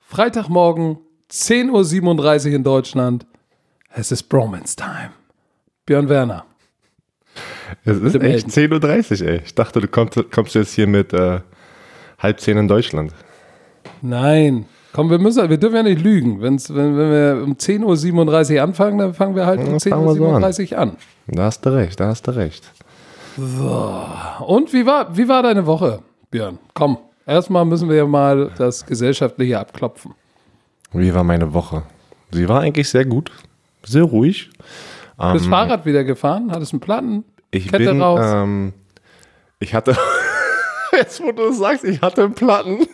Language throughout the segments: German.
Freitagmorgen, 10.37 Uhr in Deutschland. Es ist Bromance Time. Björn Werner. Es ist echt 10.30 Uhr, ey. Ich dachte, du kommst, kommst jetzt hier mit äh, halb zehn in Deutschland. Nein. Komm, wir müssen, wir dürfen ja nicht lügen. Wenn's, wenn, wenn wir um 10.37 Uhr anfangen, dann fangen wir halt um Ja, fangen wir so an. 10.37 Uhr an. Da hast du recht, da hast du recht. Und wie war, wie war deine Woche, Björn? Komm, erstmal müssen wir ja mal das Gesellschaftliche abklopfen. Wie war meine Woche? Sie war eigentlich sehr gut, sehr ruhig. Bist Fahrrad wieder gefahren? Hattest einen Platten? Ich Kette bin, raus. ähm, ich hatte, jetzt wo du sagst, ich hatte einen Platten.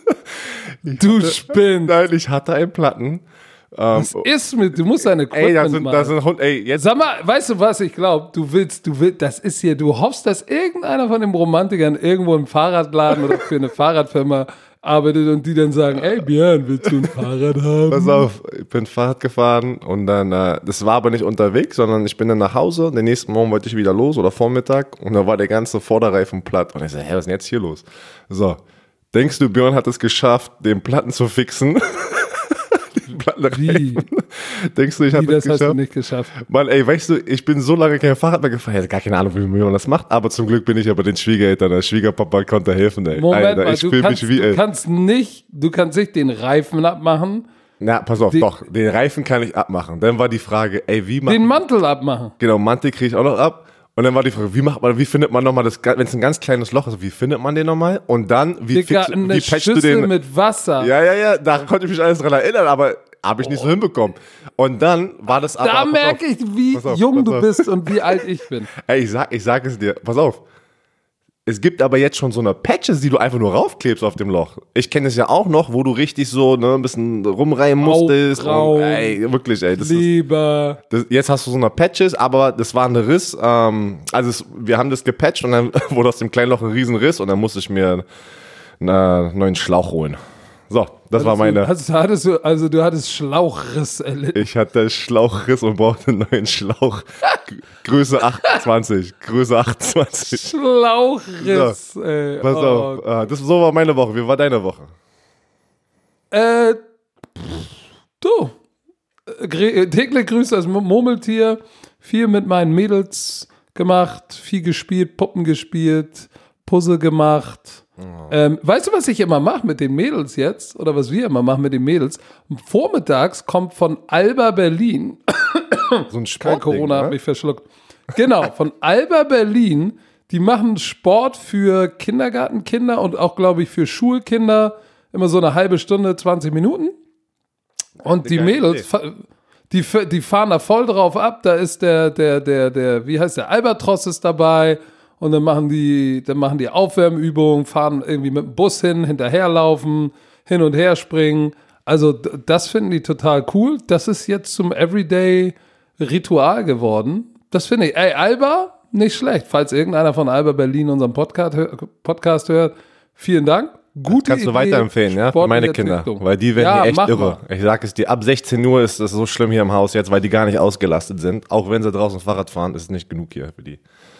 Ich Du hatte, spinnst. Nein, ich hatte einen Platten. Ähm, Was ist mit, du musst deine ey, das Equipment sind, das sind Hund, ey, jetzt, Sag mal, weißt du was, ich glaube, du willst, du willst, das ist hier, du hoffst, dass irgendeiner von den Romantikern irgendwo im Fahrradladen oder für eine Fahrradfirma arbeitet und die dann sagen, ey Björn, willst du ein Fahrrad haben? Pass auf, ich bin Fahrrad gefahren und dann, äh, das war aber nicht unterwegs, sondern ich bin dann nach Hause. Den nächsten Morgen wollte ich wieder los oder Vormittag und da war der ganze Vorderreifen platt. Und ich so, hä, was ist denn jetzt hier los? So, denkst du, Björn hat es geschafft, den Platten zu fixen? den. Wie? Denkst du, ich habe das es hast du geschafft? nicht geschafft. Mann, ey, weißt du, ich bin so lange kein Fahrrad mehr gefahren. Ich hatte gar keine Ahnung, wie man das macht, aber zum Glück bin ich ja bei den Schwiegereltern. Der Schwiegerpapa konnte helfen, ey. Moment Alter, mal, ich du kannst, mich wie, du ey. kannst nicht, du kannst nicht den Reifen abmachen, Na, pass auf, Die- doch, den Reifen kann ich abmachen. Dann war die Frage, ey, wie macht den Mantel abmachen. Genau, Mantel kriege ich auch noch ab. Und dann war die Frage, wie macht man, wie findet man nochmal das, wenn es ein ganz kleines Loch ist, wie findet man den nochmal? Und dann, wie, Digga, fix, wie patchst du Schüssel den? mit Wasser. ja, ja, ja, da konnte ich mich alles dran erinnern, aber habe ich nicht so hinbekommen. Und dann war das aber. da merke auf, ich, wie auf, jung pass du auf. bist und wie alt ich bin. Ey, ich sag, ich sag es dir, pass auf. Es gibt aber jetzt schon so eine Patches, die du einfach nur raufklebst auf dem Loch. Ich kenne es ja auch noch, wo du richtig so ne, ein bisschen rumreihen musstest. Aufrauen. Und, ey, wirklich, ey. Das ist, Lieber. Das, jetzt hast du so eine Patches, aber das war ein Riss. Ähm, also es, wir haben das gepatcht und dann wurde aus dem kleinen Loch ein Riesenriss und dann musste ich mir einen neuen Schlauch holen. So, das war meine. Hast, hattest du, also du hattest Schlauchriss erlitten. Ich hatte Schlauchriss und brauchte einen neuen Schlauch. Größe 28. Größe 28. Schlauchriss. ey. Pass Oh, auf. äh, Das, so war meine Woche. Wie war deine Woche? Äh, du. Äh, Täglich grüßt das Mur- Murmeltier. Viel mit meinen Mädels gemacht, viel gespielt, Puppen gespielt, Puzzle gemacht. Ähm, weißt du, was ich immer mache mit den Mädels jetzt? Oder was wir immer machen mit den Mädels? Vormittags kommt von Alba Berlin, So ein kein Sport. Corona hat mich verschluckt. Genau, von Alba Berlin, die machen Sport für Kindergartenkinder und auch, glaube ich, für Schulkinder. Immer so eine halbe Stunde, 20 Minuten. Und die Mädels, die, die fahren da voll drauf ab. Da ist der, der, der, der, wie heißt der, Albatross ist dabei. Und dann machen die, dann machen die Aufwärmübungen, fahren irgendwie mit dem Bus hin, hinterherlaufen, hin und her springen. Also das finden die total cool. Das ist jetzt zum Everyday Ritual geworden. Das finde ich. Ey, Alba, nicht schlecht. Falls irgendeiner von Alba Berlin unseren Podcast, Podcast hört, vielen Dank. Gute Kannst du Idee, weiterempfehlen, ja? Für meine Kinder. Weil die werden Ja, echt irre. mal. Ich sag es dir, ab 16 Uhr ist es so schlimm hier im Haus jetzt, weil die gar nicht ausgelastet sind. Auch wenn sie draußen Fahrrad fahren, ist es nicht genug hier für die.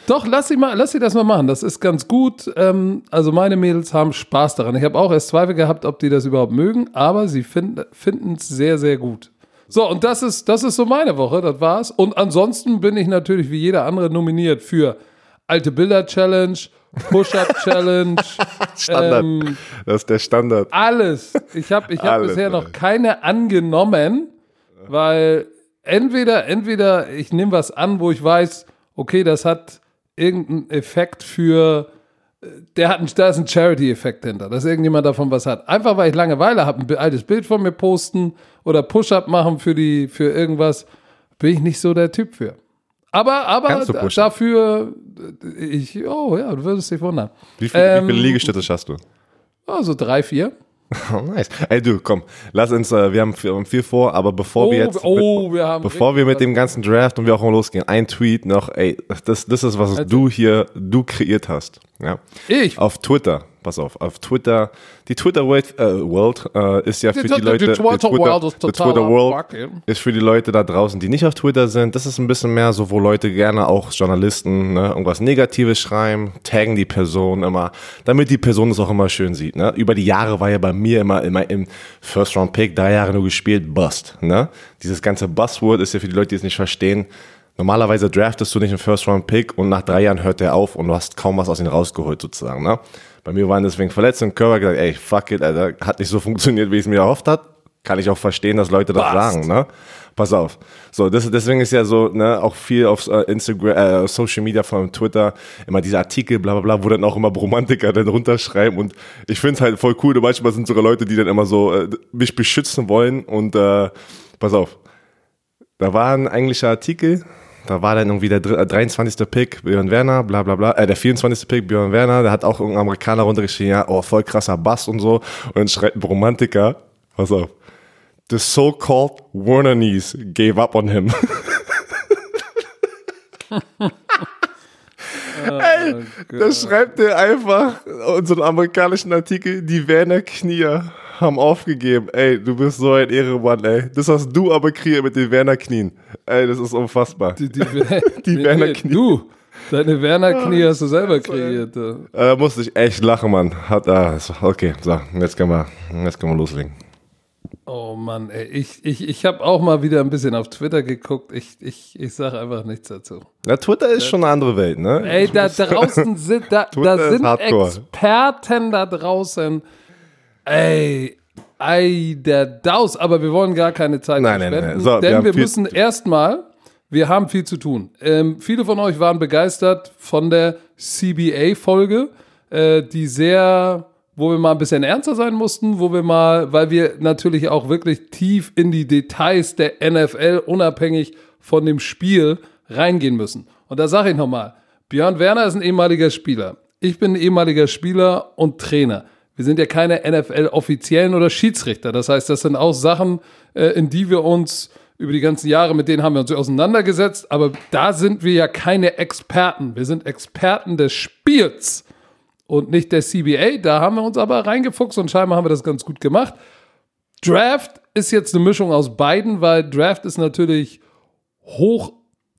Doch, lass sie mal, lass sie das mal machen. Das ist ganz gut. Ähm, also meine Mädels haben Spaß daran. Ich habe auch erst Zweifel gehabt, ob die das überhaupt mögen, aber sie finden es sehr, sehr gut. So, und das ist, das ist so meine Woche, das war's. Und ansonsten bin ich natürlich wie jeder andere nominiert für Alte Bilder Challenge, Push-Up Challenge, Standard. ähm, das ist der Standard. alles. Ich habe ich hab bisher noch keine angenommen, weil entweder, entweder ich nehme was an, wo ich weiß, okay, das hat irgendeinen Effekt für, äh, der hat einen, da ist ein Charity-Effekt hinter, dass irgendjemand davon was hat. Einfach weil ich Langeweile habe, ein altes Bild von mir posten oder Push-Up machen für die, für irgendwas, bin ich nicht so der Typ für. Aber, aber dafür, äh, ich, oh ja, du würdest dich wundern. Wie, viel, Ähm, wie viele Liegestütze schaffst du? Also drei, vier. Oh, nice. Ey, du, komm, lass uns, äh, wir haben viel, viel vor, aber bevor Oh, wir jetzt, oh, wir haben bevor wir mit dem ganzen Draft und wir auch mal losgehen, ein Tweet noch, ey, das, das ist, was Also du hier, du kreiert hast, ja. Ich? Auf Twitter. Pass auf, auf Twitter, die Twitter World, äh, World äh, ist ja für die, Die- die- Leute, die Twitter World ist Twitter World ist für die Leute da draußen, die nicht auf Twitter sind. Das ist ein bisschen mehr so, wo Leute gerne auch Journalisten ne, irgendwas Negatives schreiben, taggen die Person immer, damit die Person es auch immer schön sieht. Ne? Über die Jahre war ja bei mir immer, immer im First Round Pick drei Jahre nur gespielt, Bust. Ne? Dieses ganze Buzzword ist ja für die Leute, die es nicht verstehen. Normalerweise draftest du nicht einen First-Round-Pick und nach drei Jahren hört der auf und du hast kaum was aus ihm rausgeholt sozusagen. Ne? Bei mir waren deswegen Verletzungen Körper gesagt, ey, fuck it, Alter, hat nicht so funktioniert, wie ich es mir erhofft hat. Kann ich auch verstehen, dass Leute das Bast. sagen. Ne? Pass auf. So, das, deswegen ist ja so, ne, auch viel auf äh, Instagram, äh, Social Media, von Twitter, immer diese Artikel, bla bla bla, wo dann auch immer Romantiker dann runterschreiben. Und ich finde es halt voll cool. Manchmal sind sogar Leute, die dann immer so äh, mich beschützen wollen. Und äh, pass auf, da war ein englischer Artikel, da war dann irgendwie der dr- äh, 23. Pick, Björn Werner, bla bla bla, äh, der 24. Pick, Björn Werner, der hat auch irgendein Amerikaner runtergeschrieben, ja, oh, voll krasser Bass und so. Und dann schreibt ein Romantiker, pass auf, the so-called Warnernese gave up on him. Ey, da schreibt er einfach in so einem amerikanischen Artikel, die Werner Knier haben aufgegeben. Ey, du bist so ein Ehrenmann, ey. Das hast du aber kreiert mit den Werner Knien. Ey, das ist unfassbar. Die, die, Die Werner Knie. Du, deine Werner Knie hast du selber kreiert. äh. Äh, Da musste ich echt lachen, Mann. Hat, ah, okay, so, jetzt können wir, jetzt können wir loslegen. Oh Mann, ey, ich, ich, ich habe auch mal wieder ein bisschen auf Twitter geguckt. Ich, ich, ich sage einfach nichts dazu. Na, Twitter ist schon eine andere Welt, ne? Ey, da draußen sind, da, da sind. Experten da draußen. Ey, ey, der Daus, aber wir wollen gar keine Zeit Nein, nein, verschwenden, nein. So, wir denn wir viel müssen erstmal, wir haben viel zu tun. Ähm, viele von euch waren begeistert von der CBA-Folge, äh, die sehr, wo wir mal ein bisschen ernster sein mussten, wo wir mal, weil wir natürlich auch wirklich tief in die Details der NFL unabhängig von dem Spiel reingehen müssen. Und da sage ich nochmal, Björn Werner ist ein ehemaliger Spieler. Ich bin ein ehemaliger Spieler und Trainer. Wir sind ja keine NFL-Offiziellen oder Schiedsrichter. Das heißt, das sind auch Sachen, äh, in die wir uns über die ganzen Jahre, mit denen haben wir uns auseinandergesetzt. Aber da sind wir ja keine Experten. Wir sind Experten des Spiels und nicht der CBA. Da haben wir uns aber reingefuchst und scheinbar haben wir das ganz gut gemacht. Draft ist jetzt eine Mischung aus beiden, weil Draft ist natürlich hoch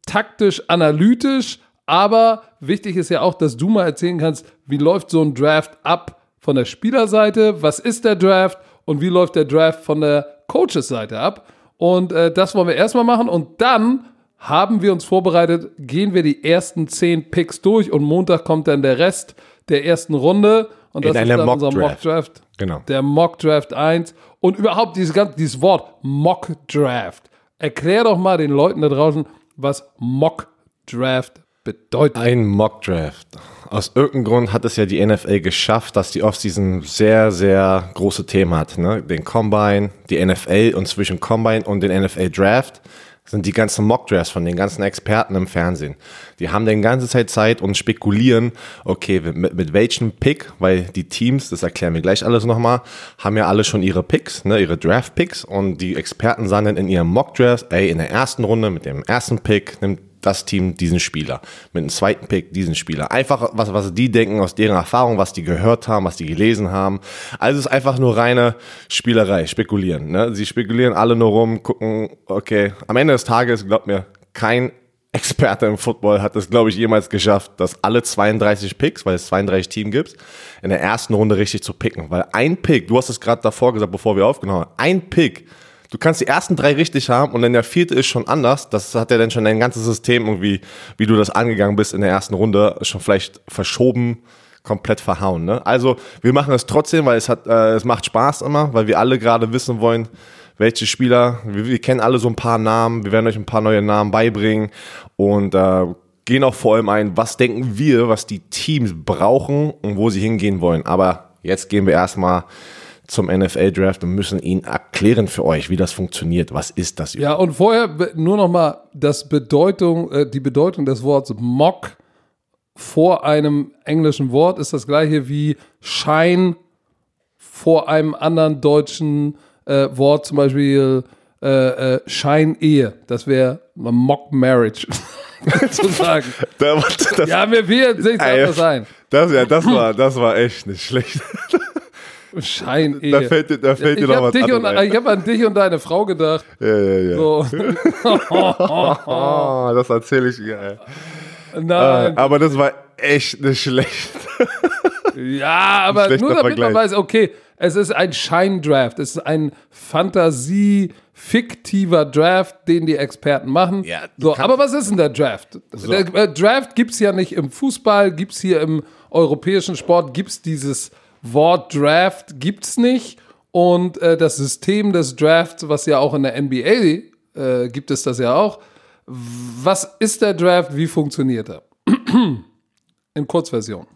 taktisch, analytisch, aber wichtig ist ja auch, dass du mal erzählen kannst, wie läuft so ein Draft ab von der Spielerseite, was ist der Draft und wie läuft der Draft von der Coaches-Seite ab. Und äh, das wollen wir erstmal machen und dann haben wir uns vorbereitet, gehen wir die ersten zehn Picks durch und Montag kommt dann der Rest der ersten Runde und In das ist einer dann unser Mock-Draft. Mock-Draft. Genau. Der Mock Draft 1 und überhaupt dieses, ganze, dieses Wort Mock Draft. Erklär doch mal den Leuten da draußen, was Mock Draft bedeutet. Ein Mock-Draft. Aus irgendeinem Grund hat es ja die NFL geschafft, dass die Offseason sehr, sehr große Themen hat. Ne? Den Combine, die NFL und zwischen Combine und den NFL-Draft sind die ganzen Mock-Drafts von den ganzen Experten im Fernsehen. Die haben die ganze Zeit Zeit und spekulieren, okay, mit, mit welchem Pick, weil die Teams, das erklären wir gleich alles nochmal, haben ja alle schon ihre Picks, ne, ihre Draft-Picks und die Experten sagen dann in ihrem Mock-Drafts, ey, in der ersten Runde mit dem ersten Pick nimmt das Team diesen Spieler. Mit dem zweiten Pick diesen Spieler. Einfach, was, was die denken aus deren Erfahrung, was die gehört haben, was die gelesen haben. Also es ist einfach nur reine Spielerei, spekulieren. Ne? Sie spekulieren alle nur rum, gucken, okay, am Ende des Tages, glaubt mir, kein Experte im Football hat es, glaube ich, jemals geschafft, dass alle 32 Picks, weil es 32 Teams gibt, in der ersten Runde richtig zu picken. Weil ein Pick, du hast es gerade davor gesagt, bevor wir aufgenommen haben, ein Pick Du kannst die ersten drei richtig haben und dann der vierte ist schon anders. Das hat ja dann schon dein ganzes System irgendwie, wie du das angegangen bist in der ersten Runde, schon vielleicht verschoben, komplett verhauen. Ne? Also wir machen es trotzdem, weil es hat, äh, es macht Spaß immer, weil wir alle gerade wissen wollen, welche Spieler. Wir, wir kennen alle so ein paar Namen. Wir werden euch ein paar neue Namen beibringen und äh, gehen auch vor allem ein, was denken wir, was die Teams brauchen und wo sie hingehen wollen. Aber jetzt gehen wir erstmal zum NFL-Draft und müssen ihn erklären für euch, wie das funktioniert. Was ist das Ja, und vorher nur noch mal das Bedeutung, äh, die Bedeutung des Wortes Mock vor einem englischen Wort ist das gleiche wie Schein vor einem anderen deutschen äh, Wort, zum Beispiel äh, äh, Scheinehe. Das wäre Mock Marriage, zu sagen. Da- das, Ja, mir wird nichts anderes ein. Das, ja, das war, das war echt nicht schlecht. Schein Da fällt, dir- da fällt dir ich noch habe was dich und, ich hab an dich und deine Frau gedacht. Ja, ja, ja. So. Oh, das erzähle ich ihr. ey. Nein. Aber das war echt nicht schlecht. Ja, aber nur damit man Vergleich. weiß, okay, es ist ein Scheindraft, es ist ein Fantasie-fiktiver Draft, den die Experten machen. Ja, so, aber was ist denn der Draft? Der äh, Draft gibt es ja nicht im Fußball, gibt es hier im europäischen Sport, gibt es dieses Wort Draft, gibt es nicht. Und äh, das System des Drafts, was ja auch in der NBA äh, gibt es das ja auch. Was ist der Draft? Wie funktioniert er? In Kurzversion.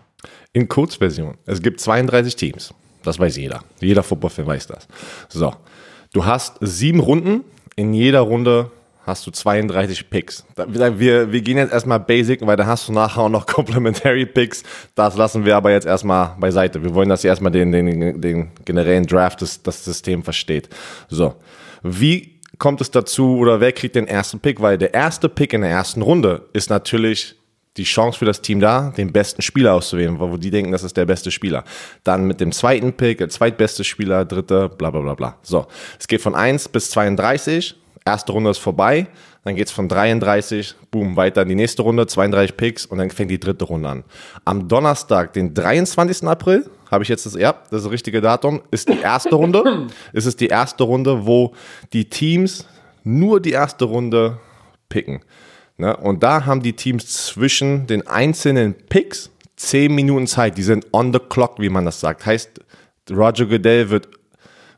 In Kurzversion. Es gibt 32 Teams. Das weiß jeder. Jeder Footballfan weiß das. So. Du hast sieben Runden. In jeder Runde hast du 32 Picks. Wir, wir gehen jetzt erstmal Basic, weil da hast du nachher auch noch Complementary Picks. Das lassen wir aber jetzt erstmal beiseite. Wir wollen, dass ihr erstmal den, den, den generellen Draft, das, das System versteht. So. Wie kommt es dazu oder wer kriegt den ersten Pick? Weil der erste Pick in der ersten Runde ist natürlich die Chance für das Team da, den besten Spieler auszuwählen, wo die denken, das ist der beste Spieler. Dann mit dem zweiten Pick, der zweitbeste Spieler, dritte, bla bla bla bla. So, es geht von 1 bis 32, erste Runde ist vorbei, dann geht's von 33, boom, weiter in die nächste Runde, 32 Picks und dann fängt die dritte Runde an. Am Donnerstag, den 23. April, habe ich jetzt das, ja, das ist das richtige Datum, ist die erste Runde. es ist die erste Runde, wo die Teams nur die erste Runde picken. Ne? Und da haben die Teams zwischen den einzelnen Picks 10 Minuten Zeit. Die sind on the clock, wie man das sagt. Heißt, Roger Goodell wird,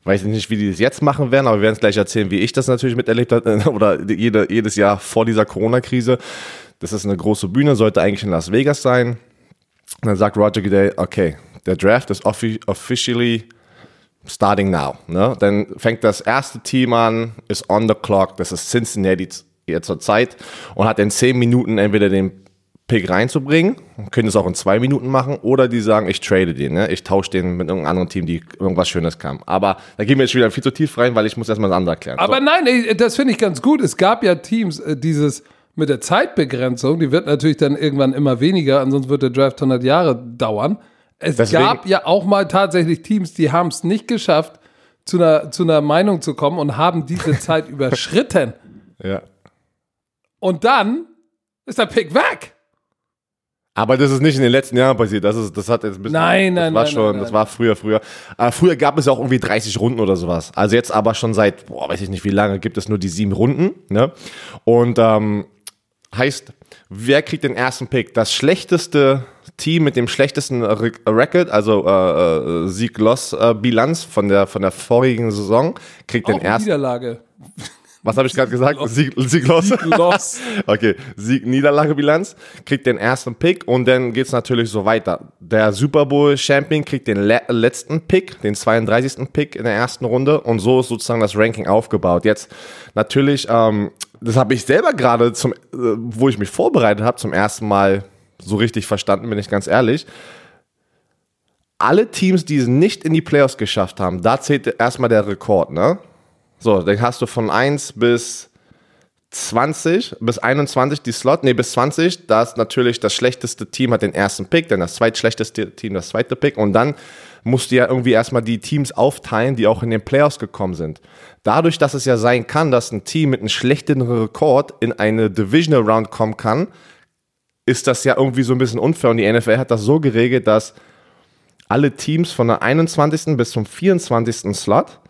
weiß ich nicht, wie die das jetzt machen werden, aber wir werden es gleich erzählen, wie ich das natürlich miterlebt habe, oder jede, jedes Jahr vor dieser Corona-Krise. Das ist eine große Bühne, sollte eigentlich in Las Vegas sein. Und dann sagt Roger Goodell, okay, der Draft ist offi officially starting now. Ne? Dann fängt das erste Team an, ist on the clock, das ist Cincinnati jetzt zur Zeit und hat in 10 Minuten entweder den Pick reinzubringen, können es auch in zwei Minuten machen, oder die sagen, ich trade den, ne? ich tausche den mit irgendeinem anderen Team, die irgendwas Schönes kam. Aber da gehen wir jetzt wieder viel zu tief rein, weil ich muss erstmal das andere erklären. Aber nein, ey, das finde ich ganz gut. Es gab ja Teams, äh, dieses mit der Zeitbegrenzung, die wird natürlich dann irgendwann immer weniger, ansonsten wird der Draft 100 Jahre dauern. Es Deswegen- gab ja auch mal tatsächlich Teams, die haben es nicht geschafft, zu einer, zu einer Meinung zu kommen und haben diese Zeit überschritten. so. ja. Und dann ist der Pick weg. Aber das ist nicht in den letzten Jahren passiert. Das, ist, das hat jetzt ein bisschen. Nein, nein, das war nein, schon, nein, Das nein. war früher, früher. Äh, früher gab es ja auch irgendwie 30 Runden oder sowas. Also jetzt aber schon seit, boah, weiß ich nicht wie lange, gibt es nur die sieben Runden. Ne? Und ähm, heißt, wer kriegt den ersten Pick? Das schlechteste Team mit dem schlechtesten Re Record, also äh, äh, Sieg-Loss-Bilanz von der, von der vorigen Saison, kriegt den Auch ersten. Niederlage. Was habe ich gerade gesagt? Sieg- Sieg-Loss. Loss. Okay, Sieg-Niederlage-Bilanz, kriegt den ersten Pick und dann geht's natürlich so weiter. Der Super Bowl-Champion kriegt den le letzten Pick, den 32. Pick in der ersten Runde und so ist sozusagen das Ranking aufgebaut. Jetzt natürlich, ähm, das habe ich selber gerade, zum, äh, wo ich mich vorbereitet habe, zum ersten Mal so richtig verstanden, bin ich ganz ehrlich. Alle Teams, die es nicht in die Playoffs geschafft haben, da zählt erstmal der Rekord, ne? So, dann hast du von 1 bis 20 bis 21 die Slot, nee, bis 20, da ist natürlich das schlechteste Team hat den ersten Pick, dann das zweitschlechteste Team das zweite Pick und dann musst du ja irgendwie erstmal die Teams aufteilen, die auch in den Playoffs gekommen sind. Dadurch, dass es ja sein kann, dass ein Team mit einem schlechten Rekord in eine Divisional Round kommen kann, ist das ja irgendwie so ein bisschen unfair und die NFL hat das so geregelt, dass alle Teams von der 21. bis zum 24. Slot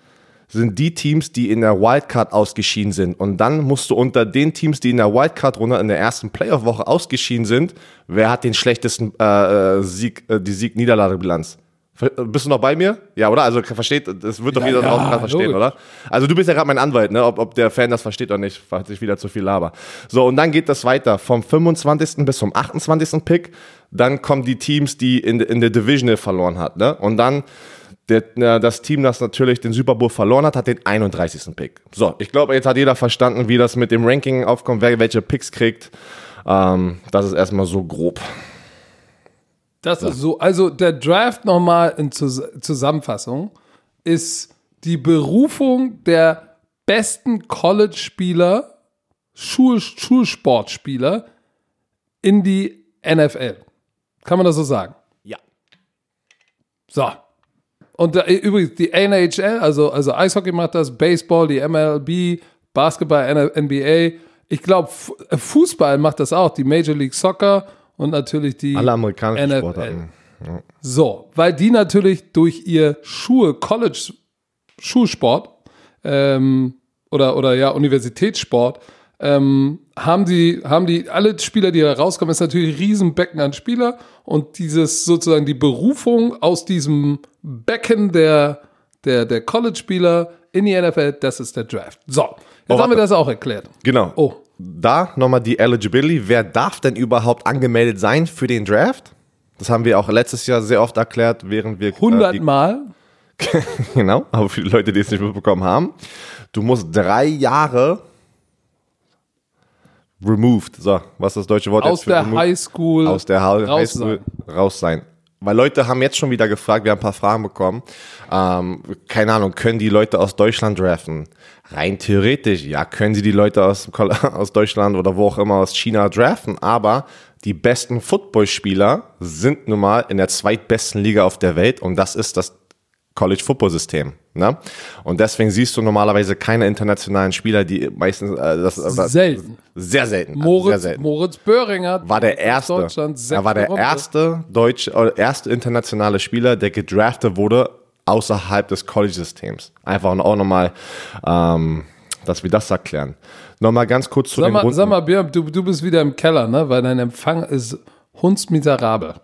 sind die Teams, die in der Wildcard ausgeschieden sind. Und dann musst du unter den Teams, die in der Wildcard-Runde in der ersten Playoff-Woche ausgeschieden sind, wer hat den schlechtesten äh, Sieg, äh, die Sieg-Niederlage-Bilanz? Äh, Bist du noch bei mir? Ja, oder? Also versteht, das wird doch jeder ja, draußen gerade verstehen, oder? Also du bist ja gerade mein Anwalt, ne? Ob, ob der Fan das versteht oder nicht, falls ich wieder zu viel laber. So, und dann geht das weiter vom 25. bis zum 28. Pick. Dann kommen die Teams, die in, in der Divisional verloren hat, ne? Und dann der, das Team, das natürlich den Super Bowl verloren hat, hat den 31. Pick. So, ich glaube, jetzt hat jeder verstanden, wie das mit dem Ranking aufkommt, wer welche Picks kriegt. Ähm, das ist erstmal so grob. Das ist so. Also der Draft nochmal in Zus Zusammenfassung ist die Berufung der besten College-Spieler, Schul Schulsportspieler in die NFL. Kann man das so sagen? So. Und da, übrigens, die NHL, also, also Eishockey macht das, Baseball, die MLB, Basketball, NBA. Ich glaube, Fußball macht das auch, die Major League Soccer und natürlich die Alle amerikanischen NFL. Sportarten. Ja. So, weil die natürlich durch ihr Schuhe, College, Schulsport ähm, oder, oder ja, Universitätssport, ähm, haben die, haben die, alle Spieler, die da rauskommen, ist natürlich ein Riesenbecken an Spieler und dieses sozusagen die Berufung aus diesem Becken der, der, der College-Spieler in die NFL, das ist der Draft. So, jetzt Oh, haben wir das auch erklärt. Genau. Oh, Da nochmal die Eligibility. Wer darf denn überhaupt angemeldet sein für den Draft? Das haben wir auch letztes Jahr sehr oft erklärt, während wir. 100 Äh, Mal. genau, aber für die Leute, die es nicht mitbekommen haben. Du musst drei Jahre removed. So, was ist das deutsche Wort Aus der removed? Highschool. aus der High raus Highschool raus sein. Weil Leute haben jetzt schon wieder gefragt, wir haben ein paar Fragen bekommen. Ähm, keine Ahnung, können die Leute aus Deutschland draften? Rein theoretisch, ja, können sie die Leute aus, aus Deutschland oder wo auch immer aus China draften, aber die besten Footballspieler sind nun mal in der zweitbesten Liga auf der Welt und das ist das College Football System. Ne? Und deswegen siehst du normalerweise keine internationalen Spieler, die meistens äh, das, das Selten. sehr selten, sehr Moritz, selten Moritz Böhringer war der erste. Deutschland, er war der erste deutsche, oder erste internationale Spieler, der gedraftet wurde außerhalb des College-Systems. Einfach auch nochmal, ähm, dass wir das erklären. Nochmal ganz kurz zu Sag den mal, Runden. sag mal Björn, du, du bist wieder im Keller, ne? Weil dein Empfang ist hundsmiserabel.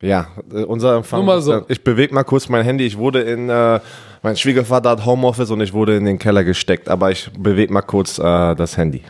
Ja, äh, unser Empfang. Nur mal so. Ich bewege mal kurz mein Handy. Ich wurde in, äh, mein Schwiegervater hat Homeoffice und ich wurde in den Keller gesteckt, aber ich bewege mal kurz äh, das Handy.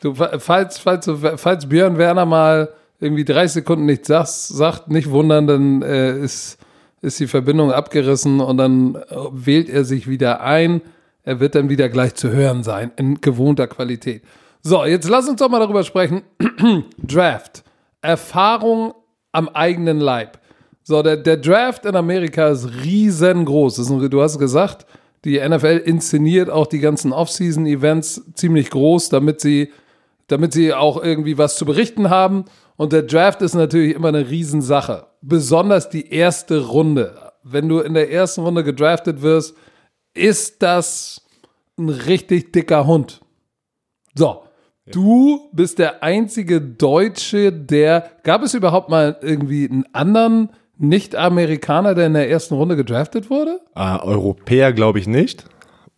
Du, falls, falls, falls Björn Werner mal irgendwie 30 Sekunden nichts sagt, sagt nicht wundern, dann äh, ist, ist die Verbindung abgerissen und dann äh, wählt er sich wieder ein. Er wird dann wieder gleich zu hören sein, in gewohnter Qualität. So, jetzt lass uns doch mal darüber sprechen. Draft. Erfahrung am eigenen Leib. So, der, der Draft in Amerika ist riesengroß. Ist, ein- du hast gesagt, die NFL inszeniert auch die ganzen Off-Season-Events ziemlich groß, damit sie, damit sie auch irgendwie was zu berichten haben. Und der Draft ist natürlich immer eine Riesensache. Besonders die erste Runde. Wenn du in der ersten Runde gedraftet wirst, ist das ein richtig dicker Hund. So. Du bist der einzige Deutsche, der. Gab es überhaupt mal irgendwie einen anderen Nicht-Amerikaner, der in der ersten Runde gedraftet wurde? Äh, Europäer glaube ich nicht.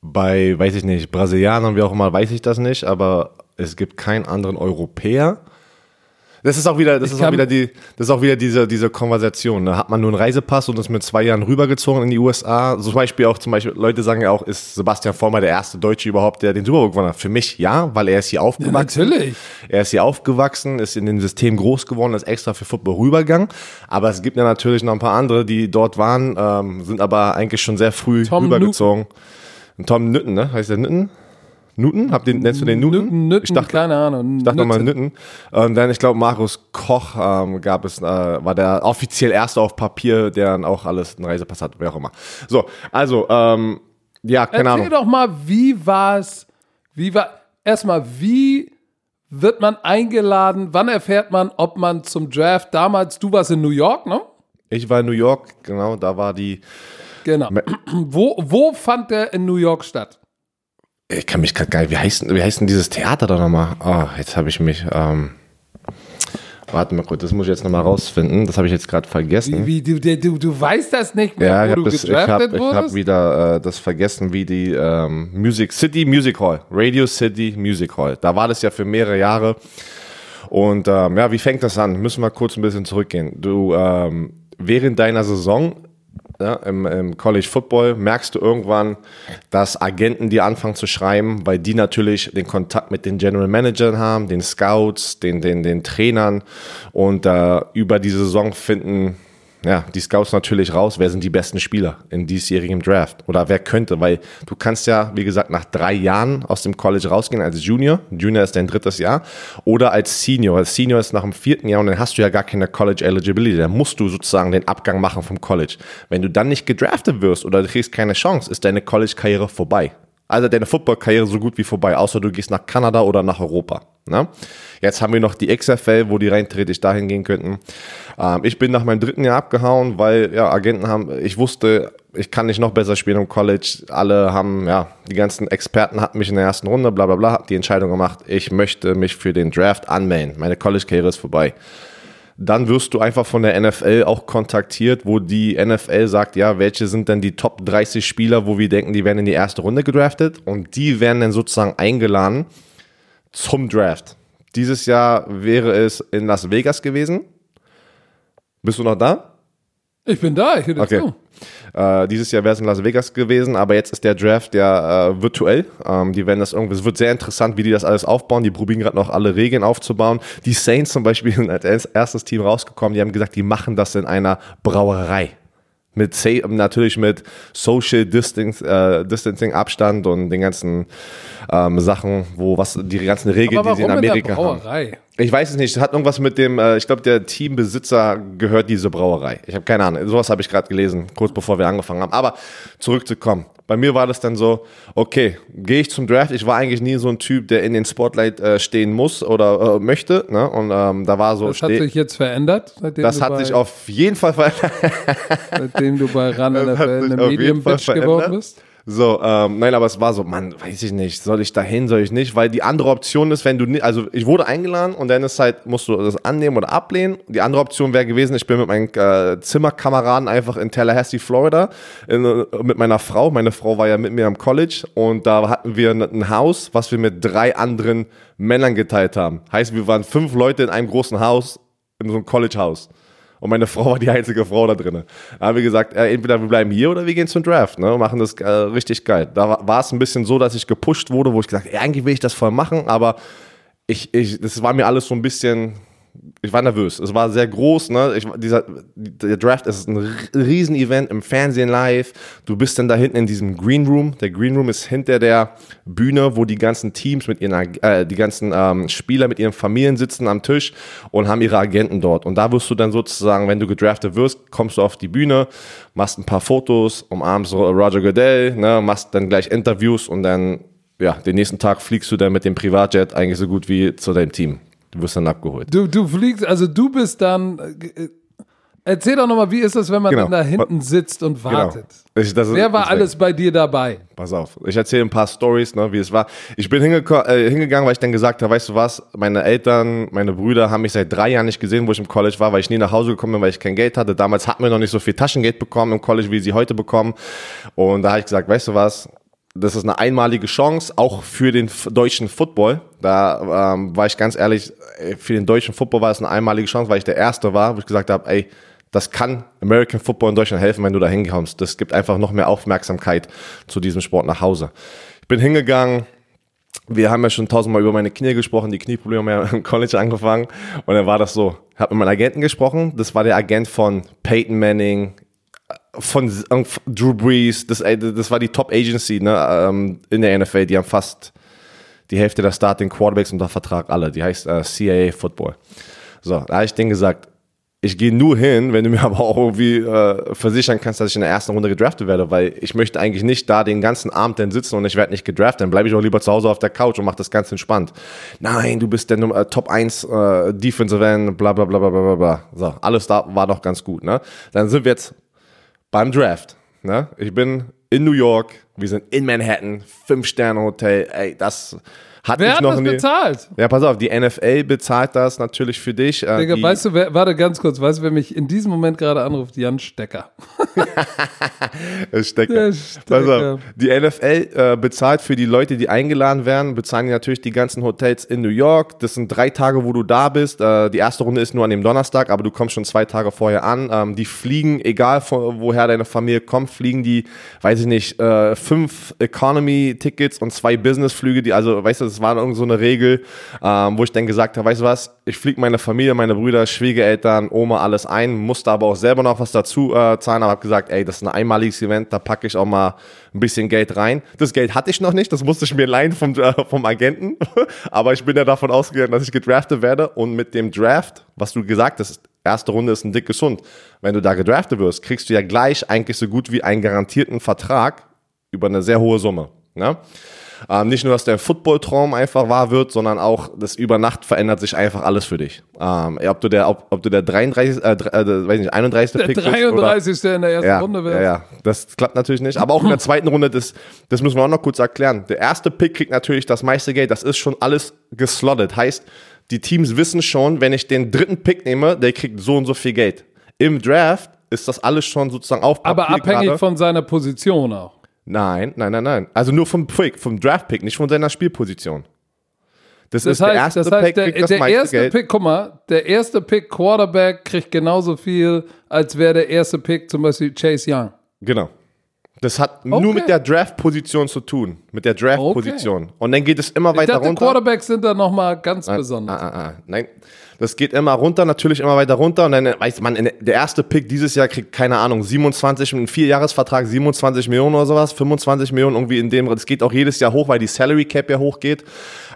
Bei, weiß ich nicht, Brasilianern, wie auch immer, weiß ich das nicht, aber es gibt keinen anderen Europäer. Das ist auch wieder, das Ich ist auch wieder die, das ist auch wieder diese, diese Konversation. Ne? Hat man nur einen Reisepass und ist mit zwei Jahren rübergezogen in die USA? So zum Beispiel auch, zum Beispiel, Leute sagen ja auch, ist Sebastian Vollmer der erste Deutsche überhaupt, der den Super Bowl gewonnen hat? Für mich ja, weil er ist hier aufgewachsen. natürlich. Er ist hier aufgewachsen, ist in dem System groß geworden, ist extra für Football rübergegangen. Aber es gibt ja natürlich noch ein paar andere, die dort waren, ähm, sind aber eigentlich schon sehr früh Tom rübergezogen. Und Tom Nütten, ne? Heißt der Nütten? Newton? Habt den, nennst du den Newton? Nütten, Nütten, ich dachte, keine Ahnung. ich dachte nochmal Nütten. Und dann, ich glaube, Markus Koch ähm, gab es, äh, war der offiziell erste auf Papier, der dann auch alles einen Reisepass hat, wer auch immer. So, also, ähm, ja, keine Erzähl Ahnung. doch mal, wie war es? Wie war erstmal, wie wird man eingeladen? Wann erfährt man, ob man zum Draft damals, du warst in New York, ne? Ich war in New York, genau, da war die, Genau. Wo, wo fand der in New York statt? Ich kann mich gerade gar nicht, wie heißt, denn- wie heißt denn dieses Theater da nochmal? Oh, jetzt habe ich mich, ähm, warte mal kurz, das muss ich jetzt nochmal rausfinden, das habe ich jetzt gerade vergessen. Wie, du, du, du, du weißt das nicht mehr, Ja, ich wo habe ich hab, ich hab wieder äh, das vergessen, wie die ähm, Music City Music Hall, Radio City Music Hall. Da war das ja für mehrere Jahre. Und ähm, ja, wie fängt das an? Müssen wir kurz ein bisschen zurückgehen. Du ähm, während deiner Saison ja, im, im College Football merkst du irgendwann, dass Agenten dir anfangen zu schreiben, weil die natürlich den Kontakt mit den General Managern haben, den Scouts, den, den, den Trainern und äh, über die Saison finden ja, die Scouts natürlich raus, wer sind die besten Spieler in diesjährigem Draft oder wer könnte, weil du kannst ja, wie gesagt, nach drei Jahren aus dem College rausgehen als Junior, Junior ist dein drittes Jahr, oder als Senior, als Senior ist nach dem vierten Jahr und dann hast du ja gar keine College Eligibility, dann musst du sozusagen den Abgang machen vom College. Wenn du dann nicht gedraftet wirst oder du kriegst keine Chance, ist deine College-Karriere vorbei. Also deine Football-Karriere so gut wie vorbei, außer du gehst nach Kanada oder nach Europa. Ne? Jetzt haben wir noch die XFL, wo die rein theoretisch dahin gehen könnten. Ähm, ich bin nach meinem dritten Jahr abgehauen, weil ja Agenten haben, ich wusste, ich kann nicht noch besser spielen im College. Alle haben, ja, die ganzen Experten hatten mich in der ersten Runde, bla bla bla, hab die Entscheidung gemacht, ich möchte mich für den Draft anmelden. Meine College-Karriere ist vorbei dann wirst du einfach von der NFL auch kontaktiert, wo die NFL sagt, ja, welche sind denn die Top 30 Spieler, wo wir denken, die werden in die erste Runde gedraftet und die werden dann sozusagen eingeladen zum Draft. Dieses Jahr wäre es in Las Vegas gewesen. Bist du noch da? Ich bin da, ich höre okay. zu. Äh, dieses Jahr wäre es in Las Vegas gewesen, aber jetzt ist der Draft ja äh, virtuell. Ähm, die werden das irgendwie, es wird sehr interessant, wie die das alles aufbauen. Die probieren gerade noch alle Regeln aufzubauen. Die Saints zum Beispiel sind als erstes Team rausgekommen, die haben gesagt, die machen das in einer Brauerei mit natürlich mit Social Distance, äh, Distancing Abstand und den ganzen ähm, Sachen, wo was die ganzen Regeln, die sie in Amerika haben. Ich weiß es nicht. Es hat irgendwas mit dem, äh, ich glaube, der Teambesitzer gehört diese Brauerei. Ich habe keine Ahnung. Sowas habe ich gerade gelesen, kurz bevor wir angefangen haben. Aber zurückzukommen. Bei mir war das dann so, okay, gehe ich zum Draft. Ich war eigentlich nie so ein Typ, der in den Spotlight äh, stehen muss oder äh, möchte. Ne? Und ähm, da war so. Das hat sich jetzt verändert. das hat sich auf jeden Fall verändert. seitdem du bei RAN NFL eine Medium-Bitch geworden bist. So, ähm, nein, aber es war so, man, weiß ich nicht, soll ich dahin, soll ich nicht, weil die andere Option ist, wenn du nicht, also ich wurde eingeladen und dann ist halt, musst du das annehmen oder ablehnen. Die andere Option wäre gewesen, ich bin mit meinen äh, Zimmerkameraden einfach in Tallahassee, Florida, in, äh, mit meiner Frau. Meine Frau war ja mit mir am College und da hatten wir ein Haus, was wir mit drei anderen Männern geteilt haben. Heißt, wir waren fünf Leute in einem großen Haus, in so einem College-Haus und meine Frau war die einzige Frau da drin. Da haben wir gesagt, äh, entweder wir bleiben hier oder wir gehen zum Draft ne, und machen das äh, richtig geil. Da war es ein bisschen so, dass ich gepusht wurde, wo ich gesagt habe, eigentlich will ich das voll machen, aber ich, ich, das war mir alles so ein bisschen ich war nervös. Es war sehr groß. Ne? Ich, dieser, der Draft ist ein Riesenevent im Fernsehen live. Du bist dann da hinten in diesem Green Room. Der Green Room ist hinter der Bühne, wo die ganzen Teams mit ihren, äh, die ganzen ähm, Spieler mit ihren Familien sitzen am Tisch und haben ihre Agenten dort. Und da wirst du dann sozusagen, wenn du gedraftet wirst, kommst du auf die Bühne, machst ein paar Fotos, umarmst Roger Goodell, ne? machst dann gleich Interviews und dann, ja, den nächsten Tag fliegst du dann mit dem Privatjet eigentlich so gut wie zu deinem Team. Du wirst dann abgeholt. Du, du fliegst, also du bist dann. Äh, erzähl doch nochmal, wie ist das, wenn man genau. dann da hinten sitzt und genau. wartet? Ich, Wer war alles bei dir dabei? Pass auf, ich erzähle ein paar Stories, ne, wie es war. Ich bin äh, hingegangen, weil ich dann gesagt habe, weißt du was, meine Eltern, meine Brüder haben mich seit drei Jahren nicht gesehen, wo ich im College war, weil ich nie nach Hause gekommen bin, weil ich kein Geld hatte. Damals hatten wir noch nicht so viel Taschengeld bekommen im College, wie sie heute bekommen. Und da habe ich gesagt, weißt du was, das ist eine einmalige Chance, auch für den deutschen Football. Da ähm, war ich ganz ehrlich, für den deutschen Football war es eine einmalige Chance, weil ich der Erste war, wo ich gesagt habe, ey, das kann American Football in Deutschland helfen, wenn du da hinkommst. Das gibt einfach noch mehr Aufmerksamkeit zu diesem Sport nach Hause. Ich bin hingegangen, wir haben ja schon tausendmal über meine Knie gesprochen, die Knieprobleme haben ja im College angefangen. Und dann war das so, ich habe mit meinem Agenten gesprochen, das war der Agent von Peyton Manning, von Drew Brees, das, das war die Top Agency ne, ähm, in der NFL, die haben fast die Hälfte der Starting Quarterbacks unter Vertrag alle. Die heißt äh, CIA Football. So, da habe ich denen gesagt, ich gehe nur hin, wenn du mir aber auch irgendwie äh, versichern kannst, dass ich in der ersten Runde gedraftet werde, weil ich möchte eigentlich nicht da den ganzen Abend dann sitzen und ich werde nicht gedraftet. Dann bleibe ich auch lieber zu Hause auf der Couch und mache das ganz entspannt. Nein, du bist der äh, Top 1 äh, Defensive End, bla bla bla bla bla bla. So, alles da war doch ganz gut. Ne? Dann sind wir jetzt beim Draft. Ne? Ich bin in New York, wir sind in Manhattan, Fünf-Sterne-Hotel, ey, das hat wer hat noch das nie. bezahlt? Ja, pass auf, die NFL bezahlt das natürlich für dich. Äh, Digga, weißt du, wer, warte ganz kurz, weißt du, wer mich in diesem Moment gerade anruft? Jan Stecker. Stecker. Stecker. Pass auf, die NFL äh, bezahlt für die Leute, die eingeladen werden, bezahlen die natürlich die ganzen Hotels in New York. Das sind drei Tage, wo du da bist. Äh, die erste Runde ist nur an dem Donnerstag, aber du kommst schon zwei Tage vorher an. Ähm, die fliegen, egal von woher deine Familie kommt, fliegen die, weiß ich nicht, äh, fünf Economy-Tickets und zwei Business-Flüge, die, also, weißt du, das war irgend so eine Regel, ähm, wo ich dann gesagt habe, weißt du was, ich fliege meine Familie, meine Brüder, Schwiegereltern, Oma, alles ein, musste aber auch selber noch was dazu äh, zahlen, aber habe gesagt, ey, das ist ein einmaliges Event, da packe ich auch mal ein bisschen Geld rein. Das Geld hatte ich noch nicht, das musste ich mir leihen vom, äh, vom Agenten, aber ich bin ja davon ausgegangen, dass ich gedraftet werde und mit dem Draft, was du gesagt hast, erste Runde ist ein dickes Hund. Wenn du da gedraftet wirst, kriegst du ja gleich eigentlich so gut wie einen garantierten Vertrag über eine sehr hohe Summe. Ne? Ähm, nicht nur, dass der Football-Traum einfach wahr wird, sondern auch, das über Nacht verändert sich einfach alles für dich. Ähm, ob du der, ob, ob du der 33, äh, äh, weiß nicht, 31. Der Pick bist 33. oder, in der ersten ja, Runde wäre. ja, ja, das klappt natürlich nicht. Aber auch in der zweiten Runde, das, das müssen wir auch noch kurz erklären. Der erste Pick kriegt natürlich das meiste Geld. Das ist schon alles geslottet. Heißt, die Teams wissen schon, wenn ich den dritten Pick nehme, der kriegt so und so viel Geld. Im Draft ist das alles schon sozusagen auf Aber Papier abhängig gerade. von seiner Position auch. Nein, nein, nein, nein. Also nur vom Pick, vom Draft-Pick, nicht von seiner Spielposition. Das, Das ist der heißt, erste das heißt Pick, der, kriegt das der erste Geld. Pick, guck mal, der erste Pick Quarterback kriegt genauso viel, als wäre der erste Pick zum Beispiel Chase Young. Genau. Das hat Okay. nur mit der Draft-Position zu tun. Mit der Draft-Position. Und dann geht es immer Ich weiter dachte, runter. Quarterbacks sind da nochmal ganz Ah, besonders. ah, ah, nein, das geht immer runter, natürlich immer weiter runter. Und dann äh, weiß man, in- der erste Pick dieses Jahr kriegt, keine Ahnung, 27, einen Vierjahresvertrag, 27 Millionen oder sowas, 25 Millionen irgendwie in dem. Das geht auch jedes Jahr hoch, weil die Salary Cap ja hochgeht.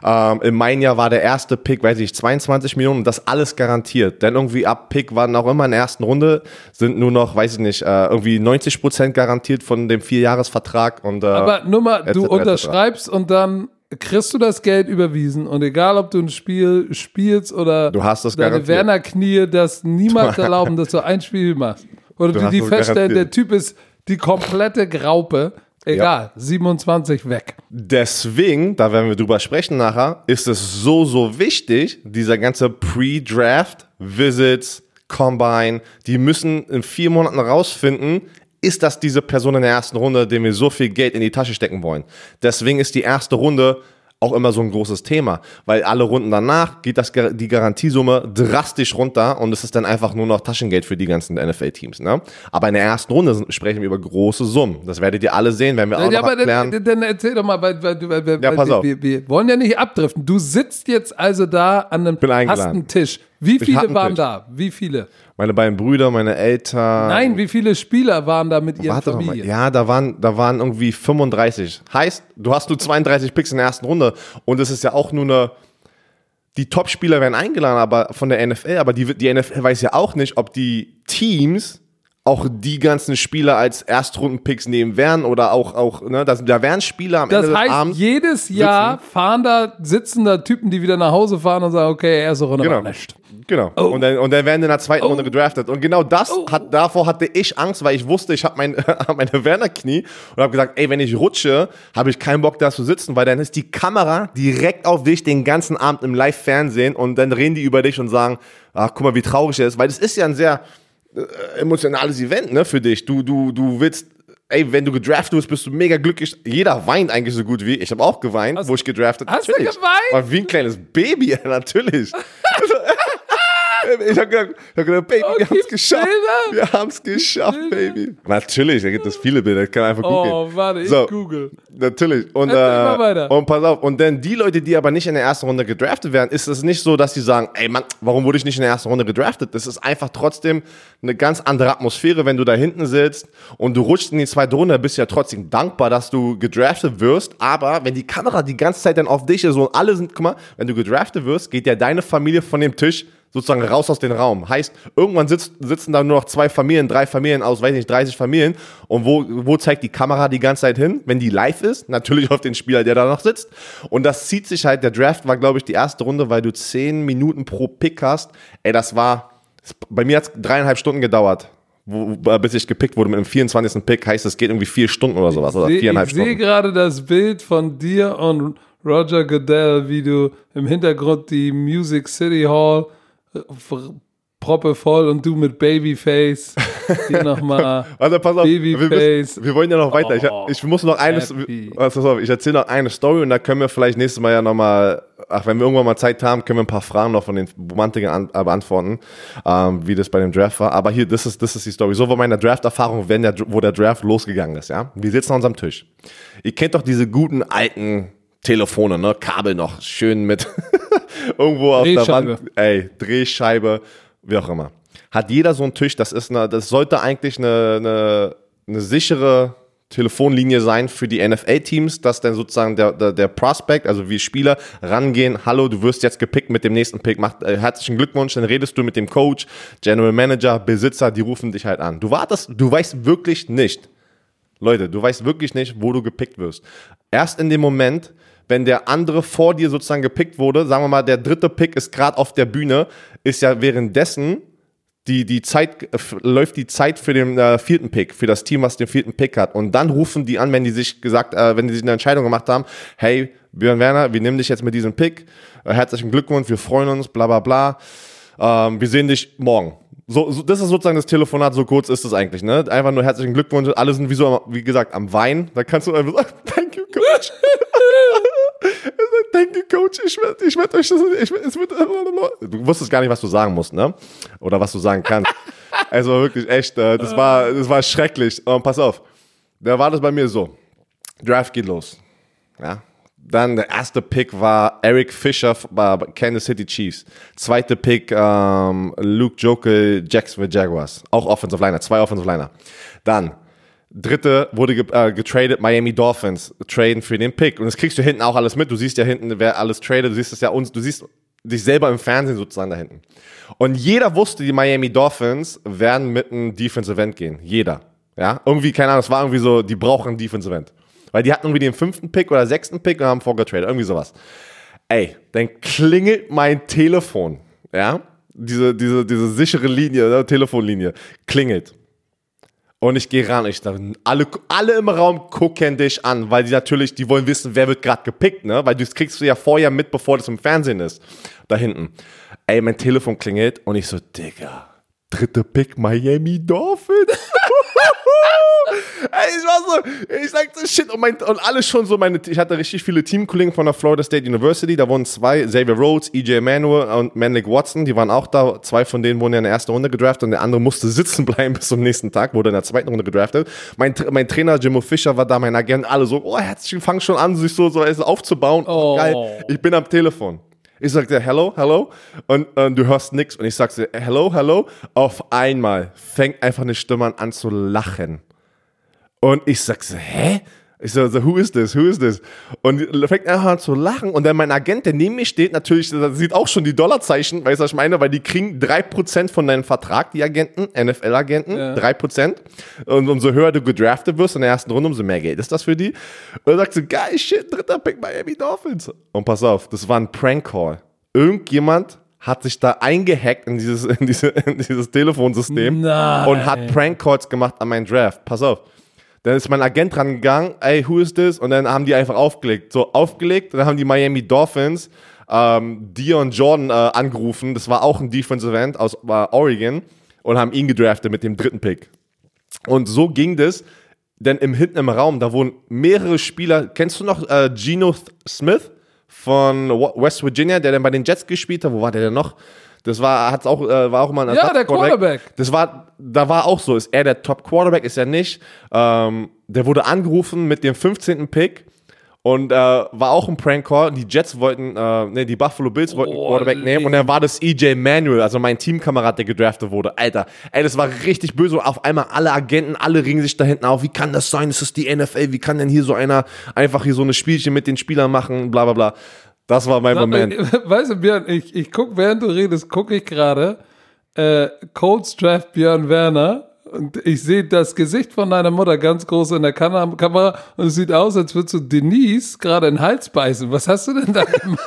Ähm, Im mein Jahr war der erste Pick, weiß ich, 22 Millionen und das alles garantiert. Denn irgendwie ab Pick waren auch immer in der ersten Runde, sind nur noch, weiß ich nicht, äh, irgendwie 90 Prozent garantiert von dem Vierjahresvertrag. Und, äh, Aber nur mal, etc., du unterschreibst und dann kriegst du das Geld überwiesen und egal, ob du ein Spiel spielst oder Du hast das deine garantiert. Werner-Knie das niemals erlauben, dass du ein Spiel machst. Oder Du du, die feststellen, der garantiert. Typ ist die komplette Graupe. Egal, 27 weg. Deswegen, da werden wir drüber sprechen nachher, ist es so, so wichtig, dieser ganze Pre-Draft, Visits, Combine, die müssen in vier Monaten rausfinden, ist das diese Person in der ersten Runde, dem wir so viel Geld in die Tasche stecken wollen. Deswegen ist die erste Runde auch immer so ein großes Thema, weil alle Runden danach geht das, die Garantiesumme drastisch runter und es ist dann einfach nur noch Taschengeld für die ganzen NFL-Teams. Ne? Aber in der ersten Runde sprechen wir über große Summen. Das werdet ihr alle sehen, werden wir auch Ja, noch erklären. dann, dann erzähl doch mal, weil, weil, weil, Ja, pass wir, auf. Wir, wir wollen ja nicht abdriften. Du sitzt jetzt also da an einem Tisch. Wie viele waren da? Wie viele? Meine beiden Brüder, meine Eltern. Nein, wie viele Spieler waren da mit ihren Warte doch mal. Familien? Ja, da waren, da waren irgendwie 35. Heißt, du hast nur 32 Picks in der ersten Runde. Und es ist ja auch nur eine. Die Top-Spieler werden eingeladen, aber von der NFL, aber die, die NFL weiß ja auch nicht, ob die Teams auch die ganzen Spieler als Erstrunden-Picks nehmen werden oder auch, auch ne, das, da werden Spieler am Das Ende des heißt, Abends. jedes Jahr fahren da, sitzen da Typen, die wieder nach Hause fahren und sagen, okay, erste Runde Genau. war nicht. Genau. Oh. Und, dann, und dann werden in der zweiten Runde gedraftet. Und genau das hat, davor hatte ich Angst, weil ich wusste, ich habe mein, meine Werner-Knie und habe gesagt, ey, wenn ich rutsche, habe ich keinen Bock da zu sitzen, weil dann ist die Kamera direkt auf dich den ganzen Abend im Live-Fernsehen und dann reden die über dich und sagen, ach, guck mal, wie traurig er ist. Weil das ist ja ein sehr emotionales Event, ne, für dich. Du, du, du willst, ey, wenn du gedraftet wirst, bist du mega glücklich. Jeder weint eigentlich so gut wie ich. Ich habe auch geweint, wo ich gedraftet hast du Natürlich. geweint? War wie ein kleines Baby, natürlich. Ich habe gedacht, ich hab gedacht, Baby, Oh, wir haben es geschafft. Bilder? Wir haben es geschafft, Baby. Natürlich, da gibt es viele Bilder, ich kann einfach googeln. Oh, warte, ich So. google. Natürlich. Und, äh, und pass auf, und dann die Leute, die aber nicht in der ersten Runde gedraftet werden, ist es nicht so, dass sie sagen, ey Mann, warum wurde ich nicht in der ersten Runde gedraftet? Das ist einfach trotzdem eine ganz andere Atmosphäre, wenn du da hinten sitzt und du rutschst in die zweite Runde, bist du ja trotzdem dankbar, dass du gedraftet wirst. Aber wenn die Kamera die ganze Zeit dann auf dich ist und alle sind, guck mal, wenn du gedraftet wirst, geht ja deine Familie von dem Tisch sozusagen raus aus dem Raum. Heißt, irgendwann sitzt, sitzen da nur noch zwei Familien, drei Familien aus, weiß nicht, 30 Familien. Und wo, wo zeigt die Kamera die ganze Zeit hin? Wenn die live ist, natürlich auf den Spieler, der da noch sitzt. Und das zieht sich halt, der Draft war, glaube ich, die erste Runde, weil du 10 Minuten pro Pick hast. Ey, das war, bei mir hat es dreieinhalb Stunden gedauert. Wo, bis ich gepickt wurde mit dem 24. Pick, heißt es geht irgendwie vier Stunden oder sowas, oder Seh- viereinhalb Ich sehe gerade das Bild von dir und Roger Goodell, wie du im Hintergrund die Music City Hall äh, proppe voll und du mit Babyface hier nochmal. Also pass auf, wir, Babyface. müssen, wir wollen ja noch weiter. Ich, Oh, ich muss noch eine, happy. also, pass auf, ich erzähle noch eine Story und da können wir vielleicht nächstes Mal ja nochmal, ach, wenn wir irgendwann mal Zeit haben, können wir ein paar Fragen noch von den Romantikern an, äh, beantworten, ähm, wie das bei dem Draft war. Aber hier, das ist, das ist die Story. So war meine Draft-Erfahrung, wenn der, wo der Draft losgegangen ist, ja. Wir sitzen an unserem Tisch. Ihr kennt doch diese guten alten Telefone, ne? Kabel noch schön mit irgendwo auf der. Wand. Ey, Drehscheibe, wie auch immer. Hat jeder so einen Tisch, das ist eine, das sollte eigentlich eine, eine, eine sichere Telefonlinie sein für die NFL-Teams, dass dann sozusagen der, der, der Prospect, also wir Spieler, rangehen, hallo, du wirst jetzt gepickt mit dem nächsten Pick, macht, äh, herzlichen Glückwunsch, dann redest du mit dem Coach, General Manager, Besitzer, die rufen dich halt an. Du wartest, du weißt wirklich nicht, Leute, du weißt wirklich nicht, wo du gepickt wirst. Erst in dem Moment, wenn der andere vor dir sozusagen gepickt wurde, sagen wir mal, der dritte Pick ist gerade auf der Bühne, ist ja währenddessen die, die Zeit, äh, läuft die Zeit für den äh, vierten Pick, für das Team, was den vierten Pick hat. Und dann rufen die an, wenn die sich gesagt, äh, wenn die sich eine Entscheidung gemacht haben, hey, Björn Werner, wir nehmen dich jetzt mit diesem Pick, äh, herzlichen Glückwunsch, wir freuen uns, bla bla bla. Ähm, wir sehen dich morgen. So, so, das ist sozusagen das Telefonat, so kurz ist es eigentlich, ne? Einfach nur herzlichen Glückwunsch, alle sind wie so, wie gesagt, am Wein. Da kannst du einfach sagen, thank you, Coach. You, Coach, ich werde ich werd euch das, ich es wird, du wusstest gar nicht, was du sagen musst, ne? Oder was du sagen kannst. Also wirklich echt, äh, das war, das war schrecklich. Und pass auf, da war das bei mir so. Draft geht los. Ja, dann der erste Pick war Eric Fisher bei Kansas City Chiefs. Zweite Pick ähm, Luke Jokel, Jacksonville Jaguars. Auch Offensive Liner, zwei Offensive Liner. Dann dritte wurde ge äh, getradet Miami Dolphins, traden für den Pick. Und das kriegst du hinten auch alles mit. Du siehst ja hinten, wer alles tradet. Du siehst es ja uns, du siehst dich selber im Fernsehen sozusagen da hinten. Und jeder wusste, die Miami Dolphins werden mit einem Defensive End gehen. Jeder. Ja, irgendwie, keine Ahnung, es war irgendwie so, die brauchen ein Defensive End. Weil die hatten irgendwie den fünften Pick oder sechsten Pick und haben vorgetradet. Irgendwie sowas. Ey, dann klingelt mein Telefon. Ja? Diese, diese, diese sichere Linie, ne? Telefonlinie, klingelt. Und ich gehe ran. Ich dachte, alle, alle im Raum gucken dich an, weil die natürlich, die wollen wissen, wer wird gerade gepickt, ne? Weil das kriegst du ja vorher mit, bevor das im Fernsehen ist. Da hinten. Ey, mein Telefon klingelt und ich so, Digga, dritte Pick Miami Dolphins. Ey, ich war so, ich sagte shit und, mein, und alles schon so meine, ich hatte richtig viele Teamkollegen von der Florida State University, da wurden zwei, Xavier Rhodes, EJ Manuel und Manlik Watson, die waren auch da, zwei von denen wurden ja in der ersten Runde gedraftet und der andere musste sitzen bleiben bis zum nächsten Tag, wurde in der zweiten Runde gedraftet. Mein, mein Trainer Jimmo Fischer war da, mein Agent, alle so, oh, herzlich, fang schon an, sich so, so aufzubauen. Oh. Geil, ich bin am Telefon. Ich sagte, hello, hello. Und, und du hörst nichts. Und ich sagte, hello, hello. Auf einmal fängt einfach eine Stimme an zu lachen. Und ich sag so, hä? Ich so, so, who is this? Who is this? Und fängt einfach an zu lachen. Und dann mein Agent, der neben mir steht, natürlich, sieht auch schon die Dollarzeichen, weißt du, was ich meine? Weil die kriegen 3% von deinem Vertrag, die Agenten, NFL-Agenten, ja. 3%. Und umso höher du gedraftet wirst in der ersten Runde, umso mehr Geld ist das für die. Und er sagt so, geil, shit, dritter Pick Miami Dolphins. Und pass auf, das war ein Prank-Call. Irgendjemand hat sich da eingehackt in dieses, in diese, in dieses Telefonsystem Nein. und hat Prank-Calls gemacht an meinen Draft. Pass auf. Dann ist mein Agent dran gegangen, ey, who is this? Und dann haben die einfach aufgelegt. So, aufgelegt, dann haben die Miami Dolphins ähm, Dion Jordan äh, angerufen. Das war auch ein Defensive End aus äh, Oregon und haben ihn gedraftet mit dem dritten Pick. Und so ging das. Denn im hinten im Raum, da wurden mehrere Spieler. Kennst du noch äh, Geno Smith von West Virginia, der dann bei den Jets gespielt hat? Wo war der denn noch? Das war, hat's auch, äh, war auch mal ein Ja, der Quarterback. Das war, da war auch so, ist er der Top Quarterback, ist er nicht. Ähm, der wurde angerufen mit dem 15. Pick und äh, war auch ein Prank Call. Die Jets wollten, äh, nee, die Buffalo Bills wollten oh, Quarterback nehmen und dann war das EJ Manuel, also mein Teamkamerad, der gedraftet wurde. Alter, ey, das war richtig böse und auf einmal alle Agenten, alle ringen sich da hinten auf. Wie kann das sein? Das ist die NFL. Wie kann denn hier so einer einfach hier so eine Spielchen mit den Spielern machen? Bla bla bla. Das war mein Sag, Moment. Weißt du, Björn, ich, ich gucke, während du redest, gucke ich gerade äh, Colts Draft Björn Werner und ich sehe das Gesicht von deiner Mutter ganz groß in der Kam Kamera und es sieht aus, als würdest du Denise gerade in den Hals beißen. Was hast du denn da gemacht?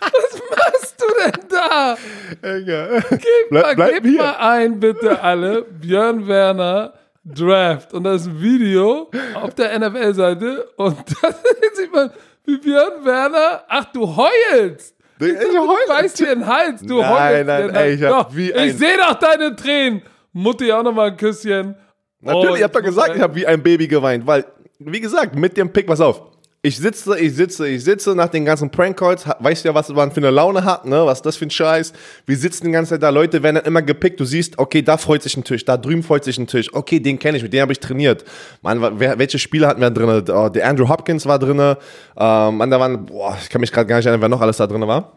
Was machst du denn da? Egal. Gib, bleib, mal, bleib gib mal ein, bitte alle. Björn Werner Draft. Und da ist ein Video auf der NFL-Seite und da sieht man Björn Werner? Ach, du heulst! Ich, ich du beißt dir den Hals, du nein, heulst. Nein, nein, ey, ich, hab wie ich sehe doch deine Tränen. Mutti auch nochmal ein Küsschen. Natürlich, oh, ich hab doch gesagt, ich habe wie ein Baby geweint, weil, wie gesagt, mit dem Pick, pass auf, ich sitze, ich sitze, ich sitze nach den ganzen Prank-Calls, weißt ja, was man für eine Laune hat, ne? Was das für ein Scheiß. Wir sitzen die ganze Zeit da, Leute werden dann immer gepickt. Du siehst, okay, da freut sich ein Tisch, da drüben freut sich ein Tisch. Okay, den kenne ich, mit dem habe ich trainiert. Mann, wer, welche Spieler hatten wir drin? Oh, der Andrew Hopkins war drin. Ähm, Mann, da waren, boah, ich kann mich gerade gar nicht erinnern, wer noch alles da drin war.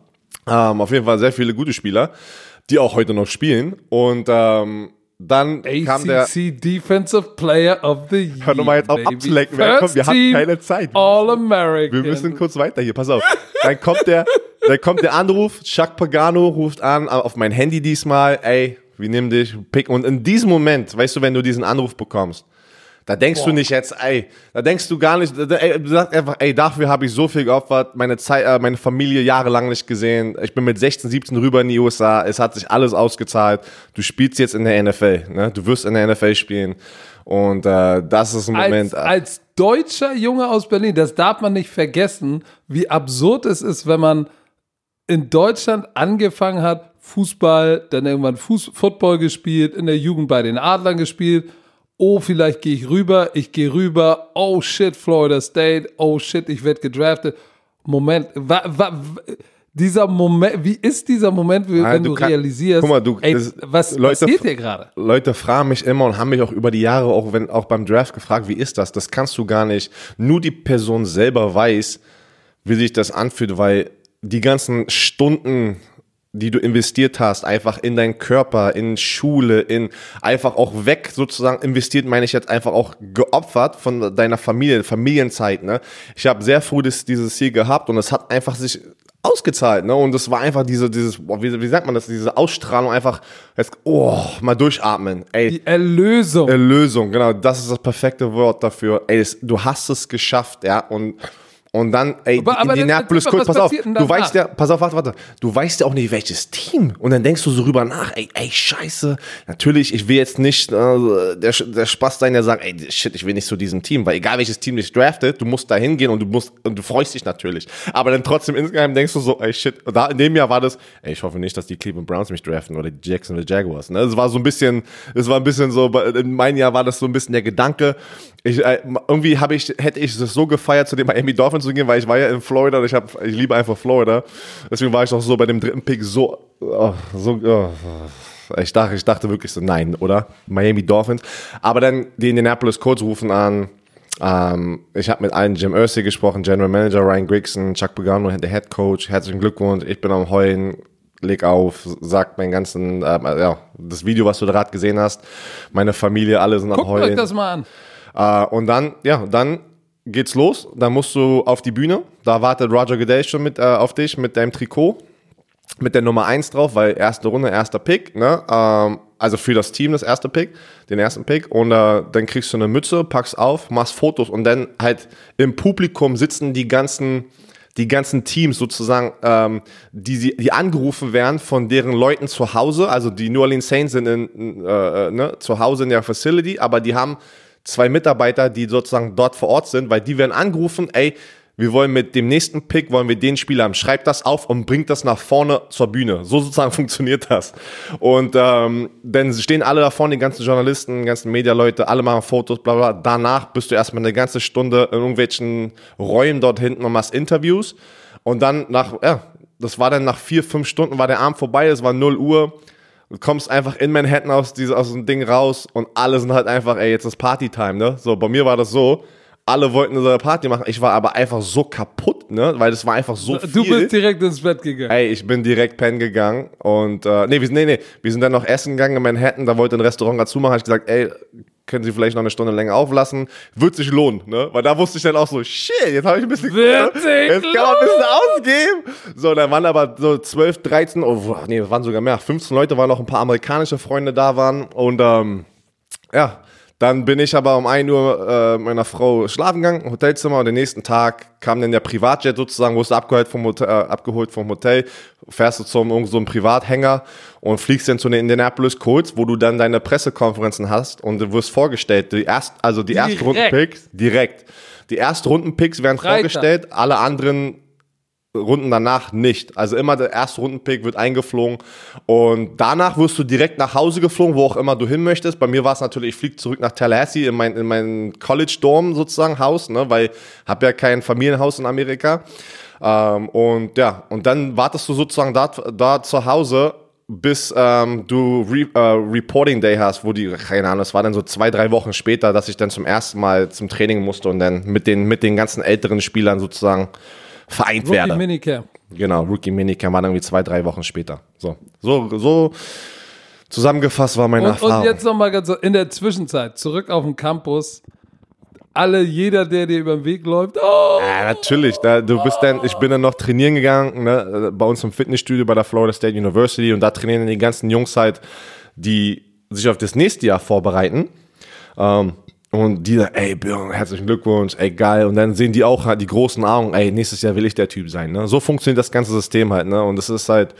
Ähm, auf jeden Fall sehr viele gute Spieler, die auch heute noch spielen. Und ähm, dann ACC kam der Defensive Player of the Year. Hör doch mal jetzt auf abzulenken. Komm, wir haben keine Zeit. All American. Wir müssen kurz weiter hier. Pass auf. Dann kommt der, dann kommt der Anruf. Chuck Pagano ruft an auf mein Handy diesmal. Ey, wir nehmen dich. Pick. Und in diesem Moment, weißt du, wenn du diesen Anruf bekommst, Da denkst du nicht jetzt, ey, da denkst du gar nicht, ey, du sagst einfach, ey, dafür habe ich so viel geopfert, meine Zeit, äh, meine Familie jahrelang nicht gesehen. Ich bin mit 16, 17 rüber in die USA, es hat sich alles ausgezahlt. Du spielst jetzt in der NFL, ne? Du wirst in der NFL spielen. Und äh, das ist ein Moment. als, als deutscher Junge aus Berlin, das darf man nicht vergessen, wie absurd es ist, wenn man in Deutschland angefangen hat, Fußball, dann irgendwann Fuß, Football gespielt, in der Jugend bei den Adlern gespielt. Oh, vielleicht gehe ich rüber, ich gehe rüber. Oh shit, Florida State. Oh shit, ich werde gedraftet. Moment, wa, wa, dieser Moment, wie ist dieser Moment, wenn Nein, du, du kann- realisierst, guck mal, du- ey, das- was Leute- passiert hier gerade? Leute fragen mich immer und haben mich auch über die Jahre, auch wenn auch beim Draft gefragt, wie ist das? Das kannst du gar nicht. Nur die Person selber weiß, wie sich das anfühlt, weil die ganzen Stunden, die du investiert hast, einfach in deinen Körper, in Schule, in einfach auch weg sozusagen investiert, meine ich jetzt einfach auch geopfert von deiner Familie, Familienzeit. Ne? Ich habe sehr früh das, dieses Ziel gehabt und es hat einfach sich ausgezahlt, ne? Und es war einfach diese, dieses, wie, wie sagt man das, diese Ausstrahlung einfach, jetzt, oh, mal durchatmen. Ey, Die Erlösung. Erlösung, genau, das ist das perfekte Wort dafür. Ey, es, du hast es geschafft, ja, und und dann, ey, Aber- aber Indianapolis was pass auf, du weißt ja, pass auf, warte, warte, du weißt ja auch nicht, welches Team. Und dann denkst du so rüber nach, ey, ey, scheiße, natürlich, ich will jetzt nicht äh, der, der Spaß sein, der sagt, ey, shit, ich will nicht zu diesem Team, weil egal welches Team dich draftet, du musst da hingehen und du musst, und du freust dich natürlich. Aber dann trotzdem insgeheim denkst du so, ey, shit, da in dem Jahr war das, ey, ich hoffe nicht, dass die Cleveland Browns mich draften oder die Jacksonville Jaguars. Ne? Es war so ein bisschen, es war ein bisschen so, in meinem Jahr war das so ein bisschen der Gedanke, ich, äh, irgendwie habe ich, hätte ich es so gefeiert, zu den Miami Dolphins zu gehen, weil ich war ja in Florida und ich, hab, ich liebe einfach Florida. Deswegen war ich auch so bei dem dritten Pick so, oh, so, oh, ich dachte, ich dachte wirklich so, nein, oder? Miami Dolphins. Aber dann die Indianapolis Colts rufen an. Ähm, ich habe mit allen Jim Irsay gesprochen, General Manager Ryan Grigson, Chuck Pagano, der Head Coach. Herzlichen Glückwunsch, ich bin am Heulen. Leg auf, sagt meinen ganzen, äh, ja, das Video, was du gerade gesehen hast, meine Familie, alle sind am Guckt euch Heulen. das mal an. Äh, und dann, ja, dann geht's los. Dann musst du auf die Bühne. Da wartet Roger Goodell schon mit, äh, auf dich mit deinem Trikot. Mit der Nummer 1 drauf, weil erste Runde, erster Pick, ne? Ähm, also für das Team das erste Pick, den ersten Pick. Und äh, dann kriegst du eine Mütze, packst auf, machst Fotos und dann halt im Publikum sitzen die ganzen die ganzen Teams sozusagen, ähm, die, die angerufen werden von deren Leuten zu Hause, also die New Orleans Saints sind in, äh, äh, ne, zu Hause in der Facility, aber die haben zwei Mitarbeiter, die sozusagen dort vor Ort sind, weil die werden angerufen, ey, wir wollen mit dem nächsten Pick, wollen wir den Spieler haben. Schreibt das auf und bringt das nach vorne zur Bühne. So sozusagen funktioniert das. Und ähm, dann stehen alle da vorne, die ganzen Journalisten, die ganzen Medialeute, alle machen Fotos, bla bla. Danach bist du erstmal eine ganze Stunde in irgendwelchen Räumen dort hinten und machst Interviews. Und dann nach, ja, das war dann nach vier, fünf Stunden war der Abend vorbei, es war 0 Uhr. Du kommst einfach in Manhattan aus, diese, aus dem Ding raus und alle sind halt einfach, ey, jetzt ist Partytime, ne? So, bei mir war das so, alle wollten eine Party machen, ich war aber einfach so kaputt, ne? Weil das war einfach so viel. Du bist direkt ins Bett gegangen. Ey, ich bin direkt pennen gegangen und äh, nee, wir nee, nee, wir sind dann noch essen gegangen in Manhattan, da wollte ein Restaurant dazu machen, hab ich gesagt, ey, können Sie vielleicht noch eine Stunde länger auflassen? Wird sich lohnen, ne? Weil da wusste ich dann auch so, shit, jetzt habe ich ein bisschen Wird sich jetzt kann man ein bisschen ausgeben. So, dann waren aber so 12, 13, oh, nee, es waren sogar mehr, 15 Leute, waren noch ein paar amerikanische Freunde da waren und ähm, ja, dann bin ich aber um 1 Uhr äh, meiner Frau schlafen gegangen, Hotelzimmer und den nächsten Tag kam dann der Privatjet sozusagen, wurdest du abgeholt vom Hotel, äh, abgeholt vom Hotel, fährst du zum irgend so einem Privathänger und fliegst dann zu den Indianapolis Colts, wo du dann deine Pressekonferenzen hast und du wirst vorgestellt, die erst, also die Direkt. ersten Rundenpicks, direkt. Die ersten Rundenpicks werden Freitag. vorgestellt, alle anderen Runden danach nicht. Also immer der erste Rundenpick wird eingeflogen und danach wirst du direkt nach Hause geflogen, wo auch immer du hin möchtest. Bei mir war es natürlich, ich fliege zurück nach Tallahassee in mein, in mein College Dorm sozusagen Haus, ne, weil habe ja kein Familienhaus in Amerika. Ähm, und ja, und dann wartest du sozusagen da, da zu Hause bis ähm, du Re äh, Reporting Day hast, wo die, keine Ahnung, das war dann so zwei, drei Wochen später, dass ich dann zum ersten Mal zum Training musste und dann mit den, mit den ganzen älteren Spielern sozusagen vereint Rookie werde. Minicamp. Genau, Rookie Minicamp war dann irgendwie zwei, drei Wochen später. So, so, so zusammengefasst war meine Und, Erfahrung. und jetzt nochmal ganz so, in der Zwischenzeit, zurück auf den Campus. Alle, jeder, der dir über den Weg läuft, oh, Ja, natürlich. Da, du bist dann, ich bin dann noch trainieren gegangen, ne, bei uns im Fitnessstudio bei der Florida State University und da trainieren dann die ganzen Jungs halt, die sich auf das nächste Jahr vorbereiten. Ähm, Und die sagen, ey, Björn, herzlichen Glückwunsch, ey, geil. Und dann sehen die auch halt die großen Augen, ey, nächstes Jahr will ich der Typ sein. Ne? So funktioniert das ganze System halt. Ne? Und es ist halt,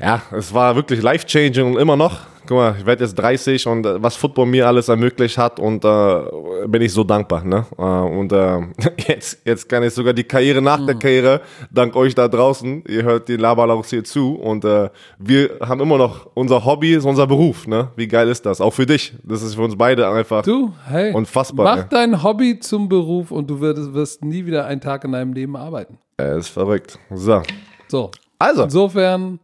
ja, es war wirklich life-changing und immer noch. Guck mal, ich werde jetzt 30 und äh, was Football mir alles ermöglicht hat und äh, bin ich so dankbar. Ne? Äh, und äh, jetzt, jetzt kann ich sogar die Karriere nach mhm. der Karriere, dank euch da draußen, ihr hört die Laberlauchs hier zu und äh, wir haben immer noch unser Hobby, ist unser Beruf. Ne? Wie geil ist das? Auch für dich. Das ist für uns beide einfach du, hey, unfassbar. Mach ne? dein Hobby zum Beruf und du wirst, wirst nie wieder einen Tag in deinem Leben arbeiten. Äh, ist verrückt. So. So. Also. Insofern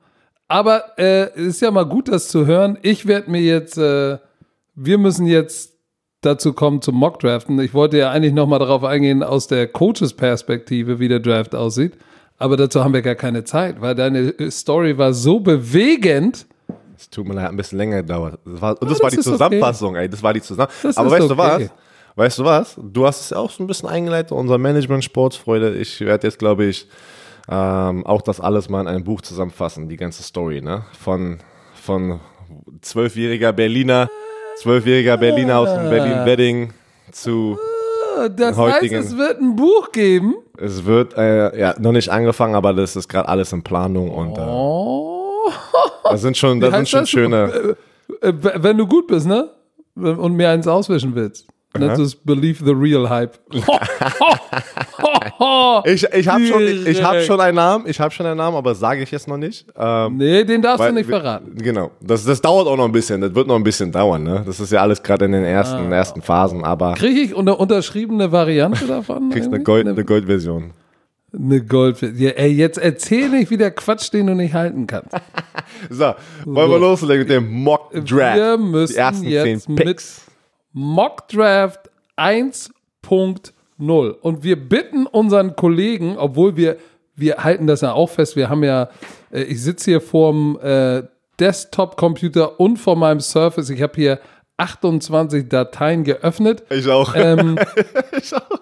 aber äh, ist ja mal gut, das zu hören. Ich werde mir jetzt, äh, wir müssen jetzt dazu kommen zum Mock-Draften. Ich wollte ja eigentlich nochmal darauf eingehen, aus der Coaches-Perspektive, wie der Draft aussieht. Aber dazu haben wir gar keine Zeit, weil deine Story war so bewegend. Es tut mir leid, ein bisschen länger gedauert. Das war, und das, ja, war das die Zusammenfassung, okay. ey. Das war die Zusammenfassung. Aber weißt okay. du was? Weißt du was? Du hast es auch so ein bisschen eingeleitet, unser Management Sportsfreude. Ich werde jetzt, glaube ich, ähm, auch das alles mal in einem Buch zusammenfassen, die ganze Story, ne? Von, von zwölfjähriger Berliner, zwölfjähriger Berliner aus dem Berlin-Wedding zu ah, das heutigen, heißt, es wird ein Buch geben? Es wird, äh, ja, noch nicht angefangen, aber das ist gerade alles in Planung und äh, oh. das sind schon, das sind schon das? schöne. Äh, äh, wenn du gut bist, ne? Und mir eins auswischen willst. Das ist Believe the Real Hype. ich ich habe schon, ich, ich hab schon einen Namen, ich habe schon einen Namen, aber sage ich jetzt noch nicht. Ähm, nee, den darfst weil, du nicht verraten. Genau, das, das dauert auch noch ein bisschen, das wird noch ein bisschen dauern. Ne? Das ist ja alles gerade in den ersten, ah. ersten Phasen. Aber Kriege ich eine unterschriebene Variante davon? Kriegst eine, Gold, eine Goldversion. Eine Goldversion. Ja, ey, jetzt erzähl nicht wieder Quatsch, den du nicht halten kannst. so, wollen wir loslegen mit dem Mock Draft. Wir müssen Die ersten jetzt mit Mock Draft 1.0. Und wir bitten unseren Kollegen, obwohl wir, wir halten das ja auch fest, wir haben ja, äh, ich sitze hier vorm äh, Desktop-Computer und vor meinem Surface. Ich habe hier 28 Dateien geöffnet. Ich auch. Ähm, ich auch.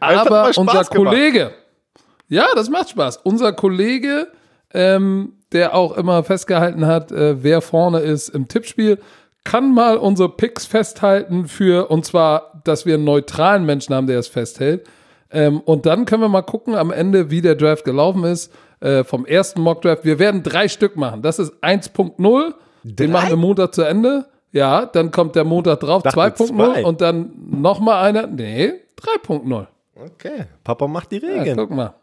Aber unser gemacht. Kollege, ja, das macht Spaß. Unser Kollege, ähm, der auch immer festgehalten hat, äh, wer vorne ist im Tippspiel, kann mal unsere Picks festhalten für, und zwar, dass wir einen neutralen Menschen haben, der es festhält. Ähm, und dann können wir mal gucken am Ende, wie der Draft gelaufen ist. Äh, vom ersten Mock Draft. Wir werden drei Stück machen. Das ist 1.0. Den machen wir Montag zu Ende. Ja, dann kommt der Montag drauf 2.0 und dann nochmal einer. Nee, 3.0. Okay, Papa macht die Regeln. Ja, guck mal.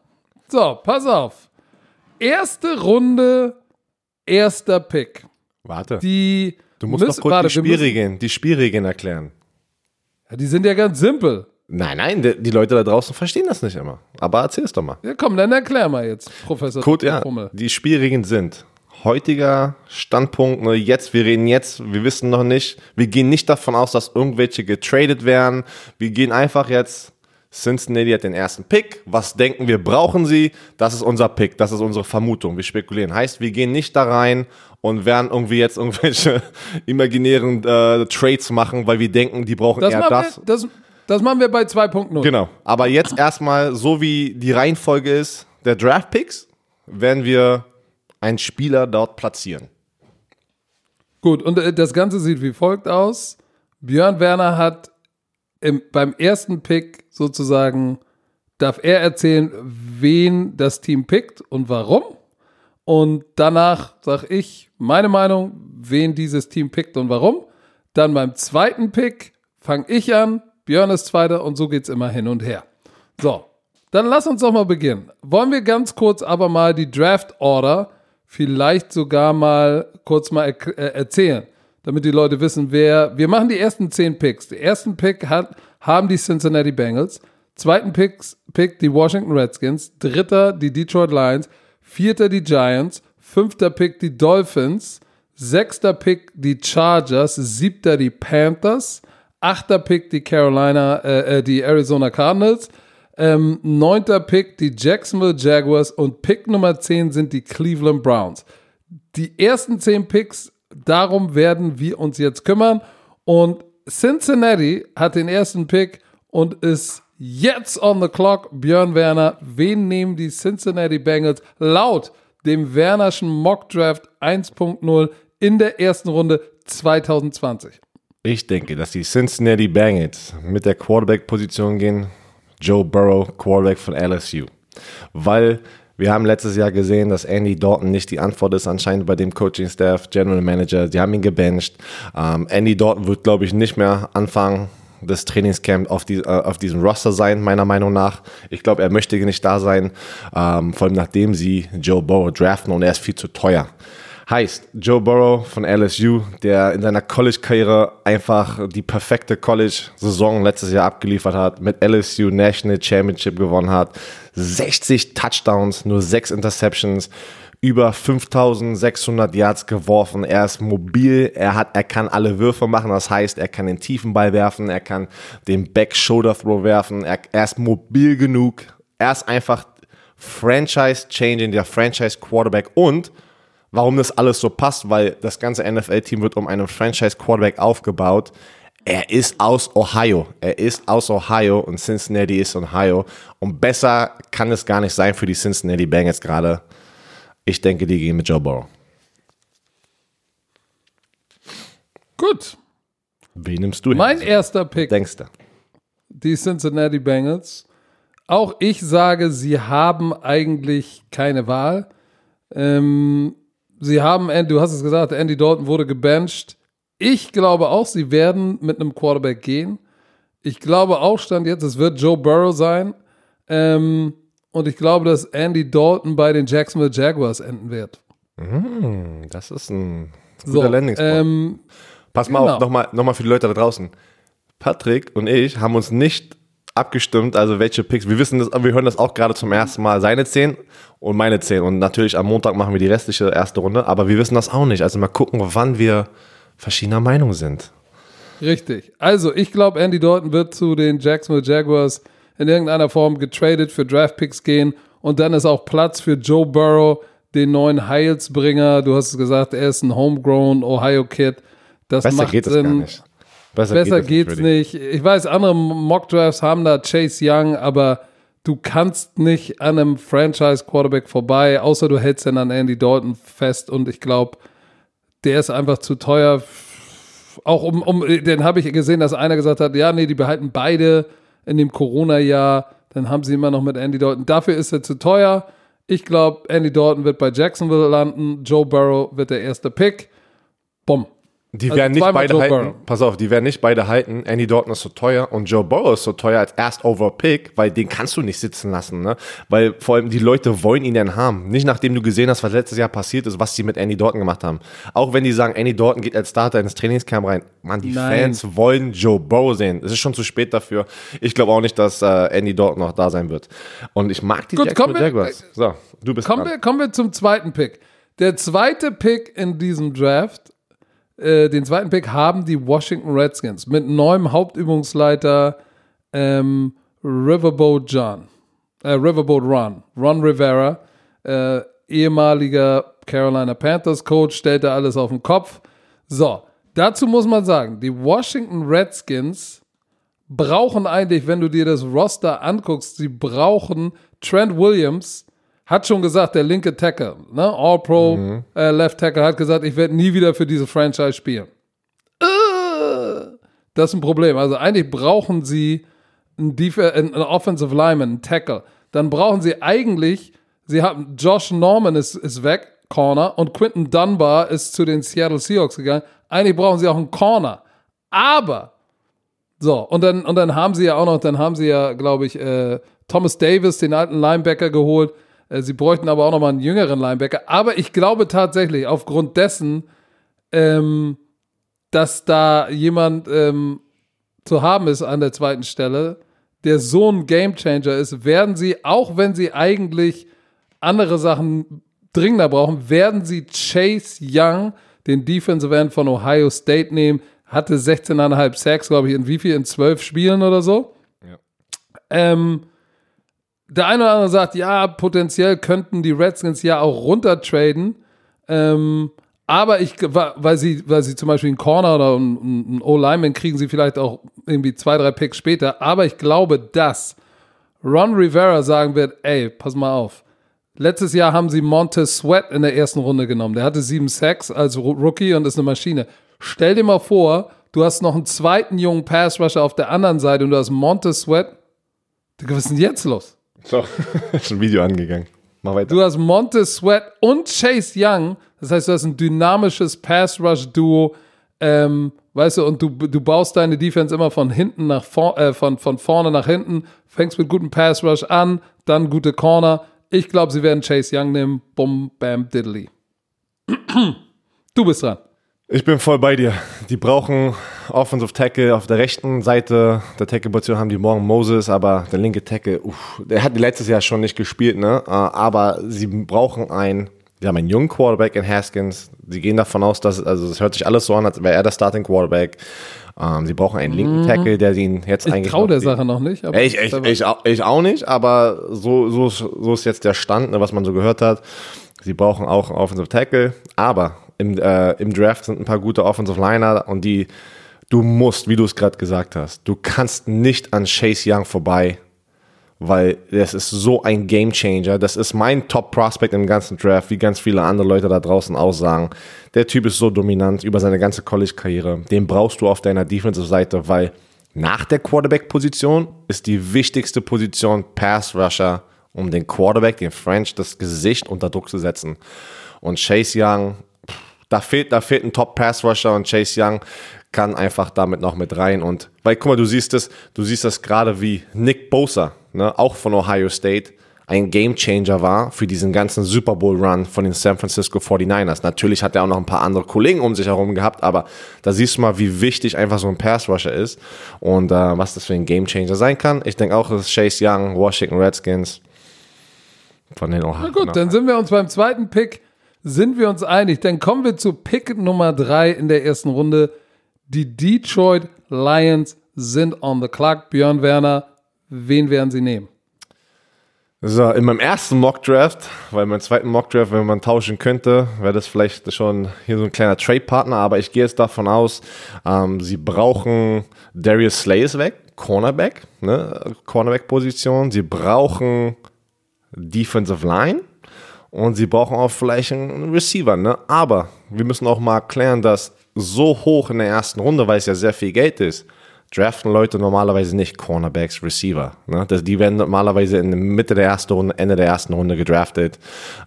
So, pass auf. Erste Runde, erster Pick. Warte. Die Du musst doch kurz warte, die, Spielregeln, die Spielregeln erklären. Ja, die sind ja ganz simpel. Nein, nein, die, die, Leute da draußen verstehen das nicht immer. Aber erzähl es doch mal. Ja, komm, dann erklär mal jetzt, Professor Gut, ja. Die Spielregeln sind heutiger Standpunkt, ne, jetzt, wir reden jetzt, wir wissen noch nicht, wir gehen nicht davon aus, dass irgendwelche getradet werden. Wir gehen einfach jetzt, Cincinnati hat den ersten Pick. Was denken wir, brauchen sie? Das ist unser Pick, das ist unsere Vermutung. Wir spekulieren. Heißt, wir gehen nicht da rein und werden irgendwie jetzt irgendwelche imaginären äh, Trades machen, weil wir denken, die brauchen das eher das. Wir, das. Das machen wir bei 2.0. Genau. Aber jetzt erstmal, so wie die Reihenfolge ist, der Draft Picks, werden wir einen Spieler dort platzieren. Gut, und äh, das Ganze sieht wie folgt aus. Björn Werner hat im, beim ersten Pick sozusagen, darf er erzählen, wen das Team pickt und warum. Und danach sage ich meine Meinung, wen dieses Team pickt und warum. Dann beim zweiten Pick fange ich an, Björn ist Zweiter und so geht es immer hin und her. So, dann lass uns doch mal beginnen. Wollen wir ganz kurz aber mal die Draft Order vielleicht sogar mal kurz mal er äh, erzählen, damit die Leute wissen, wer. Wir machen die ersten zehn Picks. Den ersten Pick hat, haben die Cincinnati Bengals, zweiten Picks, Pick die Washington Redskins, dritter die Detroit Lions, Vierter die Giants, fünfter Pick die Dolphins, sechster Pick die Chargers, siebter die Panthers, achter Pick die Carolina, äh, äh, die Arizona Cardinals, ähm, neunter Pick die Jacksonville Jaguars und Pick Nummer zehn sind die Cleveland Browns. Die ersten zehn Picks, darum werden wir uns jetzt kümmern. Und Cincinnati hat den ersten Pick und ist Jetzt on the clock, Björn Werner. Wen nehmen die Cincinnati Bengals laut dem Wernerschen Mock Draft 1.0 in der ersten Runde 2020? Ich denke, dass die Cincinnati Bengals mit der Quarterback-Position gehen. Joe Burrow, Quarterback von LSU. Weil wir haben letztes Jahr gesehen, dass Andy Dalton nicht die Antwort ist anscheinend bei dem Coaching-Staff, General Manager. Sie haben ihn gebencht. Ähm, Andy Dalton wird, glaube ich, nicht mehr anfangen, das Trainingscamp auf, die, äh, auf diesem Roster sein, meiner Meinung nach. Ich glaube, er möchte nicht da sein, ähm, vor allem nachdem sie Joe Burrow draften und er ist viel zu teuer. Heißt, Joe Burrow von LSU, der in seiner College-Karriere einfach die perfekte College-Saison letztes Jahr abgeliefert hat, mit LSU National Championship gewonnen hat, 60 Touchdowns, nur 6 Interceptions, über 5600 Yards geworfen. Er ist mobil, er hat, er kann alle Würfe machen. Das heißt, er kann den tiefen Ball werfen, er kann den Back-Shoulder-Throw werfen. Er, er ist mobil genug. Er ist einfach Franchise-Changing, der Franchise-Quarterback. Und warum das alles so passt, weil das ganze NFL-Team wird um einen Franchise-Quarterback aufgebaut. Er ist aus Ohio. Er ist aus Ohio und Cincinnati ist Ohio. Und besser kann es gar nicht sein für die Cincinnati Bengals gerade. Ich denke, die gehen mit Joe Burrow. Gut. Wen nimmst du? Mein erster Pick. Denkst du? Die Cincinnati Bengals. Auch ich sage, sie haben eigentlich keine Wahl. Ähm, sie haben, du hast es gesagt, Andy Dalton wurde gebencht. Ich glaube auch, sie werden mit einem Quarterback gehen. Ich glaube auch, stand jetzt, es wird Joe Burrow sein. Ähm, und ich glaube, dass Andy Dalton bei den Jacksonville Jaguars enden wird. Mm, das ist ein So, guter Landing ähm, Pass mal genau. auf, nochmal noch mal für die Leute da draußen. Patrick und ich haben uns nicht abgestimmt, also welche Picks. Wir wissen das, wir hören das auch gerade zum ersten Mal, seine 10 und meine 10. Und natürlich am Montag machen wir die restliche erste Runde, aber wir wissen das auch nicht. Also mal gucken, wann wir verschiedener Meinung sind. Richtig. Also, ich glaube, Andy Dalton wird zu den Jacksonville Jaguars in irgendeiner Form getradet für Draftpicks gehen und dann ist auch Platz für Joe Burrow, den neuen Heilsbringer. Du hast es gesagt, er ist ein homegrown Ohio Kid. Das Besser macht geht Sinn. gar nicht. Besser, Besser geht geht's es nicht. Ich weiß, andere Mockdrafts haben da Chase Young, aber du kannst nicht an einem Franchise-Quarterback vorbei, außer du hältst dann an Andy Dalton fest und ich glaube, der ist einfach zu teuer. Auch um, um den habe ich gesehen, dass einer gesagt hat, ja, nee, die behalten beide in dem Corona-Jahr. Dann haben sie immer noch mit Andy Dalton. Dafür ist er zu teuer. Ich glaube, Andy Dalton wird bei Jacksonville landen. Joe Burrow wird der erste Pick. Bumm. Die Also werden nicht zweimal beide Joe halten. Burrow. Pass auf, die werden nicht beide halten. Andy Dalton ist so teuer und Joe Burrow ist so teuer als erst over Pick, weil den kannst du nicht sitzen lassen, ne? Weil vor allem die Leute wollen ihn dann haben. Nicht nachdem du gesehen hast, was letztes Jahr passiert ist, was sie mit Andy Dalton gemacht haben. Auch wenn die sagen, Andy Dalton geht als Starter ins Trainingscamp rein. Mann, die Nein. Fans wollen Joe Burrow sehen. Es ist schon zu spät dafür. Ich glaube auch nicht, dass äh, Andy Dalton noch da sein wird. Und ich mag die Gut, Jacksonville Jaguars. So, du bist Kommen dran. wir, kommen wir zum zweiten Pick. Der zweite Pick in diesem Draft, äh, den zweiten Pick haben die Washington Redskins mit neuem Hauptübungsleiter ähm, Riverboat John, äh, Riverboat Ron, Ron Rivera, äh, ehemaliger Carolina Panthers Coach, stellt da alles auf den Kopf. So, dazu muss man sagen, die Washington Redskins brauchen eigentlich, wenn du dir das Roster anguckst, sie brauchen Trent Williams, hat schon gesagt, der linke Tackle, ne? All-Pro äh, Left Tackle, hat gesagt, ich werde nie wieder für diese Franchise spielen. Äh, Das ist ein Problem. Also eigentlich brauchen sie einen, Def einen Offensive Lineman, einen Tackle. Dann brauchen sie eigentlich, sie haben, Josh Norman ist, ist weg, Corner, und Quinton Dunbar ist zu den Seattle Seahawks gegangen. Eigentlich brauchen sie auch einen Corner. Aber so, und dann, und dann haben sie ja auch noch, dann haben sie ja, glaube ich, äh, Thomas Davis, den alten Linebacker, geholt. Äh, sie bräuchten aber auch noch mal einen jüngeren Linebacker. Aber ich glaube tatsächlich, aufgrund dessen, ähm, dass da jemand ähm, zu haben ist an der zweiten Stelle, der so ein Gamechanger ist, werden sie, auch wenn sie eigentlich andere Sachen dringender brauchen, werden sie Chase Young, den Defensive End von Ohio State, nehmen. Hatte 16,5 Sacks, glaube ich, in wie viel? In zwölf Spielen oder so. Ja. Ähm, der eine oder andere sagt, ja, potenziell könnten die Redskins ja auch runtertraden. Ähm, aber ich, weil sie, weil sie zum Beispiel einen Corner oder einen, O-Lineman kriegen sie vielleicht auch irgendwie zwei, drei Picks später. Aber ich glaube, dass Ron Rivera sagen wird, ey, pass mal auf. Letztes Jahr haben sie Montez Sweat in der ersten Runde genommen. Der hatte sieben Sacks als Rookie und ist eine Maschine. Stell dir mal vor, du hast noch einen zweiten jungen Pass-Rusher auf der anderen Seite und du hast Montez Sweat. Was ist denn jetzt los? So, ist ein Video angegangen. Mach weiter. Du hast Montez Sweat und Chase Young. Das heißt, du hast ein dynamisches Pass-Rush-Duo. Ähm, weißt du, und du, du baust deine Defense immer von hinten nach vor, äh, von, von vorne nach hinten, fängst mit gutem Pass-Rush an, dann gute Corner. Ich glaube, sie werden Chase Young nehmen. Bum, bam, diddly. Du bist dran. Ich bin voll bei dir. Die brauchen Offensive Tackle auf der rechten Seite der Tackle-Position haben die morgen Moses, aber der linke Tackle, uff, der hat letztes Jahr schon nicht gespielt, ne? Äh, aber sie brauchen einen, sie haben einen jungen Quarterback in Haskins. Sie gehen davon aus, dass, also es hört sich alles so an, als wäre er der Starting Quarterback. Ähm, sie brauchen einen linken Tackle, der ihn jetzt Ich eigentlich. traue noch der die- Sache noch nicht. Aber ich, ich, ich, auch- ich auch nicht, aber so, so, so ist jetzt der Stand, ne, was man so gehört hat. Sie brauchen auch einen Offensive Tackle, aber im, äh, im Draft sind ein paar gute Offensive Liner und die, du musst, wie du es gerade gesagt hast, du kannst nicht an Chase Young vorbei, weil das ist so ein Game Changer. Das ist mein Top Prospect im ganzen Draft, wie ganz viele andere Leute da draußen aussagen. Der Typ ist so dominant über seine ganze College-Karriere. Den brauchst du auf deiner Defensive-Seite, weil nach der Quarterback-Position ist die wichtigste Position Pass Rusher, um den Quarterback, den French, das Gesicht unter Druck zu setzen. Und Chase Young, da fehlt, da fehlt ein Top Pass Rusher und Chase Young kann einfach damit noch mit rein. Und weil, guck mal, du siehst es, du siehst das gerade wie Nick Bosa, ne, auch von Ohio State, ein Game Changer war für diesen ganzen Super Bowl Run von den San Francisco 49ers. Natürlich hat er auch noch ein paar andere Kollegen um sich herum gehabt, aber da siehst du mal, wie wichtig einfach so ein Pass Rusher ist und äh, was das für ein Game Changer sein kann. Ich denke auch, ist Chase Young, Washington Redskins. Von den Ohio. Na gut, dann sind wir uns beim zweiten Pick, sind wir uns einig. Dann kommen wir zu Pick Nummer drei in der ersten Runde. Die Detroit Lions sind on the clock. Björn Werner, wen werden sie nehmen? So, in meinem ersten Mock-Draft, weil mein zweiten Mock-Draft, wenn man tauschen könnte, wäre das vielleicht schon hier so ein kleiner Trade-Partner, aber ich gehe jetzt davon aus, ähm, sie brauchen Darius Slay weg, Cornerback, ne, Cornerback-Position, sie brauchen Defensive Line und sie brauchen auch vielleicht einen Receiver, ne, aber wir müssen auch mal klären, dass so hoch in der ersten Runde, weil es ja sehr viel Geld ist, draften Leute normalerweise nicht Cornerbacks, Receiver. Ne? Das, die werden normalerweise in der Mitte der ersten Runde, Ende der ersten Runde gedraftet.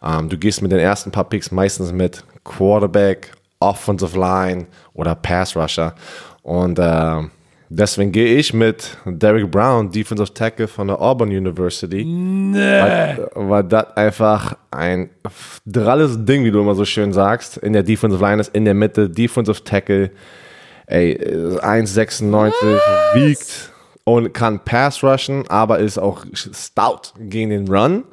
Ähm, du gehst mit den ersten paar Picks meistens mit Quarterback, Offensive Line oder Pass Rusher. Und äh, deswegen gehe ich mit Derek Brown, Defensive Tackle von der Auburn University. Weil, weil das einfach ein dralles Ding, wie du immer so schön sagst, in der Defensive Line ist, in der Mitte, Defensive Tackle ey, ist 1,96, wiegt und kann Pass rushen, aber ist auch stout gegen den Run.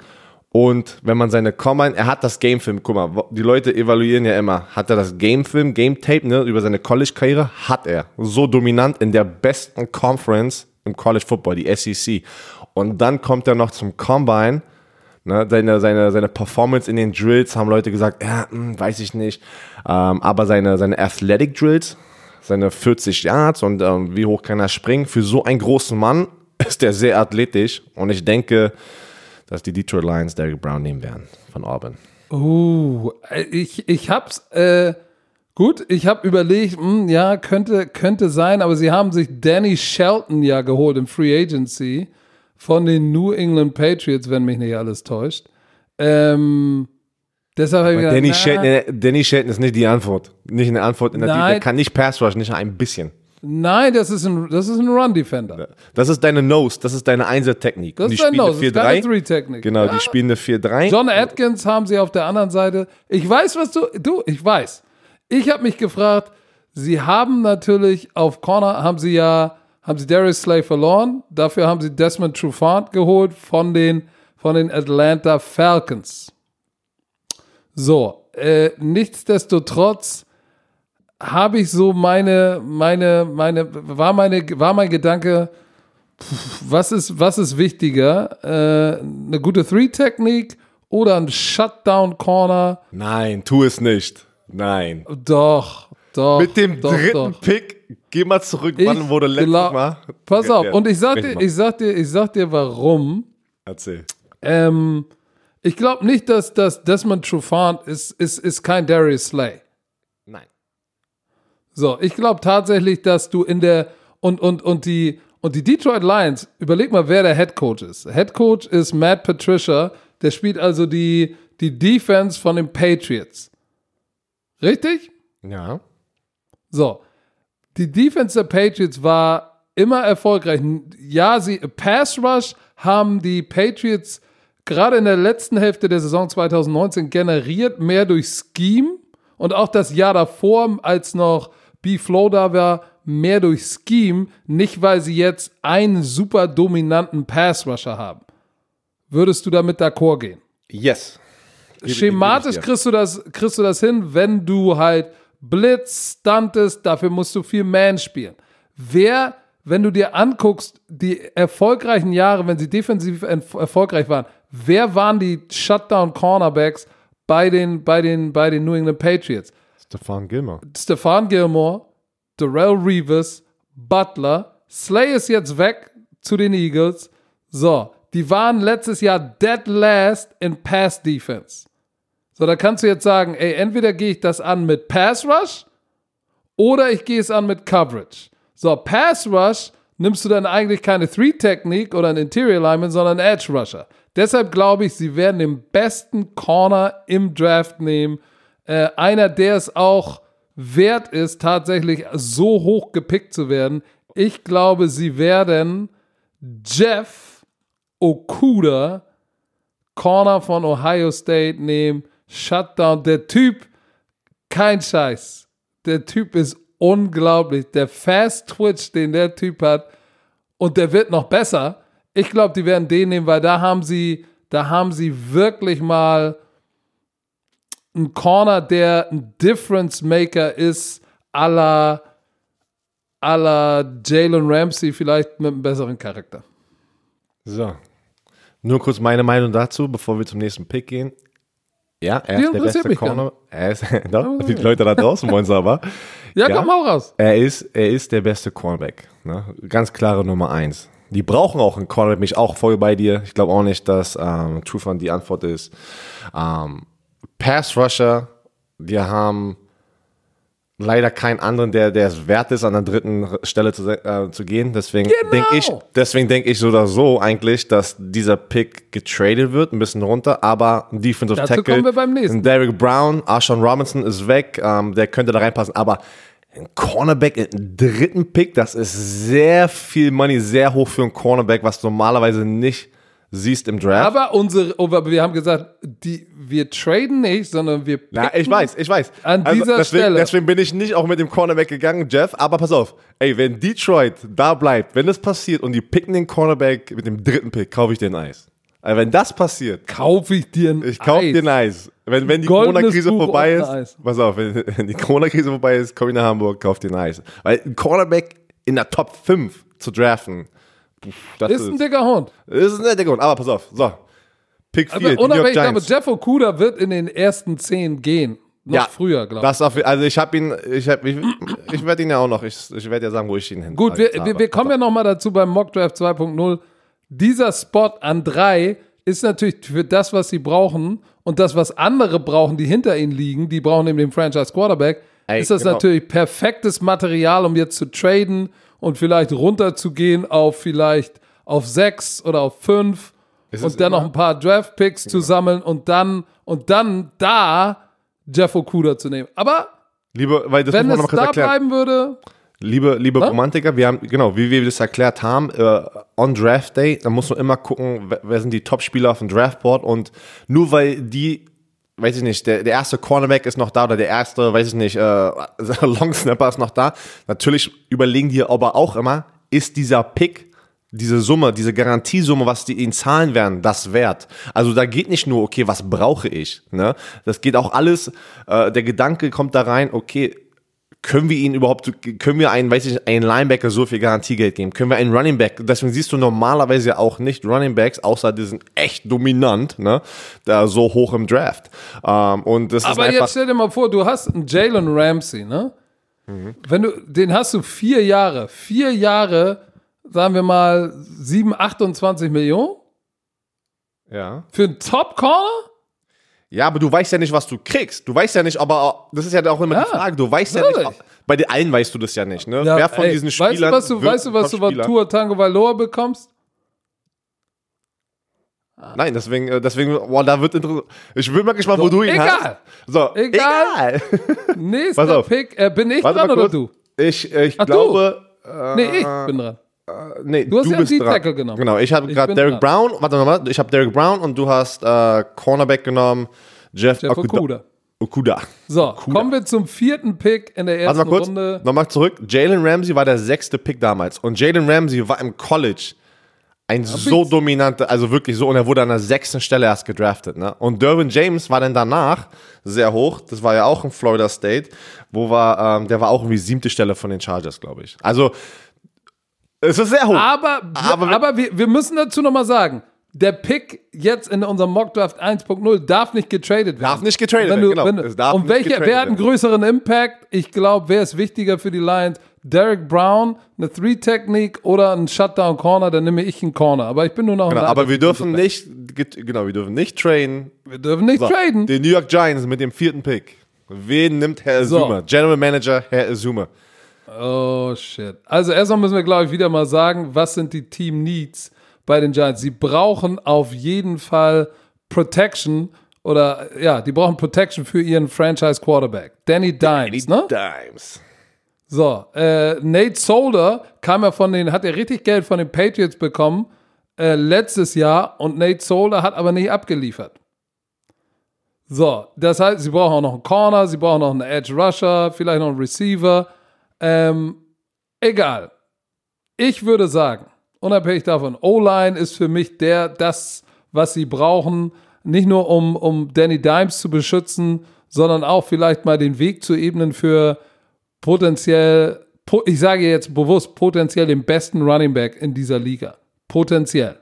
Und wenn man seine Combine, er hat das Gamefilm, guck mal, die Leute evaluieren ja immer, hat er das Gamefilm, Game Tape, ne, über seine College-Karriere? Hat er. So dominant in der besten Conference im College Football, die SEC. Und dann kommt er noch zum Combine, Ne, seine, seine, seine Performance in den Drills haben Leute gesagt, ja, hm, weiß ich nicht. Ähm, aber seine, seine Athletic Drills, seine 40 Yards und ähm, wie hoch kann er springen, für so einen großen Mann ist er sehr athletisch. Und ich denke, dass die Detroit Lions Derrick Brown nehmen werden von Auburn. Uh, ich, ich hab's, äh, gut, ich hab überlegt, hm, ja, könnte, könnte sein, aber sie haben sich Danny Shelton ja geholt im Free Agency von den New England Patriots, wenn mich nicht alles täuscht. Ähm, deshalb habe ich gedacht, Danny na, Shelton, äh, Danny Shelton ist nicht die Antwort. Nicht eine Antwort in der Nein. Der kann nicht Pass Rush, nicht ein bisschen. Nein, das ist ein, das ist ein Run-Defender. Das ist deine Nose, das ist deine Einser-Technik. Das ist die dein spielen Nose, eine das ist keine 4-3. Three-Technik. Genau, Ja. die spielen eine 4-3. John Atkins haben sie auf der anderen Seite. Ich weiß, was du, du, ich weiß. Ich habe mich gefragt, sie haben natürlich auf Corner, haben sie ja, haben sie Darius Slay verloren. Dafür haben sie Desmond Trufant geholt von den, von den Atlanta Falcons. So, äh, nichtsdestotrotz habe ich so meine, meine, meine, war meine, war mein Gedanke, was ist, was ist wichtiger? Äh, eine gute Three-Technik oder ein Shutdown-Corner? Nein, tu es nicht. Nein. Doch, doch. Mit dem doch, dritten doch. Pick, geh mal zurück, Ich wann wurde letztes Mal? Pass auf, ja. und ich sag, dir, mal. ich sag dir, ich sag dir, warum. Erzähl. Ähm, ich glaube nicht, dass das Desmond Trufant ist, ist, ist kein Darius Slay. So, ich glaube tatsächlich, dass du in der und und und die und die Detroit Lions, überleg mal, wer der Head Coach ist. Head Coach ist Matt Patricia, der spielt also die die Defense von den Patriots. Richtig? Ja. So. Die Defense der Patriots war immer erfolgreich. Ja, sie Pass Rush haben die Patriots gerade in der letzten Hälfte der Saison 2019 generiert, mehr durch Scheme und auch das Jahr davor, als noch B-Flow da war, mehr durch Scheme, nicht weil sie jetzt einen super dominanten Pass-Rusher haben. Würdest du damit d'accord gehen? Yes. Schematisch kriegst du, das, kriegst du das hin, wenn du halt Blitz, stuntest, dafür musst du viel Man spielen. Wer, wenn du dir anguckst, die erfolgreichen Jahre, wenn sie defensiv erfolgreich waren, wer waren die Shutdown-Cornerbacks bei den, bei, den, bei den New England Patriots? Stefan Gilmore. Stefan Gilmore, Darrell Reeves, Butler. Slay ist jetzt weg zu den Eagles. So, die waren letztes Jahr dead last in Pass Defense. So, da kannst du jetzt sagen, ey, entweder gehe ich das an mit Pass Rush oder ich gehe es an mit Coverage. So, Pass Rush nimmst du dann eigentlich keine Three-Technik oder ein Interior Lineman, sondern Edge Rusher. Deshalb glaube ich, sie werden den besten Corner im Draft nehmen. Äh, einer, der es auch wert ist, tatsächlich so hoch gepickt zu werden. Ich glaube, sie werden Jeff Okuda, Corner von Ohio State, nehmen. Shutdown. Der Typ, kein Scheiß. Der Typ ist unglaublich. Der Fast Twitch, den der Typ hat, und der wird noch besser ich glaube, die werden den nehmen, weil da haben sie, da haben sie wirklich mal einen Corner, der ein Difference Maker ist, à la, à la Jalen Ramsey, vielleicht mit einem besseren Charakter. So. Nur kurz meine Meinung dazu, bevor wir zum nächsten Pick gehen. Ja, er ist der beste Corner. Er ist, doch, die Leute da draußen wollen es aber. Ja, ja, komm auch raus. Er ist, er ist der beste Cornerback. Ne? Ganz klare Nummer eins. Die brauchen auch einen Cornerback, mich auch voll bei dir. Ich glaube auch nicht, dass ähm, Trufan die Antwort ist. Ähm, Pass Rusher, wir haben leider keinen anderen, der, der es wert ist, an der dritten Stelle zu, äh, zu gehen. Deswegen genau. denke ich, deswegen denke ich so oder so eigentlich, dass dieser Pick getradet wird, ein bisschen runter, aber ein Defensive Dazu Tackle, kommen wir beim nächsten. Derek Brown, Arshawn Robinson ist weg, ähm, der könnte da reinpassen, aber ein Cornerback im dritten Pick, das ist sehr viel Money, sehr hoch für einen Cornerback, was normalerweise nicht siehst im Draft. Aber unsere, oh, wir haben gesagt, die, wir traden nicht, sondern wir Na, ich weiß, ich weiß. An also dieser deswegen, Stelle. Deswegen bin ich nicht auch mit dem Cornerback gegangen, Jeff. Aber pass auf, ey, wenn Detroit da bleibt, wenn das passiert und die picken den Cornerback mit dem dritten Pick, kaufe ich den Eis. Also wenn das passiert, kaufe ich dir ein Ich kaufe dir ein Eis. Wenn, wenn die Corona-Krise vorbei ist, pass auf, wenn, wenn die Corona-Krise vorbei ist, komm ich nach Hamburg, kauf dir ein Eis. Weil ein Cornerback in der Top 5 zu draften, das ist, ist ein dicker Hund. Ist ein dicker Hund, aber pass auf, so. Pick 4, aber unabhängig, ich glaube, Jeff Okuda wird in den ersten 10 gehen. Noch ja, früher, glaube ich. also ich habe ihn, ich, hab, ich, ich werde ihn ja auch noch, ich, ich werde ja sagen, wo ich ihn hin Gut, wir, wir, wir kommen ja nochmal dazu beim Mock Draft 2.0. Dieser Spot an 3 ist natürlich für das, was sie brauchen und das, was andere brauchen, die hinter ihnen liegen, die brauchen eben den Franchise Quarterback, Ey, ist das genau. natürlich perfektes Material, um jetzt zu traden und vielleicht runterzugehen auf vielleicht auf sechs oder auf fünf ist und dann noch ein paar Draft Picks genau. zu sammeln und dann und dann da Jeff Okuda zu nehmen. Aber Liebe, weil das wenn es da erklären. bleiben würde, Liebe, liebe Romantiker, wir haben, genau, wie wir das erklärt haben, äh, on Draft Day, da muss man immer gucken, wer, wer sind die Top-Spieler auf dem Draftboard und nur weil die, weiß ich nicht, der, der erste Cornerback ist noch da oder der erste, weiß ich nicht, äh, Long Snapper ist noch da, natürlich überlegen die aber auch immer, ist dieser Pick diese Summe, diese Garantiesumme, was die ihnen zahlen werden, das wert. Also da geht nicht nur, okay, was brauche ich? Ne? Das geht auch alles, äh, der Gedanke kommt da rein, okay, können wir ihn überhaupt, können wir einen, weiß ich, einen Linebacker so viel Garantiegeld geben? Können wir einen Running Back, deswegen siehst du normalerweise ja auch nicht Running Backs, außer die sind echt dominant, ne, da so hoch im Draft. Ähm, und das Aber ist jetzt stell dir mal vor, du hast einen Jalen Ramsey, ne? Mhm. Wenn du, den hast du vier Jahre, vier Jahre, sagen wir mal, 7, 28 Millionen? Ja. Für einen Top-Corner? Ja, aber du weißt ja nicht, was du kriegst. Du weißt ja nicht, aber das ist ja auch immer Ja, die Frage. Du weißt ja nicht, bei den allen weißt du das ja nicht, ne? Ja, Wer von ey, diesen weißt du, Spielern was du, wird weißt du, was du Top-Spieler? Tour Tango Valor bekommst? Nein, deswegen, äh, deswegen, boah, da wird interessant. Ich bin mal gespannt, wo du ihn egal. hast. So, Egal. egal. Nächster. Pick. Äh, bin ich Warte dran oder du? Ich, äh, ich Ach, du. glaube. Äh, Nee, ich bin dran. Nee, Du hast ja bist dran. Tackle genommen. Genau, ich habe gerade Derek dran. Brown. Warte mal, ich habe Derek Brown und du hast äh, Cornerback genommen. Jeff, Jeff Okuda. Okuda. Okuda. So, kommen wir zum vierten Pick in der Warte ersten mal kurz, Runde. nochmal zurück. Jalen Ramsey war der sechste Pick damals. Und Jalen Ramsey war im College ein so dominanter, also wirklich so, und er wurde an der sechsten Stelle erst gedraftet. Ne? Und Derwin James war dann danach sehr hoch. Das war ja auch in Florida State, wo war, ähm, der war auch irgendwie siebte Stelle von den Chargers, glaube ich. Also, es ist sehr hoch. Aber, Aber aber, wir, wir müssen dazu nochmal sagen, der Pick jetzt in unserem Mockdraft 1.0 darf nicht getradet werden. Darf nicht getradet Wenn werden, du, genau. wenn Es darf und getradet wer hat einen werden. größeren Impact? Ich glaube, wer ist wichtiger für die Lions? Derek Brown, eine Three-Technique oder ein Shutdown-Corner? Dann nehme ich einen Corner. Aber ich bin nur noch genau, aber wir dürfen nicht, genau, wir dürfen nicht traden. Wir dürfen nicht So, traden. Die New York Giants mit dem vierten Pick. Wen nimmt Herr So. Azuma? General Manager Herr Azuma. Oh shit. Also erstmal müssen wir, glaube ich, wieder mal sagen, was sind die Team Needs bei den Giants? Sie brauchen auf jeden Fall Protection oder ja, die brauchen Protection für ihren Franchise Quarterback. Danny Dimes, ne? Dimes. So, äh, Nate Solder kam ja von den, hat ja richtig Geld von den Patriots bekommen äh, letztes Jahr und Nate Solder hat aber nicht abgeliefert. So, das heißt, sie brauchen auch noch einen Corner, sie brauchen noch einen Edge Rusher, vielleicht noch einen Receiver. Ähm, egal. Ich würde sagen, unabhängig davon, O-Line ist für mich der, das, was sie brauchen, nicht nur um, um Danny Dimes zu beschützen, sondern auch vielleicht mal den Weg zu ebnen für potenziell, po- ich sage jetzt bewusst, potenziell den besten Running Back in dieser Liga. Potenziell.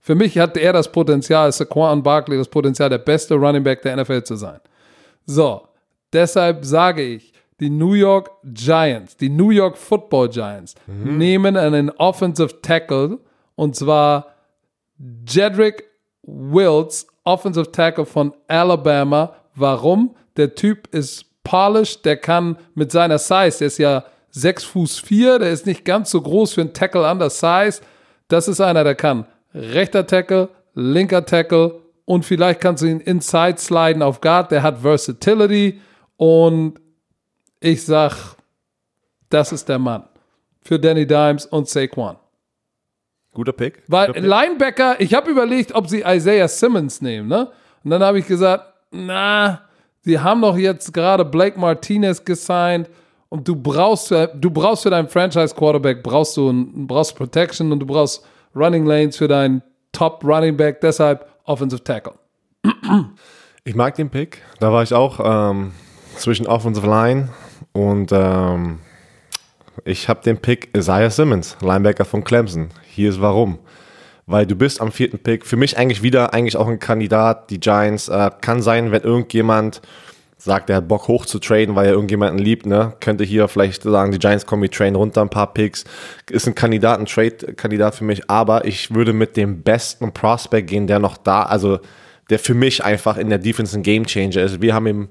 Für mich hat er das Potenzial, Saquon Barkley, das Potenzial, der beste Running Back der NFL zu sein. So, deshalb sage ich, die New York Giants, die New York Football Giants, nehmen einen Offensive Tackle und zwar Jedrick Wills, Offensive Tackle von Alabama. Warum? Der Typ ist polished, der kann mit seiner Size, der ist ja 6 Fuß 4, der ist nicht ganz so groß für einen Tackle under Size. Das ist einer, der kann rechter Tackle, linker Tackle und vielleicht kannst du ihn inside sliden auf Guard. Der hat Versatility und ich sag, das ist der Mann für Danny Dimes und Saquon. Guter Pick. Weil Guter Pick. Linebacker, ich habe überlegt, ob sie Isaiah Simmons nehmen, ne? Und dann habe ich gesagt, na, sie haben doch jetzt gerade Blake Martinez gesigned und du brauchst, für- du brauchst für deinen Franchise Quarterback brauchst du brauchst Protection und du brauchst Running Lanes für deinen Top Running Back, deshalb Offensive Tackle. Ich mag den Pick. Da war ich auch ähm, zwischen Offensive Line und ähm, ich habe den Pick Isaiah Simmons, Linebacker von Clemson. Hier ist warum. Weil du bist am vierten Pick. Für mich eigentlich wieder eigentlich auch ein Kandidat. Die Giants äh, kann sein, wenn irgendjemand sagt, er hat Bock hoch zu traden, weil er irgendjemanden liebt, ne? Könnte hier vielleicht sagen, die Giants kommen, wir traden runter ein paar Picks. Ist ein Kandidat, ein Trade-Kandidat für mich, aber ich würde mit dem besten Prospect gehen, der noch da, also der für mich einfach in der Defense ein Game Changer ist. Wir haben ihn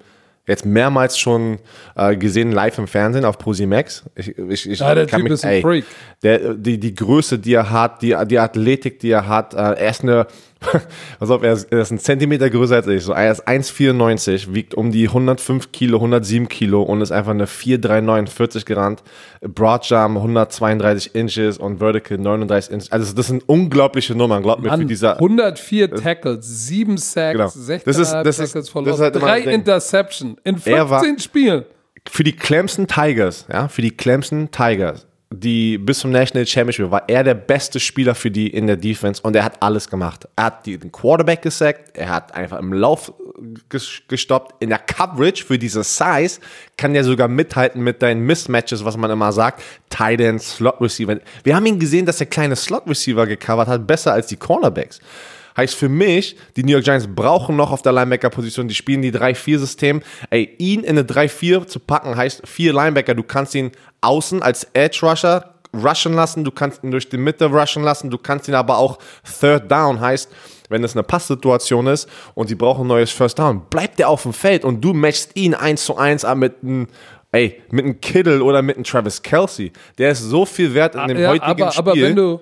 jetzt mehrmals schon äh, gesehen live im Fernsehen auf ProSimax. Ich, ich, ich Ja, der kann Typ ist ein Freak. Der, die, die Größe, die er hat, die, die Athletik, die er hat, äh, er ist eine, pass auf, er ist, er ist ein Zentimeter größer als ich. So, er ist 1,94, wiegt um die 105 Kilo, 107 Kilo und ist einfach eine 4,349 gerannt. Broadjump 132 Inches und Vertical 39 Inches. Also das sind unglaubliche Nummern, glaubt mir, für Mann, dieser 104 Tackles, 7 Sacks, Genau. 16 Das ist- das ist- Tackles das verloren, ist halt immer 3 das Ding. Interception in Er war- 15 Spielen. für die Clemson Tigers, ja, für die Clemson Tigers, die bis zum National Championship war er der beste Spieler für die in der Defense und er hat alles gemacht. Er hat den Quarterback gesackt, er hat einfach im Lauf ges- gestoppt. In der Coverage für diese Size kann er sogar mithalten mit deinen Mismatches, was man immer sagt. Tight End, Slot Receiver. Wir haben ihn gesehen, dass er kleine Slot Receiver gecovert hat, besser als die Cornerbacks. Heißt für mich, die New York Giants brauchen noch auf der Linebacker-Position, die spielen die 3-4-System. Ey, ihn in eine 3-4 zu packen, heißt vier Linebacker. Du kannst ihn außen als Edge-Rusher rushen lassen, du kannst ihn durch die Mitte rushen lassen, du kannst ihn aber auch Third Down, heißt, wenn es eine Passsituation ist und sie brauchen ein neues First Down, bleibt der auf dem Feld und du matchst ihn eins zu eins an mit einem Ey, mit einem Kittle oder mit einem Travis Kelsey, der ist so viel wert in dem ja, heutigen aber, Spiel. aber wenn du,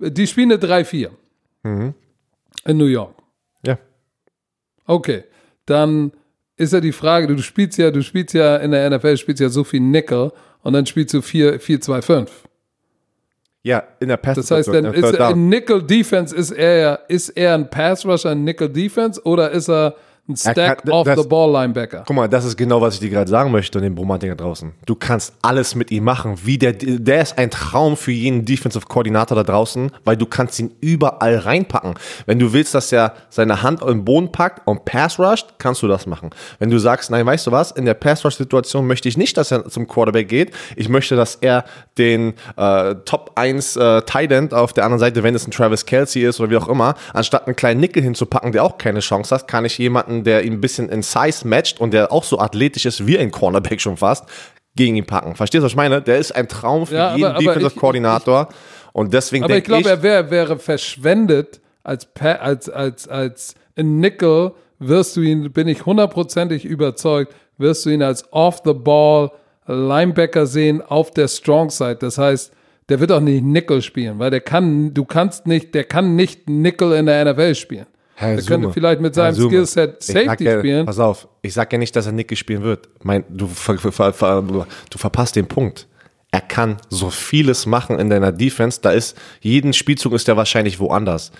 die spielen eine 3-4 Mhm. In New York. ja. Okay, dann ist ja die Frage, du spielst ja, du spielst ja in der NFL, spielst ja so viel Nickel und dann spielst du 4-2-5. ja, in der Pass Das heißt, dann ist er in Nickel Defense ist er ist er ein Pass Rusher in Nickel Defense oder ist er ein Stack kann- off das- the ball Linebacker? Guck mal, das ist genau, was ich dir gerade sagen möchte, den Bromantiker draußen. Du kannst alles mit ihm machen. Wie der, der ist ein Traum für jeden Defensive Koordinator da draußen, weil du kannst ihn überall reinpacken. Wenn du willst, dass er seine Hand im Boden packt und Pass rusht, kannst du das machen. Wenn du sagst, nein, weißt du was, in der Pass Rush Situation möchte ich nicht, dass er zum Quarterback geht. Ich möchte, dass er den äh, Top 1 äh, Tight End auf der anderen Seite, wenn es ein Travis Kelsey ist oder wie auch immer, anstatt einen kleinen Nickel hinzupacken, der auch keine Chance hat, kann ich jemanden, der ihn ein bisschen in Size matcht und der auch so athletisch ist wie ein Cornerback schon fast, gegen ihn packen. Verstehst du, was ich meine? Der ist ein Traum für Ja, aber- jeden aber Defensive ich- Koordinator und deswegen Aber ich glaube, er wär, wäre verschwendet als, als, als, als Nickel wirst du ihn, bin ich hundertprozentig überzeugt, wirst du ihn als off-the-ball Linebacker sehen auf der Strong Side. Das heißt, der wird auch nicht Nickel spielen, weil der kann, du kannst nicht, der kann nicht Nickel in der NFL spielen. Herr der könnte Summe. vielleicht mit seinem. Skillset Safety ja, spielen. Pass auf, ich sag ja nicht, dass er Nick spielen wird. Mein, du, ver, ver, ver, du verpasst den Punkt. Er kann so vieles machen in deiner Defense. Da ist, jeden Spielzug ist er wahrscheinlich woanders.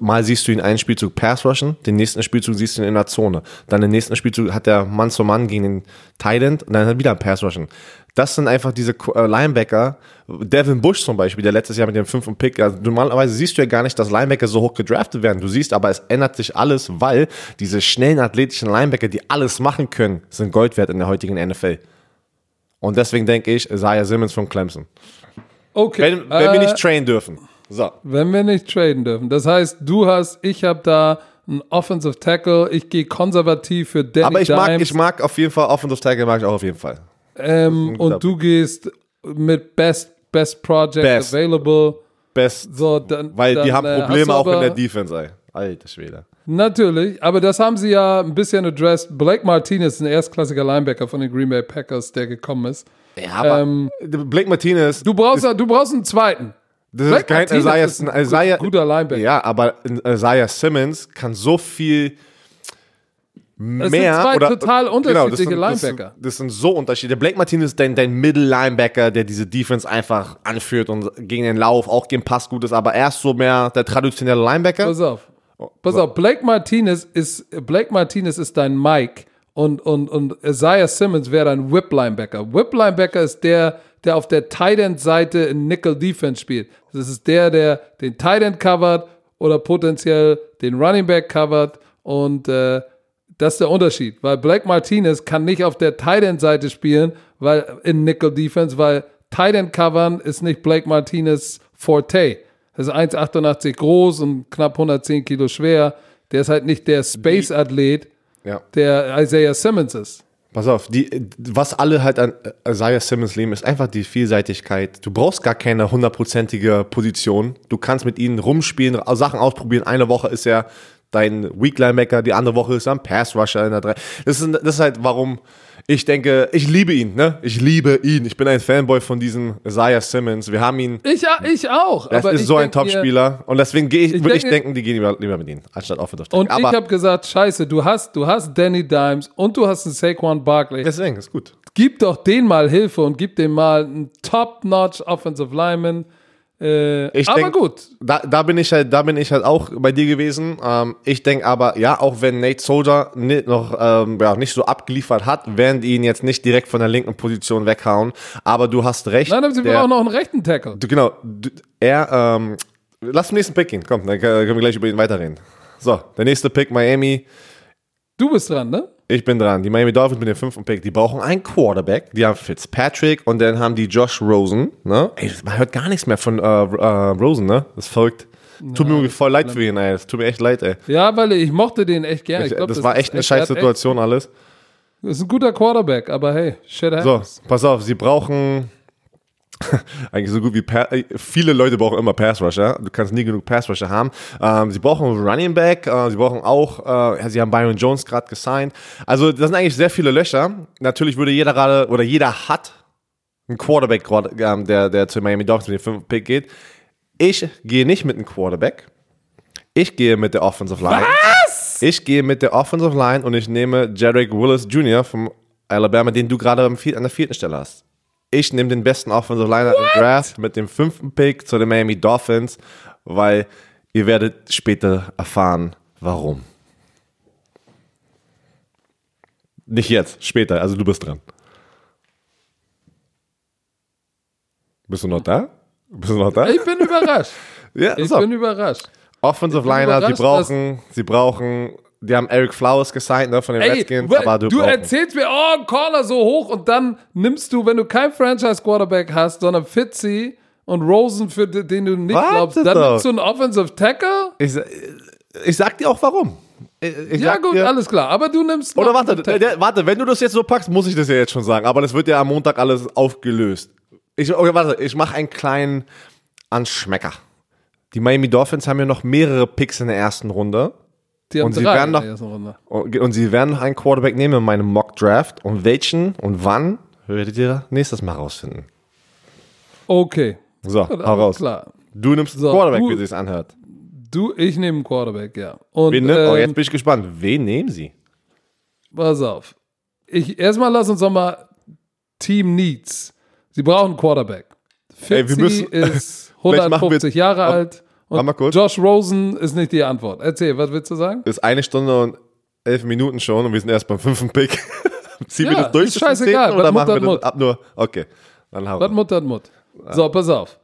Mal siehst du ihn einen Spielzug Pass rushen, den nächsten Spielzug siehst du ihn in der Zone. Dann den nächsten Spielzug hat er Mann zu Mann gegen den End und dann hat er wieder ein Pass rushen. Das sind einfach diese äh, Linebacker. Devin Bush zum Beispiel, der letztes Jahr mit dem fünften Pick, also normalerweise siehst du ja gar nicht, dass Linebacker so hoch gedraftet werden. Du siehst aber, es ändert sich alles, weil diese schnellen athletischen Linebacker, die alles machen können, sind Gold wert in der heutigen NFL. Und deswegen denke ich, Isaiah Simmons von Clemson. Okay. Wenn, wenn wir äh, nicht trainen dürfen. So. Wenn wir nicht traden dürfen. Das heißt, du hast, ich habe da einen Offensive Tackle, ich gehe konservativ für Danny Aber ich mag, Dimes, ich mag auf jeden Fall Offensive Tackle, mag ich auch auf jeden Fall. Ähm, und du gehst mit Best, Best Project Best. Available. Best. So, dann, weil dann, die haben äh, Probleme auch in der Defense, ey. Alter Schwede. Natürlich, aber das haben sie ja ein bisschen addressed. Blake Martinez, ein erstklassiger Linebacker von den Green Bay Packers, der gekommen ist. Ja, aber Ähm, Blake Martinez, Du brauchst, du braust einen zweiten. das Blake ist kein Martinez Isaiah, ist ein Isaiah, guter Linebacker. Ja, aber Isaiah Simmons kann so viel mehr sind zwei oder total genau, unterschiedliche das sind, Linebacker. Das sind, das sind so Unterschiede. Blake Martinez ist dein, dein Middle-Linebacker, der diese Defense einfach anführt und gegen den Lauf auch gegen Pass gut ist, aber er ist so mehr der traditionelle Linebacker. Pass auf. Pass auf, Blake Martinez ist Blake Martinez ist dein Mike und, und, und Isaiah Simmons wäre dein Whip Linebacker. Whip Linebacker ist der, der auf der Tight End Seite in Nickel Defense spielt. Das ist der, der den Tight End covert oder potenziell den Running Back covert und äh, das ist der Unterschied, weil Blake Martinez kann nicht auf der Tight End Seite spielen, weil in Nickel Defense, weil Tight End covern ist nicht Blake Martinez Forte. Das ist 1,88 groß und knapp 110 Kilo schwer. Der ist halt nicht der Space-Athlet, Ja. der Isaiah Simmons ist. Pass auf, die, was alle halt an Isaiah Simmons lieben, ist einfach die Vielseitigkeit. Du brauchst gar keine hundertprozentige Position. Du kannst mit ihnen rumspielen, Sachen ausprobieren. Eine Woche ist er dein Weak Linebacker, die andere Woche ist er ein Pass Rusher in der drei. Das ist, das ist halt, warum ich denke, ich liebe ihn, ne? Ich liebe ihn. Ich bin ein Fanboy von diesem Isaiah Simmons. Wir haben ihn. Ich, ich auch. Das aber ist ich so ein denk Topspieler. Und deswegen gehe ich, Ich würde ich denke- denken, die gehen lieber, lieber mit ihm, anstatt Offensive Und Tackle. ich Aber habe gesagt, scheiße, du hast, du hast Danny Dimes und du hast einen Saquon Barkley. deswegen, ist gut. Gib doch den mal Hilfe und gib dem mal einen Top-Notch Offensive Lineman. Äh, Ich aber denk- gut. Da, da bin ich halt, da bin ich halt auch bei dir gewesen. Ähm, ich denke aber, ja, auch wenn Nate Soldier noch ähm, ja, nicht so abgeliefert hat, werden die ihn jetzt nicht direkt von der linken Position weghauen. Aber du hast recht. Nein, aber sie brauchen noch einen rechten Tackle. du, genau, du, er, ähm, lass zum nächsten Pick gehen. Komm, dann können wir gleich über ihn weiterreden. So, der nächste Pick, Miami. Du bist dran, ne? Ich bin dran. Die Miami Dolphins mit dem fünften Pick. Die brauchen einen Quarterback. Die haben Fitzpatrick und dann haben die Josh Rosen. Ne? Ey, man hört gar nichts mehr von äh, äh, Rosen, ne? Das folgt. Tut mir voll leid für ihn, ey. Das tut mir echt leid, ey. Ja, weil ich mochte den echt gerne. Glaub, das, war ist echt eine scheiß hat echt- Situation alles. Das ist ein guter Quarterback, aber hey, shit So, happens. pass auf, sie brauchen eigentlich so gut wie pa äh, viele Leute brauchen immer Pass Rusher. Du kannst nie genug Pass Rusher haben. Ähm, sie brauchen Running Back. Äh, sie brauchen auch, äh, sie haben Byron Jones gerade gesigned. Also das sind eigentlich sehr viele Löcher. Natürlich würde jeder gerade oder jeder hat einen Quarterback, ähm, der der zu Miami Dolphins mit dem fünften Pick geht. Ich gehe nicht mit einem Quarterback. Ich gehe mit der Offensive Line. Was? Ich gehe mit der Offensive Line und ich nehme Jarek Willis Jr. vom Alabama, den du gerade an der vierten Stelle hast. Ich nehme den besten Offensive Liner im Draft mit dem fünften Pick zu den Miami Dolphins, weil ihr werdet später erfahren, warum. Nicht jetzt, später, also du bist dran. Bist du noch da? Bist du noch da? Ich bin überrascht. ja, Ich so. bin überrascht. Offensive Liner, überrascht, brauchen, sie brauchen, die haben Eric Flowers gesigned ne, von den Ey, Redskins, aber du, du erzählst mir, oh, ein Corner so hoch und dann nimmst du, wenn du kein Franchise-Quarterback hast, sondern Fitzy und Rosen, für den du nicht Warte glaubst, dann doch. nimmst du einen Offensive Tackle? ich, ich sag dir auch warum. Ich, Ja gut, dir, alles klar. Aber du nimmst Oder warte, der, warte, wenn du das jetzt so packst, muss ich das ja jetzt schon sagen. Aber das wird ja am Montag alles aufgelöst. Ich, okay, warte, ich mache einen kleinen Anschmecker. Die Miami Dolphins haben ja noch mehrere Picks in der ersten Runde. Die haben und sie drei werden in noch- ersten Runde. Und, und sie werden noch einen Quarterback nehmen in meinem Mock Draft. Und welchen und wann werdet ihr nächstes Mal rausfinden. Okay. So, Gut, hau raus. Klar. Du nimmst einen So, Quarterback, du- wie sich's anhört. Du, ich nehme einen Quarterback, ja. Und Wen, ne? oh, ähm, jetzt bin ich gespannt. Wen nehmen sie? pass auf. Ich, erstmal lass uns doch mal Team Needs. Sie brauchen einen Quarterback. Ey, wir Fitzy müssen- ist Vielleicht machen wir- 150 Jahre alt. Und kurz. Josh Rosen ist nicht die Antwort. Erzähl, was willst du sagen? Ist eine Stunde und elf Minuten schon und wir sind erst beim fünften Pick. Ziehen wir Ja, das durch ist scheißegal. oder machen wir Mut, das ab nur? Okay, dann hau Was. Mut, das Mut. So, pass auf.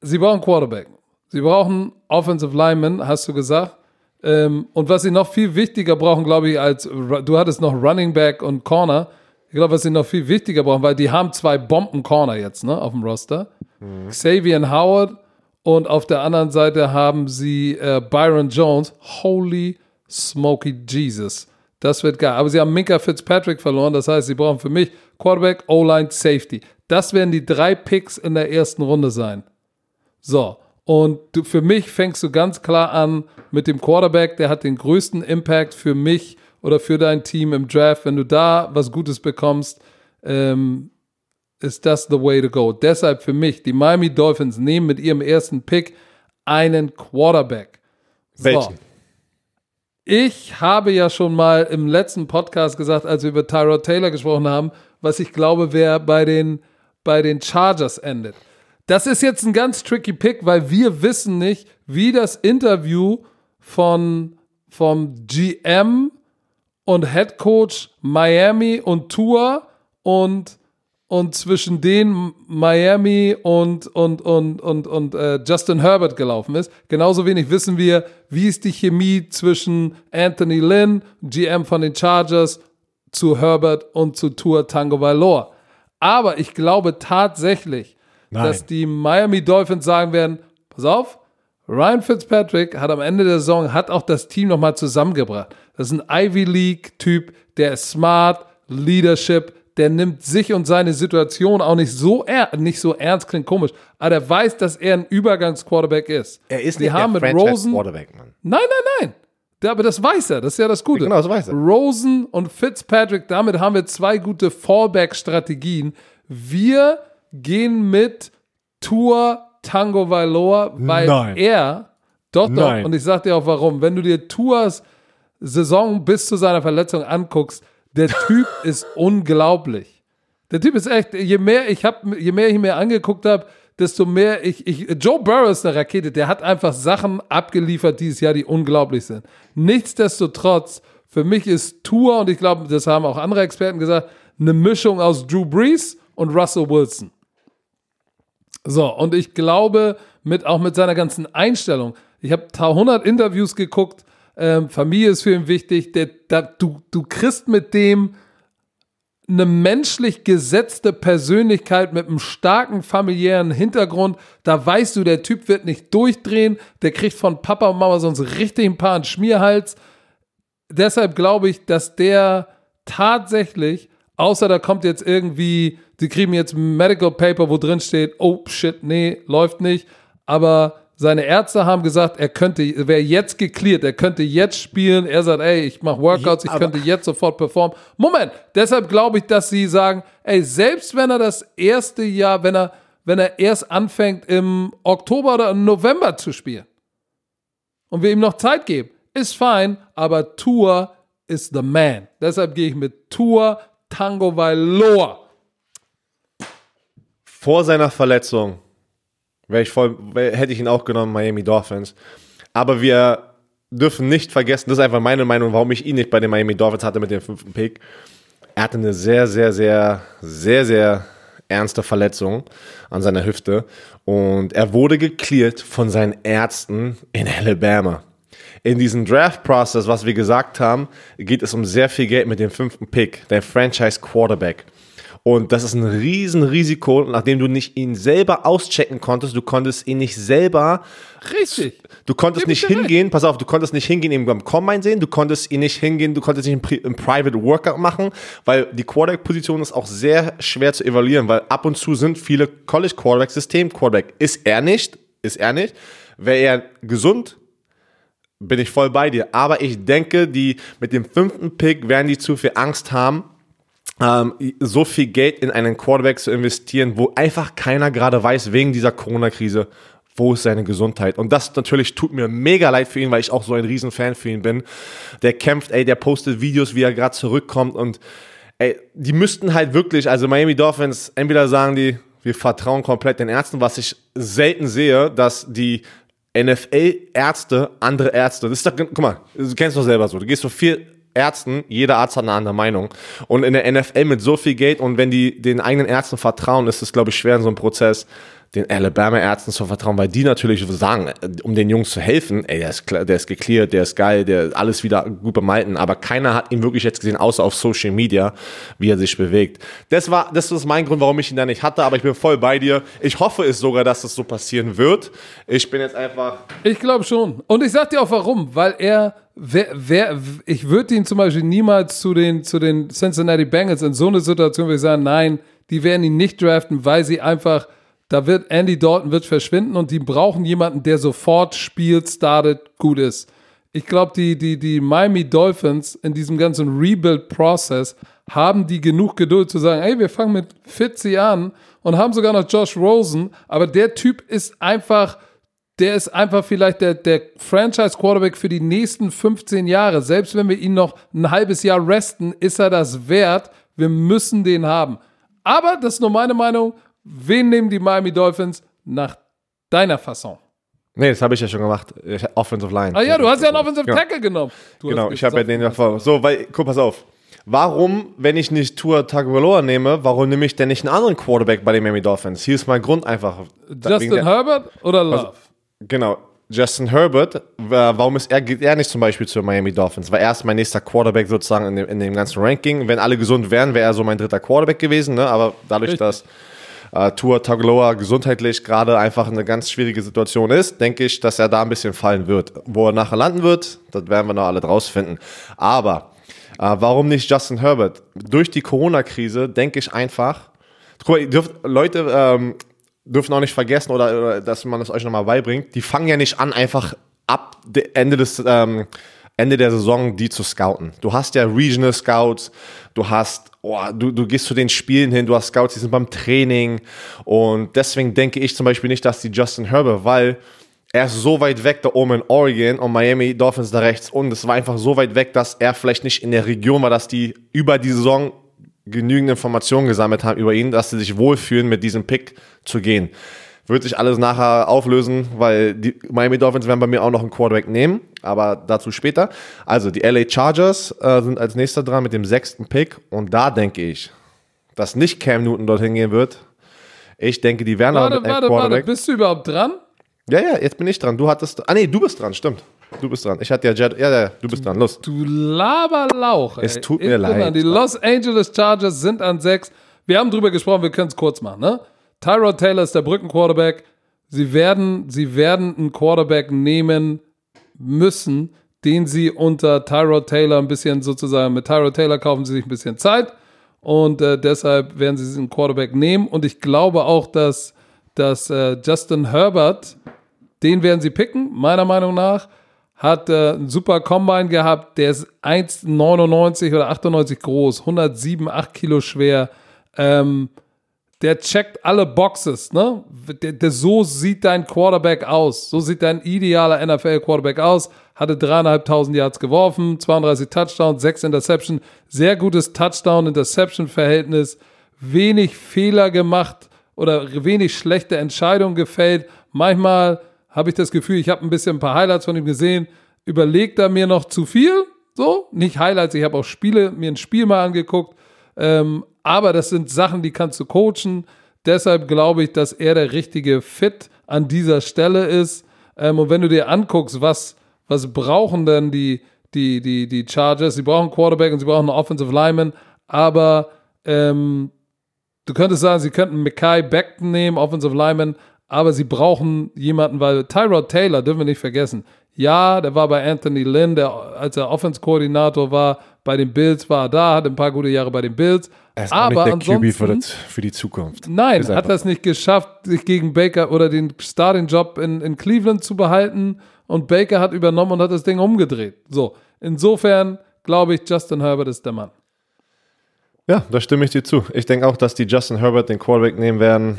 Sie brauchen Quarterback. Sie brauchen Offensive Lineman, hast du gesagt. Ähm, und was sie noch viel wichtiger brauchen, glaube ich, als du hattest noch Running Back und Corner. Ich glaube, was sie noch viel wichtiger brauchen, weil die haben zwei Bomben-Corner jetzt ne, auf dem Roster. Xavier Howard und auf der anderen Seite haben sie äh, Byron Jones. Holy smoky Jesus. Das wird geil. Aber sie haben Minka Fitzpatrick verloren. Das heißt, sie brauchen für mich Quarterback, O-Line, Safety. Das werden die drei Picks in der ersten Runde sein. So. Und du, für mich fängst du ganz klar an mit dem Quarterback. Der hat den größten Impact für mich oder für dein Team im Draft. Wenn du da was Gutes bekommst, ähm, ist das the way to go. Deshalb für mich, die Miami Dolphins nehmen mit ihrem ersten Pick einen Quarterback. So. Welchen? Ich habe ja schon mal im letzten Podcast gesagt, als wir über Tyrod Taylor gesprochen haben, was ich glaube, wer bei den, bei den Chargers endet. Das ist jetzt ein ganz tricky Pick, weil wir wissen nicht, wie das Interview von, vom GM und Head Coach Miami und Tour und, und zwischen denen Miami und, und, und, und, und äh, Justin Herbert gelaufen ist. Genauso wenig wissen wir, wie ist die Chemie zwischen Anthony Lynn, GM von den Chargers, zu Herbert und zu Tour Tango Valor. Aber ich glaube tatsächlich, Nein. dass die Miami Dolphins sagen werden, pass auf, Ryan Fitzpatrick hat am Ende der Saison hat auch das Team nochmal zusammengebracht. Das ist ein Ivy League-Typ, der ist smart, Leadership, der nimmt sich und seine Situation auch nicht so, er nicht so ernst, klingt komisch, aber der weiß, dass er ein Übergangsquarterback ist. Er ist Die nicht haben der mit Rosen, Quarterback, Mann. Nein, nein, nein. Aber das weiß er, das ist ja das Gute. Genau, das weiß er. Rosen und Fitzpatrick, damit haben wir zwei gute Fallback-Strategien. Wir gehen mit Tour Tango Valor, weil Nein. er, doch, doch, Nein. und ich sag dir auch warum, wenn du dir Tours Saison bis zu seiner Verletzung anguckst, der Typ ist unglaublich. Der Typ ist echt, je mehr ich hab, je mehr ich mir angeguckt habe, desto mehr ich, ich, Joe Burrow ist eine Rakete, der hat einfach Sachen abgeliefert dieses Jahr, die unglaublich sind. Nichtsdestotrotz, für mich ist Tour, und ich glaube, das haben auch andere Experten gesagt, eine Mischung aus Drew Brees und Russell Wilson. So, und ich glaube, mit, auch mit seiner ganzen Einstellung, ich habe 100 Interviews geguckt, ähm, Familie ist für ihn wichtig, der, da, du, du kriegst mit dem eine menschlich gesetzte Persönlichkeit mit einem starken familiären Hintergrund. Da weißt du, der Typ wird nicht durchdrehen, der kriegt von Papa und Mama sonst richtig ein paar einen Schmierhals. Deshalb glaube ich, dass der tatsächlich, außer da kommt jetzt irgendwie die kriegen jetzt ein Medical Paper, wo drin steht, oh shit, nee, läuft nicht. Aber seine Ärzte haben gesagt, er könnte, wäre jetzt geklärt, er könnte jetzt spielen. Er sagt, ey, ich mache Workouts, ich könnte jetzt sofort performen. Moment, deshalb glaube ich, dass sie sagen, ey, selbst wenn er das erste Jahr, wenn er, wenn er erst anfängt im Oktober oder im November zu spielen und wir ihm noch Zeit geben, ist fein, aber Tour ist the man. Deshalb gehe ich mit Tour Tango Vailoa. Vor seiner Verletzung wäre ich voll, wär, hätte ich ihn auch genommen, Miami Dolphins. Aber wir dürfen nicht vergessen, das ist einfach meine Meinung, warum ich ihn nicht bei den Miami Dolphins hatte mit dem fünften Pick. Er hatte eine sehr, sehr, sehr, sehr, sehr ernste Verletzung an seiner Hüfte und er wurde geklärt von seinen Ärzten in Alabama. In diesem Draft-Process, was wir gesagt haben, geht es um sehr viel Geld mit dem fünften Pick, der Franchise Quarterback. Und das ist ein Riesenrisiko, nachdem du nicht ihn selber auschecken konntest. Du konntest ihn nicht selber, Richtig. du konntest nicht dir recht. hingehen, pass auf, du konntest nicht hingehen ihn beim Combine sehen, du konntest ihn nicht hingehen, du konntest nicht im Private Workout machen, weil die Quarterback-Position ist auch sehr schwer zu evaluieren, weil ab und zu sind viele College-Quarterbacks System-Quarterback. Ist er nicht, ist er nicht. Wäre er gesund, bin ich voll bei dir. Aber ich denke, die mit dem fünften Pick werden die zu viel Angst haben, ähm, so viel Geld in einen Quarterback zu investieren, wo einfach keiner gerade weiß, wegen dieser Corona-Krise, wo ist seine Gesundheit. Und das natürlich tut mir mega leid für ihn, weil ich auch so ein riesen Fan für ihn bin. Der kämpft, ey, der postet Videos, wie er gerade zurückkommt und ey, die müssten halt wirklich, also Miami Dolphins, entweder sagen die, wir vertrauen komplett den Ärzten, was ich selten sehe, dass die NFL-Ärzte andere Ärzte, das ist doch, guck mal, du kennst doch selber so, du gehst zu vier Ärzten, jeder Arzt hat eine andere Meinung. Und in der NFL mit so viel Geld und wenn die den eigenen Ärzten vertrauen, ist es, glaube ich, schwer in so einem Prozess, den Alabama-Ärzten zu vertrauen, weil die natürlich sagen, äh, um den Jungs zu helfen, ey, der ist, der ist geklärt, der ist geil, der ist alles wieder gut bemalten, aber keiner hat ihn wirklich jetzt gesehen, außer auf Social Media, wie er sich bewegt. Das war, das ist mein Grund, warum ich ihn da nicht hatte, aber ich bin voll bei dir. Ich hoffe es sogar, dass das so passieren wird. Ich bin jetzt einfach, Ich glaube schon. Und ich sag dir auch warum, weil er, wer, wer, ich würde ihn zum Beispiel niemals zu den, zu den Cincinnati Bengals in so eine Situation würde ich sagen, nein, die werden ihn nicht draften, weil sie einfach, da wird Andy Dalton wird verschwinden und die brauchen jemanden, der sofort spielt, startet, gut ist. Ich glaube, die, die, die Miami Dolphins in diesem ganzen Rebuild-Prozess haben die genug Geduld zu sagen, ey, wir fangen mit 40 an und haben sogar noch Josh Rosen, aber der Typ ist einfach, der ist einfach vielleicht der, der Franchise-Quarterback für die nächsten 15 Jahre. Selbst wenn wir ihn noch ein halbes Jahr resten, ist er das wert. Wir müssen den haben. Aber, das ist nur meine Meinung, wen nehmen die Miami Dolphins nach deiner Fasson? nee, das habe ich ja schon gemacht. Offensive Line. Ah ja, du hast ja einen Offensive Genau. Tackle genommen. Du Genau, ich habe ja den davor. So, weil, guck, pass auf. Warum, wenn ich nicht Tua Tagovailoa nehme, warum nehme ich denn nicht einen anderen Quarterback bei den Miami Dolphins? Hier ist mein Grund einfach. Justin Herbert oder Love? Genau. Justin Herbert, warum ist er, geht er nicht zum Beispiel zu Miami Dolphins? Weil er ist mein nächster Quarterback sozusagen in dem, in dem ganzen Ranking. Wenn alle gesund wären, wäre er so mein dritter Quarterback gewesen. Ne? Aber dadurch, Richtig. dass äh, Tua Tagovailoa gesundheitlich gerade einfach eine ganz schwierige Situation ist, denke ich, dass er da ein bisschen fallen wird. Wo er nachher landen wird, das werden wir noch alle draus finden. Aber äh, warum nicht Justin Herbert? Durch die Corona-Krise denke ich einfach, dürft, Leute ähm, dürfen auch nicht vergessen oder, oder dass man es euch nochmal beibringt, die fangen ja nicht an, einfach ab de- Ende des ähm, Ende der Saison die zu scouten. Du hast ja Regional Scouts, du hast, oh, du, du gehst zu den Spielen hin, du hast Scouts, die sind beim Training und deswegen denke ich zum Beispiel nicht, dass die Justin Herbert, weil er ist so weit weg da oben in Oregon und Miami Dolphins da rechts und es war einfach so weit weg, dass er vielleicht nicht in der Region war, dass die über die Saison genügend Informationen gesammelt haben über ihn, dass sie sich wohlfühlen, mit diesem Pick zu gehen. Wird sich alles nachher auflösen, weil die Miami Dolphins werden bei mir auch noch einen Quarterback nehmen, aber dazu später. Also die LA Chargers äh, sind als nächster dran mit dem sechsten Pick und da denke ich, dass nicht Cam Newton dorthin gehen wird. Ich denke, die werden aber Warte, mit einem warte, warte. Quarterback. Bist du überhaupt dran? Ja, ja, jetzt bin ich dran. Du hattest. Ah, nee, du bist dran, stimmt. Du bist dran. Ich hatte ja Jet. Ja, ja, du bist dran. Los. Du Laberlauch. Ey. Es tut Ich mir bin leid. Die Los Angeles Chargers sind an sechs. Wir haben drüber gesprochen, wir können es kurz machen. Ne? Tyrod Taylor ist der Brückenquarterback. Sie werden, sie werden einen Quarterback nehmen müssen, den sie unter Tyrod Taylor ein bisschen sozusagen, mit Tyrod Taylor kaufen sie sich ein bisschen Zeit Und äh, deshalb werden sie diesen Quarterback nehmen. Und ich glaube auch, dass, dass äh, Justin Herbert, den werden sie picken, meiner Meinung nach. Hat äh, einen super Combine gehabt. Der ist 1,99 oder 98 groß, 107, 8 Kilo schwer. Ähm, der checkt alle Boxes, ne? Der, der, so sieht dein Quarterback aus. So sieht dein idealer NFL-Quarterback aus. Hatte dreieinhalbtausend Yards geworfen, 32 Touchdowns, 6 Interception. Sehr gutes Touchdown-Interception-Verhältnis. Wenig Fehler gemacht oder wenig schlechte Entscheidungen gefällt. Manchmal habe ich das Gefühl, ich habe ein bisschen ein paar Highlights von ihm gesehen. Überlegt er mir noch zu viel? So, nicht Highlights, ich habe auch Spiele, mir ein Spiel mal angeguckt. Ähm, aber das sind Sachen, die kannst du coachen. Deshalb glaube ich, dass er der richtige Fit an dieser Stelle ist. Ähm, und wenn du dir anguckst, was, was brauchen denn die, die, die, die Chargers? Sie brauchen Quarterback und sie brauchen einen Offensive Lineman. Aber ähm, du könntest sagen, sie könnten Mackay Beckton nehmen, Offensive Lineman. Aber sie brauchen jemanden, weil Tyrod Taylor, dürfen wir nicht vergessen. Ja, der war bei Anthony Lynn, der, als er Offense-Koordinator war, bei den Bills war er da, hat ein paar gute Jahre bei den Bills. Er ist aber nicht der QB für, das, für, die Zukunft. Nein, hat das nicht geschafft, sich gegen Baker oder den Starting-Job in, in Cleveland zu behalten. Und Baker hat übernommen und hat das Ding umgedreht. So, insofern glaube ich, Justin Herbert ist der Mann. Ja, da stimme ich dir zu. Ich denke auch, dass die Justin Herbert den Quarterback nehmen werden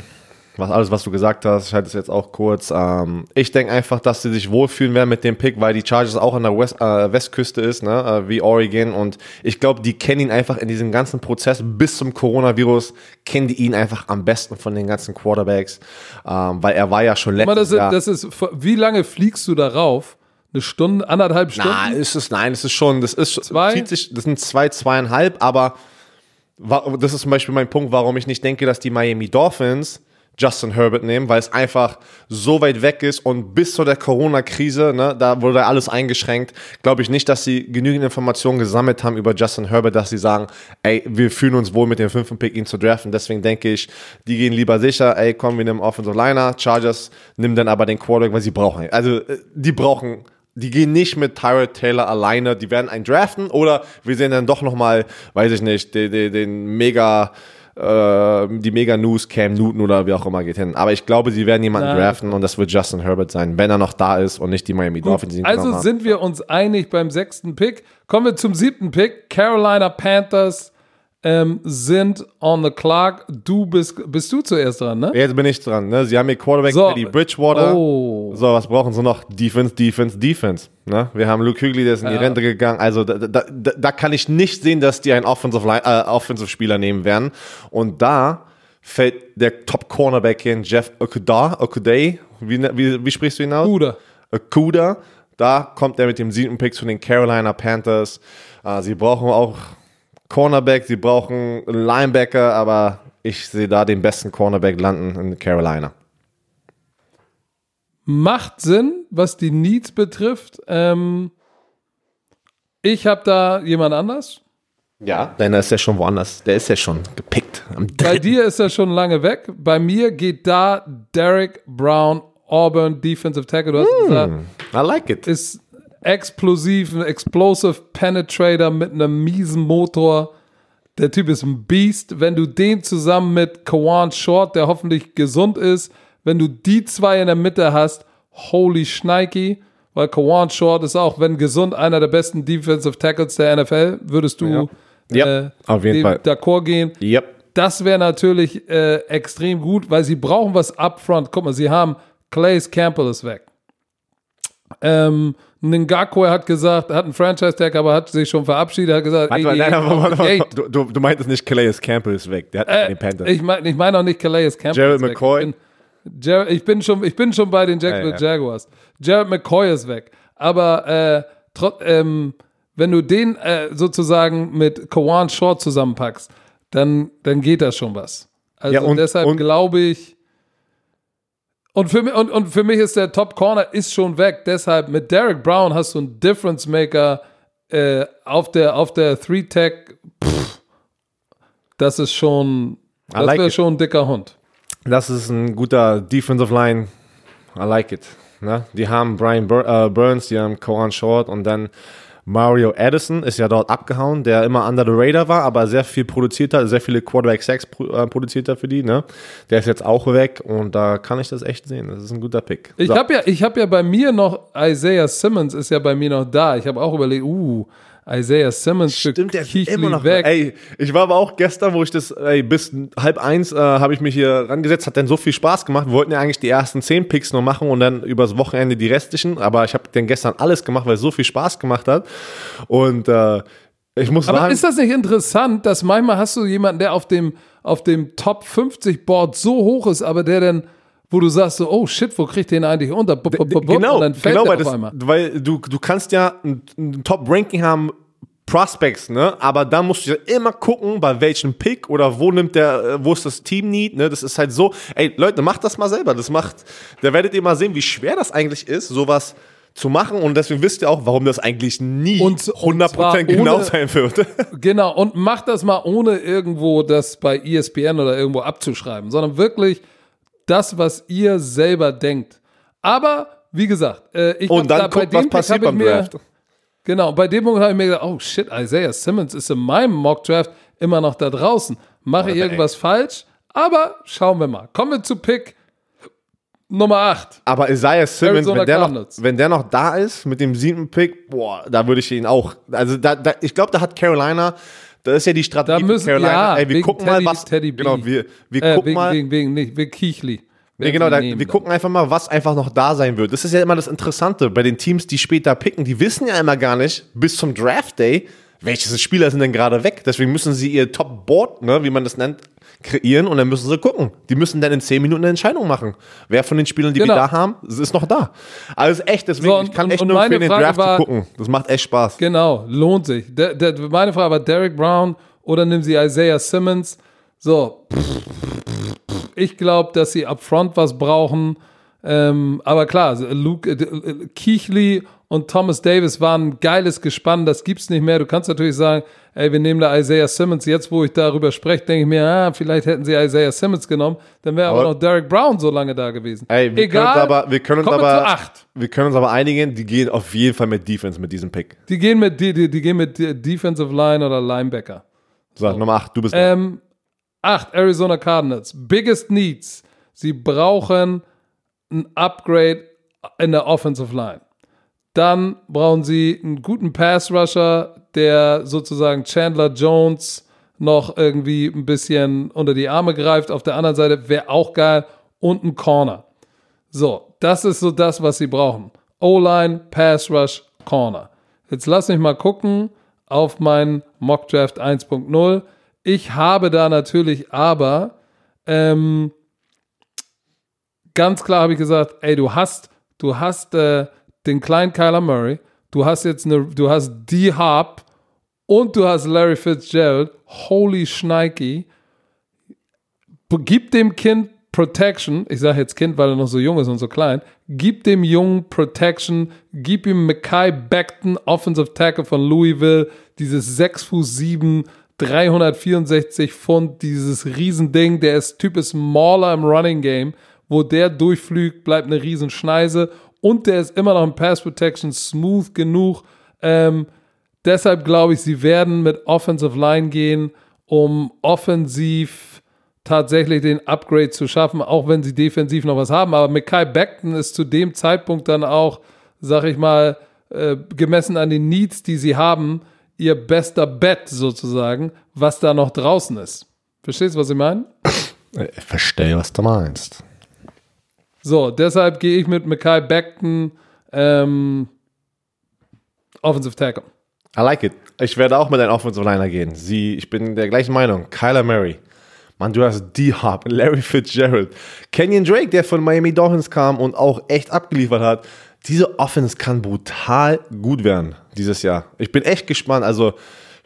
was alles, was du gesagt hast, ich halte es jetzt auch kurz. Ähm, ich denke einfach, dass sie sich wohlfühlen werden mit dem Pick, weil die Chargers auch an der West, äh, Westküste ist, ne, äh, wie Oregon. Und ich glaube, die kennen ihn einfach in diesem ganzen Prozess bis zum Coronavirus, kennen die ihn einfach am besten von den ganzen Quarterbacks, ähm, weil er war ja schon letztes das ist, Jahr. Das ist, wie lange fliegst du darauf? Eine Stunde, anderthalb Stunden? Nein, ist es, nein, es ist schon, das ist, zwei? Sich, das sind zwei, zweieinhalb, aber das ist zum Beispiel mein Punkt, warum ich nicht denke, dass die Miami Dolphins Justin Herbert nehmen, weil es einfach so weit weg ist und bis zu der Corona-Krise, ne, da wurde alles eingeschränkt, glaube ich nicht, dass sie genügend Informationen gesammelt haben über Justin Herbert, dass sie sagen, ey, wir fühlen uns wohl mit dem fünften Pick ihn zu draften. Deswegen denke ich, die gehen lieber sicher, ey, kommen wir nehmen Offensive Liner, Chargers nimmt dann aber den Quarterback, weil sie brauchen. Also äh, die brauchen die gehen nicht mit Tyrod Taylor alleine, die werden einen draften oder wir sehen dann doch nochmal, weiß ich nicht, den, den, den mega äh, die Mega News, Cam Newton oder wie auch immer geht hin. Aber ich glaube, sie werden jemanden Nein. draften und das wird Justin Herbert sein, wenn er noch da ist und nicht die Miami Gut, Dolphins. Also sind wir uns einig beim sechsten Pick. Kommen wir zum siebten Pick. Carolina Panthers ähm, sind on the clock. Du bist, bist du zuerst dran, ne? Jetzt bin ich dran, ne? Sie haben hier Quarterback so. die Bridgewater. Oh. So, was brauchen sie noch? Defense, Defense, Defense. Ne? Wir haben Luke Hügli, der ist in die ja. Rente gegangen. Also da, da, da, da, kann ich nicht sehen, dass die einen Offensive, äh, Offensive Spieler nehmen werden. Und da fällt der Top Cornerback hin, Jeff Okuda, Okuday. Wie, wie, wie sprichst du ihn aus? Okuda. Okuda. Da kommt er mit dem siebten Pick zu den Carolina Panthers. Uh, sie brauchen auch Cornerback, sie brauchen einen Linebacker, aber ich sehe da den besten Cornerback landen in Carolina. Macht Sinn, was die Needs betrifft. Ähm, ich habe da jemand anders. Ja, deiner ist ja schon woanders. Der ist ja schon gepickt. Bei dir ist er schon lange weg. Bei mir geht da Derek Brown, Auburn Defensive Tackle. Du hast mm, gesagt, I like it. Ist explosiven, explosive Penetrator mit einem miesen Motor. Der Typ ist ein Beast. Wenn du den zusammen mit Kawan Short, der hoffentlich gesund ist, wenn du die zwei in der Mitte hast, holy Schneiki, weil Kawan Short ist auch, wenn gesund, einer der besten Defensive Tackles der NFL, würdest du ja. Äh, auf jeden Fall d'accord gehen. Yep. Das wäre natürlich äh, extrem gut, weil sie brauchen was upfront. Guck mal, sie haben Clays Campbell ist weg. Ähm, Ngakwe hat gesagt, hat einen Franchise-Tag, aber hat sich schon verabschiedet, hat gesagt, warte, ey, nein, warte, warte, du, du, du meintest nicht Calais Campbell ist weg, der hat äh, den Panthers. Ich meine ich mein auch nicht Calais Campbell Jared McCoy. Ich bin, Jared, ich, bin schon, ich bin schon bei den Jacksonville ja, ja. Jaguars. Jared McCoy ist weg. Aber äh, trot, ähm, wenn du den äh, sozusagen mit Kawan Short zusammenpackst, dann, dann geht da schon was. Also ja, und, deshalb glaube ich, und für, mich, und, und für mich ist der Top Corner ist schon weg. Deshalb mit Derek Brown hast du einen Difference Maker äh, auf der, auf der Three-Tech. Das ist schon, das like wäre schon ein dicker Hund. Das ist ein guter Defensive Line. I like it. Ne? Die haben Brian Bur äh, Burns, die haben Coran Short und dann Mario Addison ist ja dort abgehauen, der immer under the radar war, aber sehr viel produziert hat, sehr viele Quarterback-Sacks äh, produziert hat für die. Ne? Der ist jetzt auch weg und da kann ich das echt sehen. Das ist ein guter Pick. Ich So. habe ja, ich hab ja bei mir noch, Isaiah Simmons ist ja bei mir noch da. Ich habe auch überlegt, uh, Isaiah Simmons Stimmt, der ist Kuechly immer noch weg. Ey, ich war aber auch gestern, wo ich das, ey, bis halb eins äh, habe ich mich hier rangesetzt, hat dann so viel Spaß gemacht. Wir wollten ja eigentlich die ersten zehn Picks noch machen und dann übers Wochenende die restlichen, aber ich habe dann gestern alles gemacht, weil es so viel Spaß gemacht hat. Und äh, ich muss Aber sagen, ist das nicht interessant, dass manchmal hast du jemanden, der auf dem, auf dem Top 50 Board so hoch ist, aber der dann, wo du sagst so, oh shit, wo kriegt den eigentlich unter? Bup, bup, bup, genau, und dann fällt genau, weil, das, weil du, du kannst ja ein, ein Top-Ranking haben, Prospects, ne? Aber da musst du ja immer gucken, bei welchem Pick oder wo nimmt der, äh, wo ist das Team Need, ne? Das ist halt so, ey, Leute, macht das mal selber. Das macht, da werdet ihr mal sehen, wie schwer das eigentlich ist, sowas zu machen und deswegen wisst ihr auch, warum das eigentlich nie Und- und 100% zwar genau ohne- sein wird. Genau, und mach das mal ohne irgendwo das bei ESPN oder irgendwo abzuschreiben, sondern wirklich das, was ihr selber denkt. Aber, wie gesagt, äh, ich hab Und dann da, bei guckt, was dem Pick passiert beim mir, Draft. Genau, bei dem Punkt habe ich mir gedacht, oh shit, Isaiah Simmons ist in meinem Mock-Draft immer noch da draußen. Mache ich irgendwas falsch? Aber schauen wir mal. Kommen wir zu Pick Nummer 8. Aber Isaiah Simmons, wenn der, noch, wenn der noch da ist mit dem siebten Pick, boah, da würde ich ihn auch. Also da, da, ich glaube, da hat Carolina, da ist ja die Strategie Da müssen- Carolina. ja, ey, wir gucken Teddy- mal, was. Teddy B. genau, wir, wir Äh, gucken wegen, mal. wegen, wegen, nicht, wegen Kiechli. Nee, genau, da, wir gucken einfach mal, was einfach noch da sein wird. Das ist ja immer das Interessante bei den Teams, die später picken. Die wissen ja immer gar nicht bis zum Draft Day, welche Spieler sind denn gerade weg. Deswegen müssen sie ihr Top Board, ne, wie man das nennt, kreieren und dann müssen sie gucken. Die müssen dann in 10 Minuten eine Entscheidung machen. Wer von den Spielern, die Genau. wir da haben, ist noch da. Also echt, deswegen, So, und- ich kann echt und nur empfehlen, den Draft war- zu gucken. Das macht echt Spaß. Genau, lohnt sich. Der, der, meine Frage war Derek Brown oder nehmen sie Isaiah Simmons? So, ich glaube, dass sie upfront was brauchen. Ähm, aber klar, Luke, äh, äh, Kiechli und Thomas Davis waren ein geiles Gespann. Das gibt's nicht mehr. Du kannst natürlich sagen, ey, wir nehmen da Isaiah Simmons. Jetzt, wo ich darüber spreche, denke ich mir, ah, vielleicht hätten sie Isaiah Simmons genommen. Dann wäre aber, Aber- noch Derek Brown so lange da gewesen. Ey, wir Egal. können uns aber, wir können uns aber, wir können uns aber einigen, die gehen auf jeden Fall mit Defense mit diesem Pick. Die gehen mit, die, die, die gehen mit Defensive Line oder Linebacker. So, Nummer 8, du bist. Ähm, acht, Arizona Cardinals. Biggest Needs. Sie brauchen ein Upgrade in der Offensive Line. Dann brauchen sie einen guten Pass Rusher, der sozusagen Chandler Jones noch irgendwie ein bisschen unter die Arme greift. Auf der anderen Seite wäre auch geil. Und ein Corner. So, das ist so das, was sie brauchen. O-Line, Pass Rush, Corner. Jetzt lass mich mal gucken auf meinen Mock Draft 1.0. Ich habe da natürlich aber ähm, ganz klar habe ich gesagt, ey, du hast, du hast äh, den kleinen Kyler Murray, du hast jetzt eine, du hast D-Hop und du hast Larry Fitzgerald. Holy Schneiki. Gib dem Kind Protection. Ich sage jetzt Kind, weil er noch so jung ist und so klein. Gib dem Jungen Protection. Gib ihm Mackay Beckton, Offensive Tackle von Louisville. Dieses 6 Fuß 7, 364 Pfund, dieses Riesending. Der ist Typ ist Mauler im Running Game. Wo der durchflügt, bleibt eine Riesenschneise. Und der ist immer noch in Pass Protection smooth genug. Ähm, deshalb glaube ich, sie werden mit Offensive Line gehen, um offensiv tatsächlich den Upgrade zu schaffen, auch wenn sie defensiv noch was haben. Aber Mackay Beckton ist zu dem Zeitpunkt dann auch, sag ich mal, äh, gemessen an den Needs, die sie haben, ihr bester Bet sozusagen, was da noch draußen ist. Verstehst du, was ich meine? Ich verstehe, was du meinst. So, deshalb gehe ich mit Mackay Beckton ähm, Offensive Tackle. I like it. Ich werde auch mit einem Offensive Liner gehen. Sie, ich bin der gleichen Meinung. Kyler Murray. Mann, du hast D-Hop, Larry Fitzgerald. Kenyon Drake, der von Miami Dolphins kam und auch echt abgeliefert hat. Diese Offense kann brutal gut werden dieses Jahr. Ich bin echt gespannt. Also,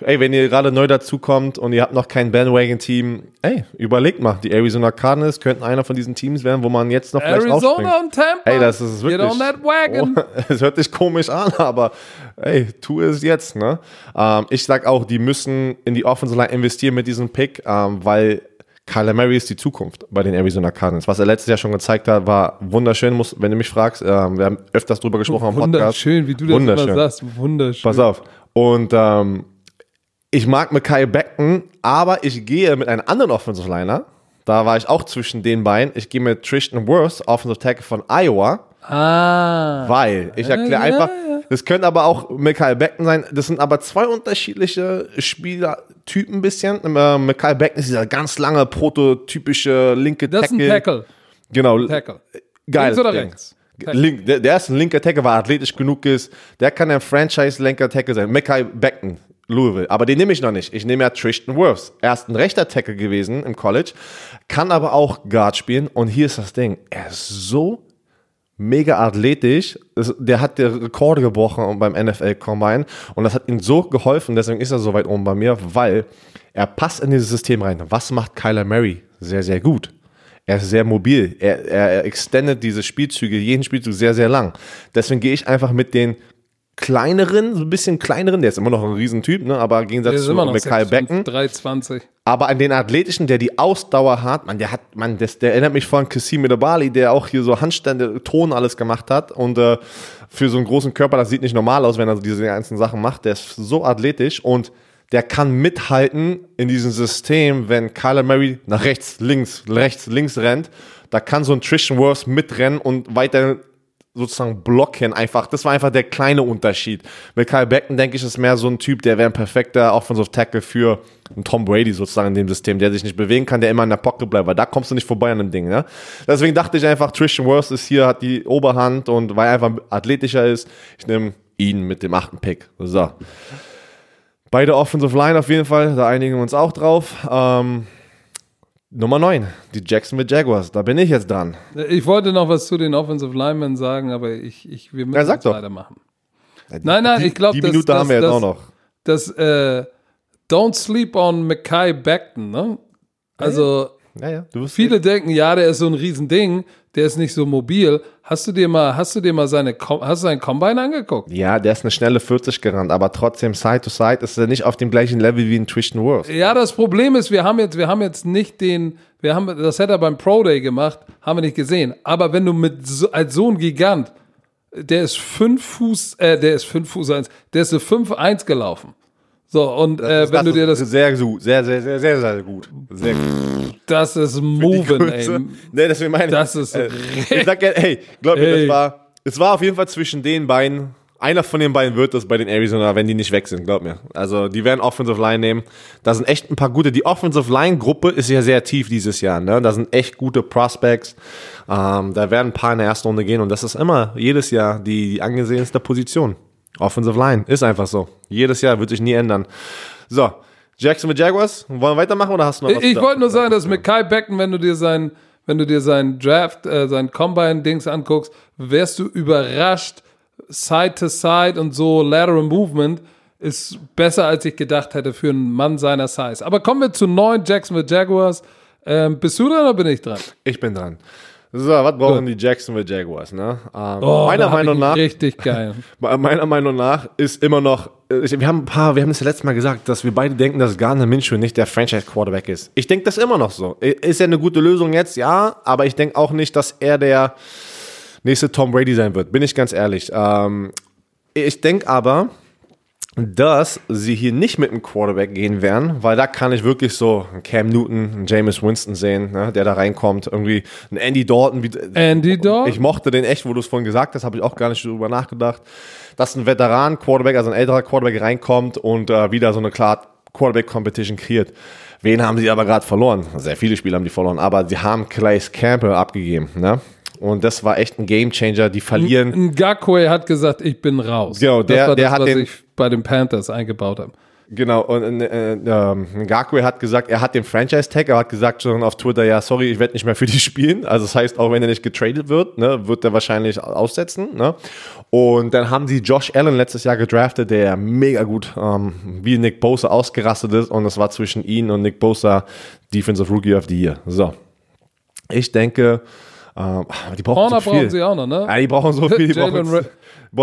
ey, wenn ihr gerade neu dazukommt und ihr habt noch kein Bandwagon-Team, ey, überlegt mal. Die Arizona Cardinals könnten einer von diesen Teams werden, wo man jetzt noch vielleicht aufspringt. Arizona und Tampa. Ey, das ist wirklich. Get on that wagon. Oh, es hört sich komisch an, aber ey, tu es jetzt, ne? Ähm, ich sag auch, die müssen in die Offensive Line investieren mit diesem Pick, ähm, weil Kyler Murray ist die Zukunft bei den Arizona Cardinals. Was er letztes Jahr schon gezeigt hat, war wunderschön, muss, wenn du mich fragst. Äh, wir haben öfters drüber gesprochen am Podcast. Wunderschön, wie du das immer sagst. Wunderschön. Pass auf. Und ähm, ich mag Mackay Beckton, aber ich gehe mit einem anderen Offensive Liner. Da war ich auch zwischen den beiden. Ich gehe mit Tristan Wirth, Offensive Tackle von Iowa. Ah. Weil, ich erkläre ja, einfach, ja. das könnte aber auch Michael Beckton sein. Das sind aber zwei unterschiedliche Spielertypen ein bisschen. Äh, Michael Beckton ist dieser ganz lange, prototypische linke Das ist ein Tackle. Tackle. Genau. Tackle. Geil. Links oder Ja. rechts? Tackle. Link, der, der ist ein linker Tackle, weil er athletisch genug ist. Der kann ein Franchise-lenker Tackle sein. Mackay Beckton, Louisville. Aber den nehme ich noch nicht. Ich nehme ja Tristan Wirfs. Er ist ein rechter Tackle gewesen im College, kann aber auch Guard spielen. Und hier ist das Ding. Er ist so mega athletisch. Der hat die Rekorde gebrochen beim NFL Combine. Und das hat ihm so geholfen. Deswegen ist er so weit oben bei mir, weil er passt in dieses System rein. Was macht Kyler Murray sehr, sehr gut? Er ist sehr mobil. Er, er extendet diese Spielzüge, jeden Spielzug sehr, sehr lang. Deswegen gehe ich einfach mit den kleineren, so ein bisschen kleineren, der ist immer noch ein Riesentyp, ne? aber im Gegensatz ist zu immer noch Mikhail 6'5", Becken. 320. Aber an den Athletischen, der die Ausdauer hat, man, der hat, man, das, der erinnert mich vor an Kassim Medabali, der auch hier so Handstände, Ton alles gemacht hat und äh, für so einen großen Körper, das sieht nicht normal aus, wenn er diese ganzen Sachen macht. Der ist so athletisch und der kann mithalten in diesem System, wenn Kyler Murray nach rechts, links, rechts, links rennt. Da kann so ein Tristan Wirfs mitrennen und weiter sozusagen blocken einfach. Das war einfach der kleine Unterschied. Mit Kyle Becken, denke ich, ist mehr so ein Typ, der wäre ein perfekter Offensive Tackle für einen Tom Brady sozusagen in dem System, der sich nicht bewegen kann, der immer in der Pocket bleibt, weil da kommst du nicht vorbei an dem Ding. Ne? Deswegen dachte ich einfach, Tristan Wirfs ist hier, hat die Oberhand und weil er einfach athletischer ist, ich nehme ihn mit dem achten Pick. So. Beide Offensive Line auf jeden Fall, da einigen wir uns auch drauf. Ähm, Nummer 9, die Jacksonville Jaguars, da bin ich jetzt dran. Ich wollte noch was zu den Offensive Linemen sagen, aber ich, ich, wir müssen Ja, jetzt doch. weitermachen. Nein, nein, Die- ich glaube, Die Minute das- haben wir jetzt das- auch noch. Das, äh, don't sleep on Mackay Beckton, ne? Also, Ja, ja, viele denken, ja, der ist so ein Riesending, der ist nicht so mobil. Hast du dir mal, hast du dir mal seine, hast du seinen Combine angeguckt? Ja, der ist eine schnelle 40 gerannt, aber trotzdem Side to Side ist er nicht auf dem gleichen Level wie ein Tristan Wirfs. Ja, das Problem ist, wir haben jetzt, wir haben jetzt nicht den, wir haben, das hätte er beim Pro Day gemacht, haben wir nicht gesehen. Aber wenn du mit so, als so ein Gigant, der ist fünf Fuß, äh, der ist fünf Fuß eins, der ist eine 5-1 gelaufen. So, und äh, wenn du dir das, sehr gut, sehr, sehr, sehr, sehr, sehr gut. Sehr gut. das ist moving, ey. Nee, deswegen meine Das ist äh, ich sag hey, glaub mir, das war, es war auf jeden Fall zwischen den beiden. Einer von den beiden wird das bei den Arizona, wenn die nicht weg sind, glaub mir. Also, die werden Offensive Line nehmen. Da sind echt ein paar gute. Die Offensive Line Gruppe ist ja sehr tief dieses Jahr, ne? Da sind echt gute Prospects. Ähm, da werden ein paar in der ersten Runde gehen und das ist immer jedes Jahr die, die angesehenste Position. Offensive Line ist einfach so. Jedes Jahr wird sich nie ändern. So, Jacksonville Jaguars, wollen wir weitermachen oder hast du noch was? Ich da- wollte nur sagen, dass mit Kai Becken, wenn du dir sein, wenn du dir sein Draft, äh, sein Combine-Dings anguckst, wärst du überrascht, Side to Side und so Lateral Movement ist besser, als ich gedacht hätte für einen Mann seiner Size. Aber kommen wir zu neun Jacksonville Jaguars. Ähm, bist du dran oder bin ich dran? Ich bin dran. So, was brauchen die Jacksonville Jaguars? Ne? Ähm, Oh, meiner Meinung nach, Richtig geil. meiner Meinung nach ist immer noch. äh, Ich, wir haben ein paar, wir haben das ja letztes Mal gesagt, dass wir beide denken, dass Gardner Minshew nicht der Franchise Quarterback ist. Ich denke das immer noch so. Ist er eine gute Lösung jetzt? Ja, aber ich denke auch nicht, dass er der nächste Tom Brady sein wird. Bin ich ganz ehrlich. Ähm, ich denke aber, dass sie hier nicht mit einem Quarterback gehen werden, weil da kann ich wirklich so einen Cam Newton, einen Jameis Winston sehen, ne, der da reinkommt, irgendwie einen Andy Dalton. Wie, Andy Dalton? Ich mochte den echt, wo du es vorhin gesagt hast, habe ich auch gar nicht drüber nachgedacht, dass ein Veteran-Quarterback, also ein älterer Quarterback reinkommt und äh, wieder so eine klar Quarterback-Competition kreiert. Wen haben sie aber gerade verloren? Sehr viele Spiele haben die verloren, aber sie haben Clay Campbell abgegeben, ne? Und das war echt ein Gamechanger. Die verlieren. Ngakwe hat gesagt, ich bin raus. Genau, der- das war der das, hat den- bei den Panthers eingebaut habe. Genau, und äh, ähm, Ngakwe hat gesagt, er hat den Franchise-Tag, er hat gesagt schon auf Twitter, ja, sorry, ich werde nicht mehr für die spielen. Also das heißt, auch wenn er nicht getradet wird, ne, wird er wahrscheinlich aussetzen. Ne? Und dann haben sie Josh Allen letztes Jahr gedraftet, der mega gut ähm, wie Nick Bosa ausgerastet ist. Und es war zwischen ihn und Nick Bosa Defensive Rookie of the Year. So, ich denke, ähm, die brauchen Corner so viel. brauchen sie auch noch, ne? Ja, die brauchen so viel.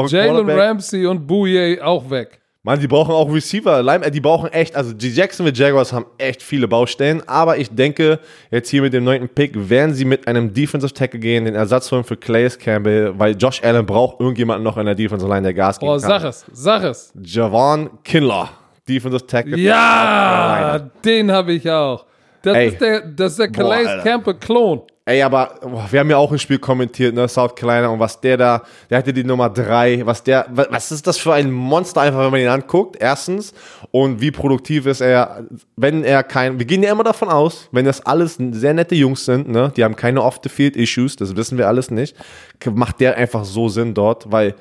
Jalen. Ramsey und Bouye auch weg. Mann, die brauchen auch Receiver. Äh, die brauchen echt, also die Jacksonville Jaguars haben echt viele Baustellen, aber ich denke, jetzt hier mit dem neunten Pick werden sie mit einem Defensive Tackle gehen, den Ersatz holen für Calais Campbell, weil Josh Allen braucht irgendjemanden noch in der Defensive Line, der Gas geben Oh, kann. sag es, sag es. Javon Kinlaw, Defensive Tackle. Ja, den habe ich auch. Das Ey. ist der, das ist der Boah, Calais Alter. Campbell-Klon. Ey, aber boah, wir haben ja auch ein Spiel kommentiert, ne, South Carolina, und was der da, der hatte die Nummer drei, was der, wa- was ist das für ein Monster einfach, wenn man ihn anguckt, erstens, und wie produktiv ist er, wenn er kein, wir gehen ja immer davon aus, wenn das alles sehr nette Jungs sind, ne, die haben keine Off-the-Field-Issues, das wissen wir alles nicht, macht der einfach so Sinn dort, weil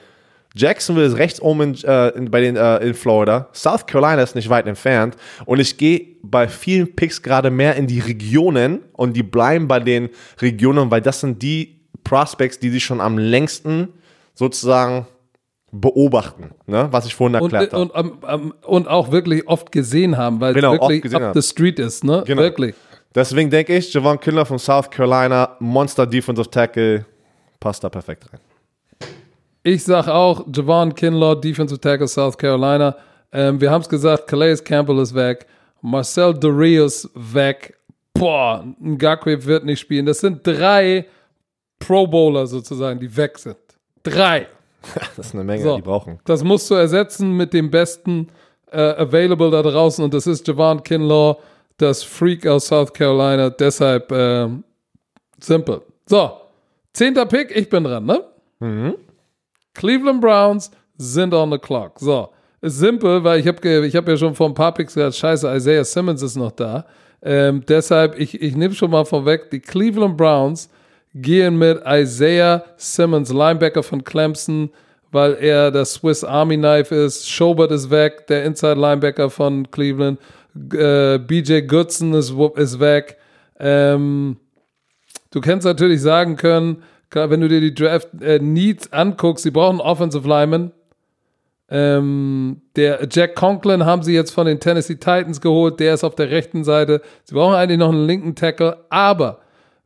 Jacksonville ist rechts oben in, äh, in, bei den, äh, in Florida. South Carolina ist nicht weit entfernt. Und ich gehe bei vielen Picks gerade mehr in die Regionen und die bleiben bei den Regionen, weil das sind die Prospects, die sich schon am längsten sozusagen beobachten, ne? was ich vorhin Und, erklärt habe. und, am- am- und auch wirklich oft gesehen haben, weil Genau, es wirklich up haben. the street ist, ne? Genau. Wirklich. Deswegen denke ich, Javon Kindler von South Carolina, Monster Defensive Tackle, passt da perfekt rein. Ich sag auch, Javon Kinlaw, Defensive Tackle South Carolina. Ähm, wir haben es gesagt, Calais Campbell ist weg. Marcel Dorius weg. Boah, Ngakwe wird nicht spielen. Das sind drei Pro Bowler sozusagen, die weg sind. Drei. Das ist eine Menge, So. die brauchen. Das musst du ersetzen mit dem besten äh, Available da draußen und das ist Javon Kinlaw, das Freak aus South Carolina. Deshalb ähm, simpel. So, zehnter Pick, ich bin dran, ne? Cleveland Browns sind on the clock. So, ist simpel, weil ich habe ich hab ja schon vor ein paar Picks gesagt, scheiße, Isaiah Simmons ist noch da. Ähm, deshalb, ich, ich nehme schon mal vorweg, die Cleveland Browns gehen mit Isaiah Simmons, Linebacker von Clemson, weil er das Swiss Army Knife ist. Schobert ist weg, der Inside Linebacker von Cleveland. Äh, BJ Goodson ist, ist weg. Ähm, du kannst natürlich sagen können, klar, wenn du dir die Draft äh, Needs anguckst, sie brauchen Offensive Lineman. Ähm, der Jack Conklin haben sie jetzt von den Tennessee Titans geholt, der ist auf der rechten Seite. Sie brauchen eigentlich noch einen linken Tackle, aber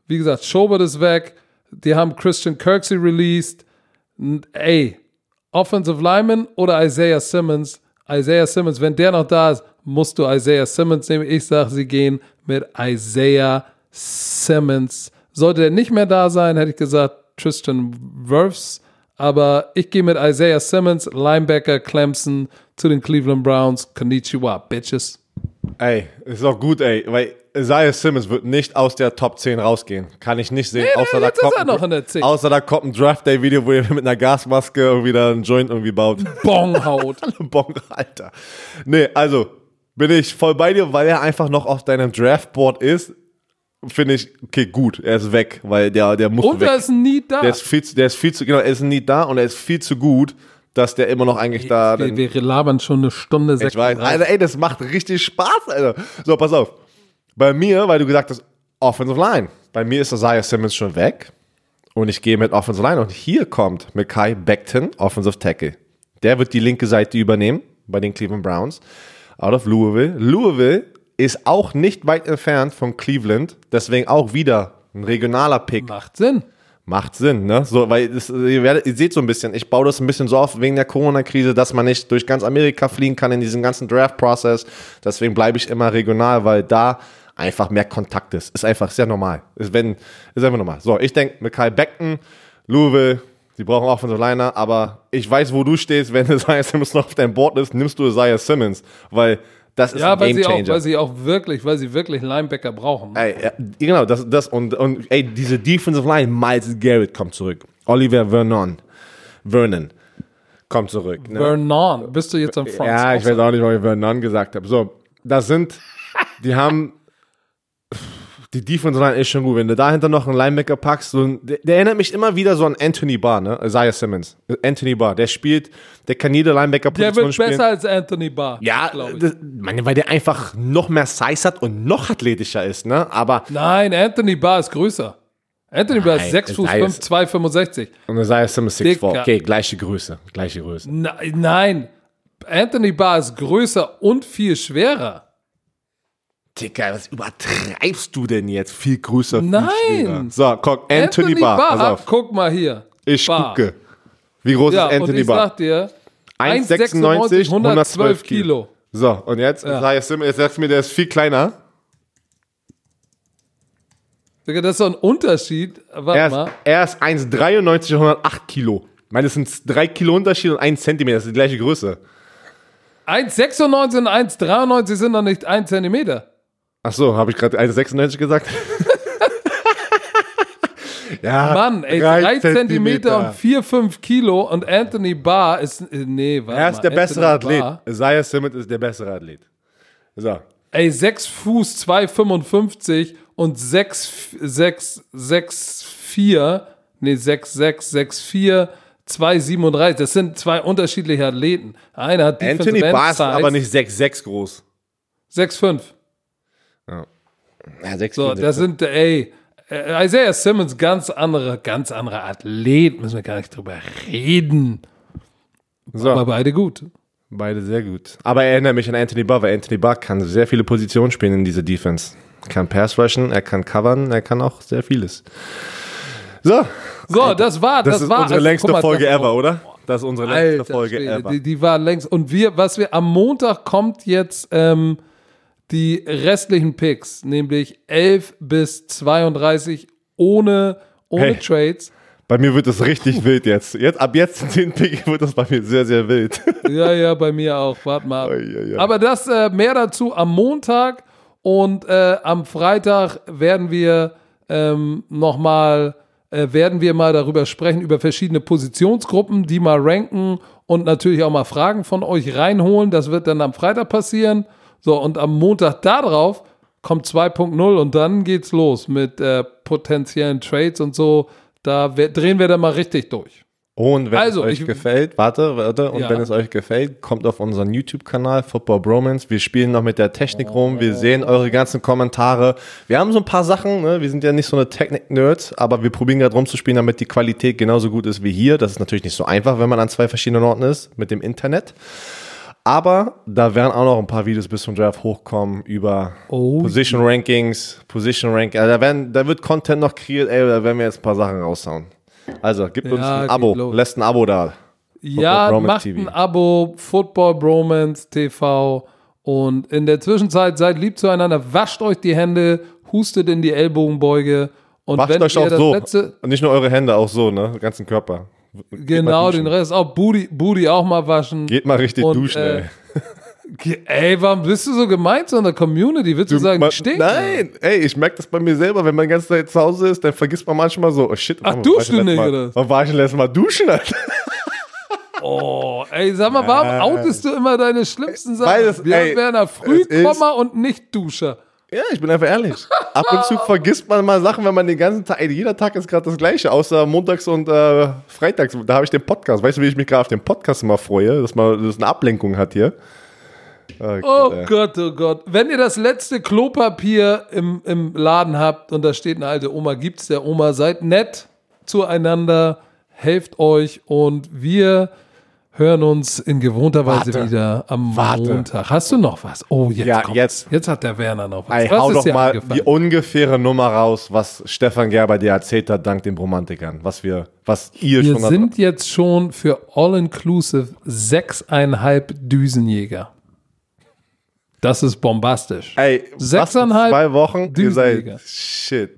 wie gesagt, Schobert ist weg. Die haben Christian Kirksey released. N- Ey, Offensive Lineman oder Isaiah Simmons? Isaiah Simmons, wenn der noch da ist, musst du Isaiah Simmons nehmen. Ich sage, sie gehen mit Isaiah Simmons. Sollte er nicht mehr da sein, hätte ich gesagt Tristan Wirfs. Aber ich gehe mit Isaiah Simmons, Linebacker Clemson zu den Cleveland Browns. Konnichiwa, Bitches. Ey, ist auch gut, ey, weil Isaiah Simmons wird nicht aus der Top 10 rausgehen. Kann ich nicht sehen. Nee, außer, nee, da kommt ein- noch in der 10. außer da kommt ein Draft Day Video, wo er mit einer Gasmaske irgendwie da einen Joint irgendwie baut. Bonghaut. Bon, Alter. Nee, also bin ich voll bei dir, weil er einfach noch auf deinem Draftboard ist. Finde ich, okay, gut, er ist weg, weil der, der muss Und weg. er ist nie da. der ist viel, zu- der ist viel zu, genau, er ist nie da und er ist viel zu gut, dass der immer noch eigentlich da. wir, wir labern schon eine Stunde Ich weiß, 36. Alter, ey, das macht richtig Spaß, Alter. So, pass auf. Bei mir, weil du gesagt hast, Offensive Line. Bei mir ist Isaiah Simmons schon weg. Und ich gehe mit Offensive Line. Und hier kommt Mackay Beckton, Offensive Tackle. Der wird die linke Seite übernehmen bei den Cleveland Browns. Out of Louisville. Louisville ist auch nicht weit entfernt von Cleveland. Deswegen auch wieder ein regionaler Pick. Macht Sinn. Macht Sinn, ne? So, weil das, ihr, werdet, ihr seht so ein bisschen, ich baue das ein bisschen so auf wegen der Corona-Krise, dass man nicht durch ganz Amerika fliegen kann in diesem ganzen Draft-Prozess. Deswegen bleibe ich immer regional, weil da einfach mehr Kontakt ist. Ist einfach sehr normal. Ist, wenn, ist einfach normal. So, ich denke, Mikhail Beckton, Louisville, die brauchen auch von so Liner, aber ich weiß, wo du stehst, wenn Isaiah Simmons noch auf deinem Board ist, nimmst du Isaiah Simmons, weil das ist Ja, ein weil sie, auch, weil sie auch wirklich, weil sie wirklich Linebacker brauchen. Ey, ja, genau, das, das und, und ey, diese Defensive Line, Miles Garrett kommt zurück. Oliver Vernon, Vernon kommt zurück. Ne? Vernon, bist du jetzt am Front? Ja, ich weiß auch nicht, warum ich Vernon gesagt habe. So, das sind, die haben, die Defensive Line ist schon gut. Wenn du dahinter noch einen Linebacker packst, so ein, der, der erinnert mich immer wieder so an Anthony Barr, ne? Isaiah Simmons. Anthony Barr, der spielt, der kann jede Der Linebacker-Position wird spielen. besser als Anthony Barr. Ja, das, meine, weil der einfach noch mehr Size hat und noch athletischer ist, ne? Aber Nein, Anthony Barr ist größer. Anthony Barr ist Nein, 6 Fuß sei 5, es. 265. Und Isaiah Simmons 6'4. Dicker. Okay, gleiche Größe. Gleiche Größe. Na, nein, Anthony Barr ist größer und viel schwerer. Digga, was übertreibst du denn jetzt? Viel größer, viel Nein. So, guck, Anthony, Barr. Pass auf. guck mal hier. Ich Barr. gucke. Wie groß Ja, ist und Anthony ich Barr? sag dir, 1,96, 1,96, 112 Kilo. So, und jetzt, Ja. sag ich, jetzt sagst du mir, der ist viel kleiner. Digga, das ist so ein Unterschied. Warte Er ist, mal. er ist 1,93 und 108 Kilo. Ich meine, das sind 3 Kilo Unterschied und 1 Zentimeter, das ist die gleiche Größe. 1,96 und 1,93 sind doch nicht 1 Zentimeter. Ach so, habe ich gerade 1,96 gesagt? ja, Mann, ey, drei 3 Zentimeter und 4, 5 Kilo und Anthony Barr ist, äh, nee, warte Er ist mal, der bessere Anthony Athlet. Barr- Isaiah Simmons ist der bessere Athlet. So. Ey, 6 Fuß 2,55 und 6, 6, 6, 4, nee, 6, 6, 6, 4, 2,37. Das sind zwei unterschiedliche Athleten. Einer hat Anthony Barr ist aber nicht 6,6 groß. 6,5. Ja, 6, So, das sind, ey, äh, Isaiah Simmons, ganz andere, ganz anderer Athlet, müssen wir gar nicht drüber reden. so. Aber beide gut. Beide sehr gut. Aber er erinnert mich an Anthony Barr, weil Anthony Barr kann sehr viele Positionen spielen in dieser Defense. Er kann Pass rushen, er kann covern, er kann auch sehr vieles. So, So, das war, das, das, ist war unsere also, längste mal, Folge ever, oder? Das ist unsere längste Alter, Folge Schwede, ever. Die, die war längst. Und wir, was wir am Montag kommt jetzt ähm, die restlichen Picks, nämlich 11 bis 32 ohne, ohne Hey. Trades. Bei mir wird es richtig wild jetzt. jetzt. Ab jetzt, den Pick, wird das bei mir sehr, sehr wild. Ja, ja, bei mir auch. Warte mal. Oi, oi, oi. Aber das äh, mehr dazu am Montag und äh, am Freitag werden wir ähm, nochmal äh, werden wir mal darüber sprechen, über verschiedene Positionsgruppen, die mal ranken und natürlich auch mal Fragen von euch reinholen. Das wird dann am Freitag passieren. So, und am Montag darauf kommt 2.0 und dann geht's los mit äh, potenziellen Trades und so. Da drehen wir dann mal richtig durch. Und wenn Also, es euch ich- gefällt, warte, warte, und Ja. wenn es euch gefällt, kommt auf unseren YouTube-Kanal Football Bromance. Wir spielen noch mit der Technik rum, wir sehen eure ganzen Kommentare. Wir haben so ein paar Sachen, ne? wir sind ja nicht so eine Technik-Nerds, aber wir probieren gerade rumzuspielen, damit die Qualität genauso gut ist wie hier. Das ist natürlich nicht so einfach, wenn man an zwei verschiedenen Orten ist mit dem Internet. Aber da werden auch noch ein paar Videos bis zum Draft hochkommen über Oh, Position Rankings, Position Ranking. Also da, werden, da wird Content noch kreiert, ey, da werden wir jetzt ein paar Sachen raushauen. Also, gebt uns Ja, ein geht Abo, los. lässt ein Abo da. Ja, Bromance macht TV. ein Abo, Football Bromance TV. Und in der Zwischenzeit seid lieb zueinander, wascht euch die Hände, hustet in die Ellbogenbeuge. Und Wascht wenn euch ihr auch das so. letzte, Und nicht nur eure Hände, auch so, ne? Den ganzen Körper. Genau, den. Rest auch Booty, Booty auch mal waschen. Geht mal richtig Und, duschen, äh, ey. Ey, warum bist du so gemeint so in der Community? Willst du, sagen, Ma- die stinken? Nein, ey, ich merke das bei mir selber, wenn man die ganze Zeit zu Hause ist, dann vergisst man manchmal so, oh shit, Ach, duschst du nicht, Mal, oder? Wann war ich letztes Mal duschen, Alter? Oh, ey, sag mal, warum outest du immer deine schlimmsten Sachen? Weil es- Wir ey, Werner Frühkommer und Nicht-Duscher. Ja, ich bin einfach ehrlich. Ab und zu vergisst man mal Sachen, wenn man den ganzen Tag, ey, jeder Tag ist gerade das gleiche, außer montags und äh, freitags. Da habe ich den Podcast. Weißt du, wie ich mich gerade auf den Podcast immer freue, dass man das eine Ablenkung hat hier? Oh, Oh ey. Gott, oh Gott. Wenn ihr das letzte Klopapier im, im Laden habt und da steht eine alte Oma, gibt's der Oma, seid nett zueinander, helft euch und wir hören uns in gewohnter Weise Warte. wieder am Warte. Montag. Hast du noch was? Oh, jetzt Ja, kommt's. jetzt. Jetzt hat der Werner noch was. Ey, was hau doch mal eingefallen? die ungefähre Nummer raus, was Stefan Gerber dir erzählt hat, dank den Romantikern. Was wir, was ihr Wir schon da- sind jetzt schon für All-Inclusive sechseinhalb Düsenjäger. Das ist bombastisch. Ey, Sechseinhalb zwei Wochen, ihr Düsenjäger. seid shit.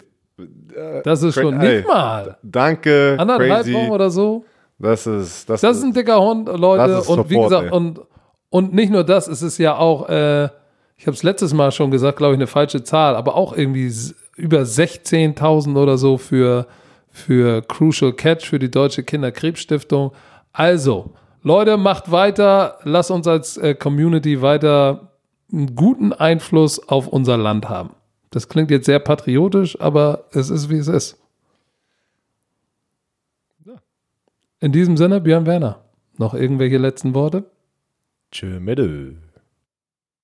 Das ist schon Ey, nicht mal. Danke, Anderthalb. Wochen oder so. Das ist, das, Das ist ein dicker Hund, Leute. Und wie Support, gesagt, ey. und, und nicht nur das, es ist ja auch, äh, ich habe es letztes Mal schon gesagt, glaube ich, eine falsche Zahl, aber auch irgendwie über 16.000 oder so für, für Crucial Catch, für die Deutsche Kinderkrebsstiftung. Also, Leute, macht weiter, lasst uns als äh, Community weiter einen guten Einfluss auf unser Land haben. Das klingt jetzt sehr patriotisch, aber es ist, wie es ist. In diesem Sinne, Björn Werner. Noch irgendwelche letzten Worte? Tschö, Mitte.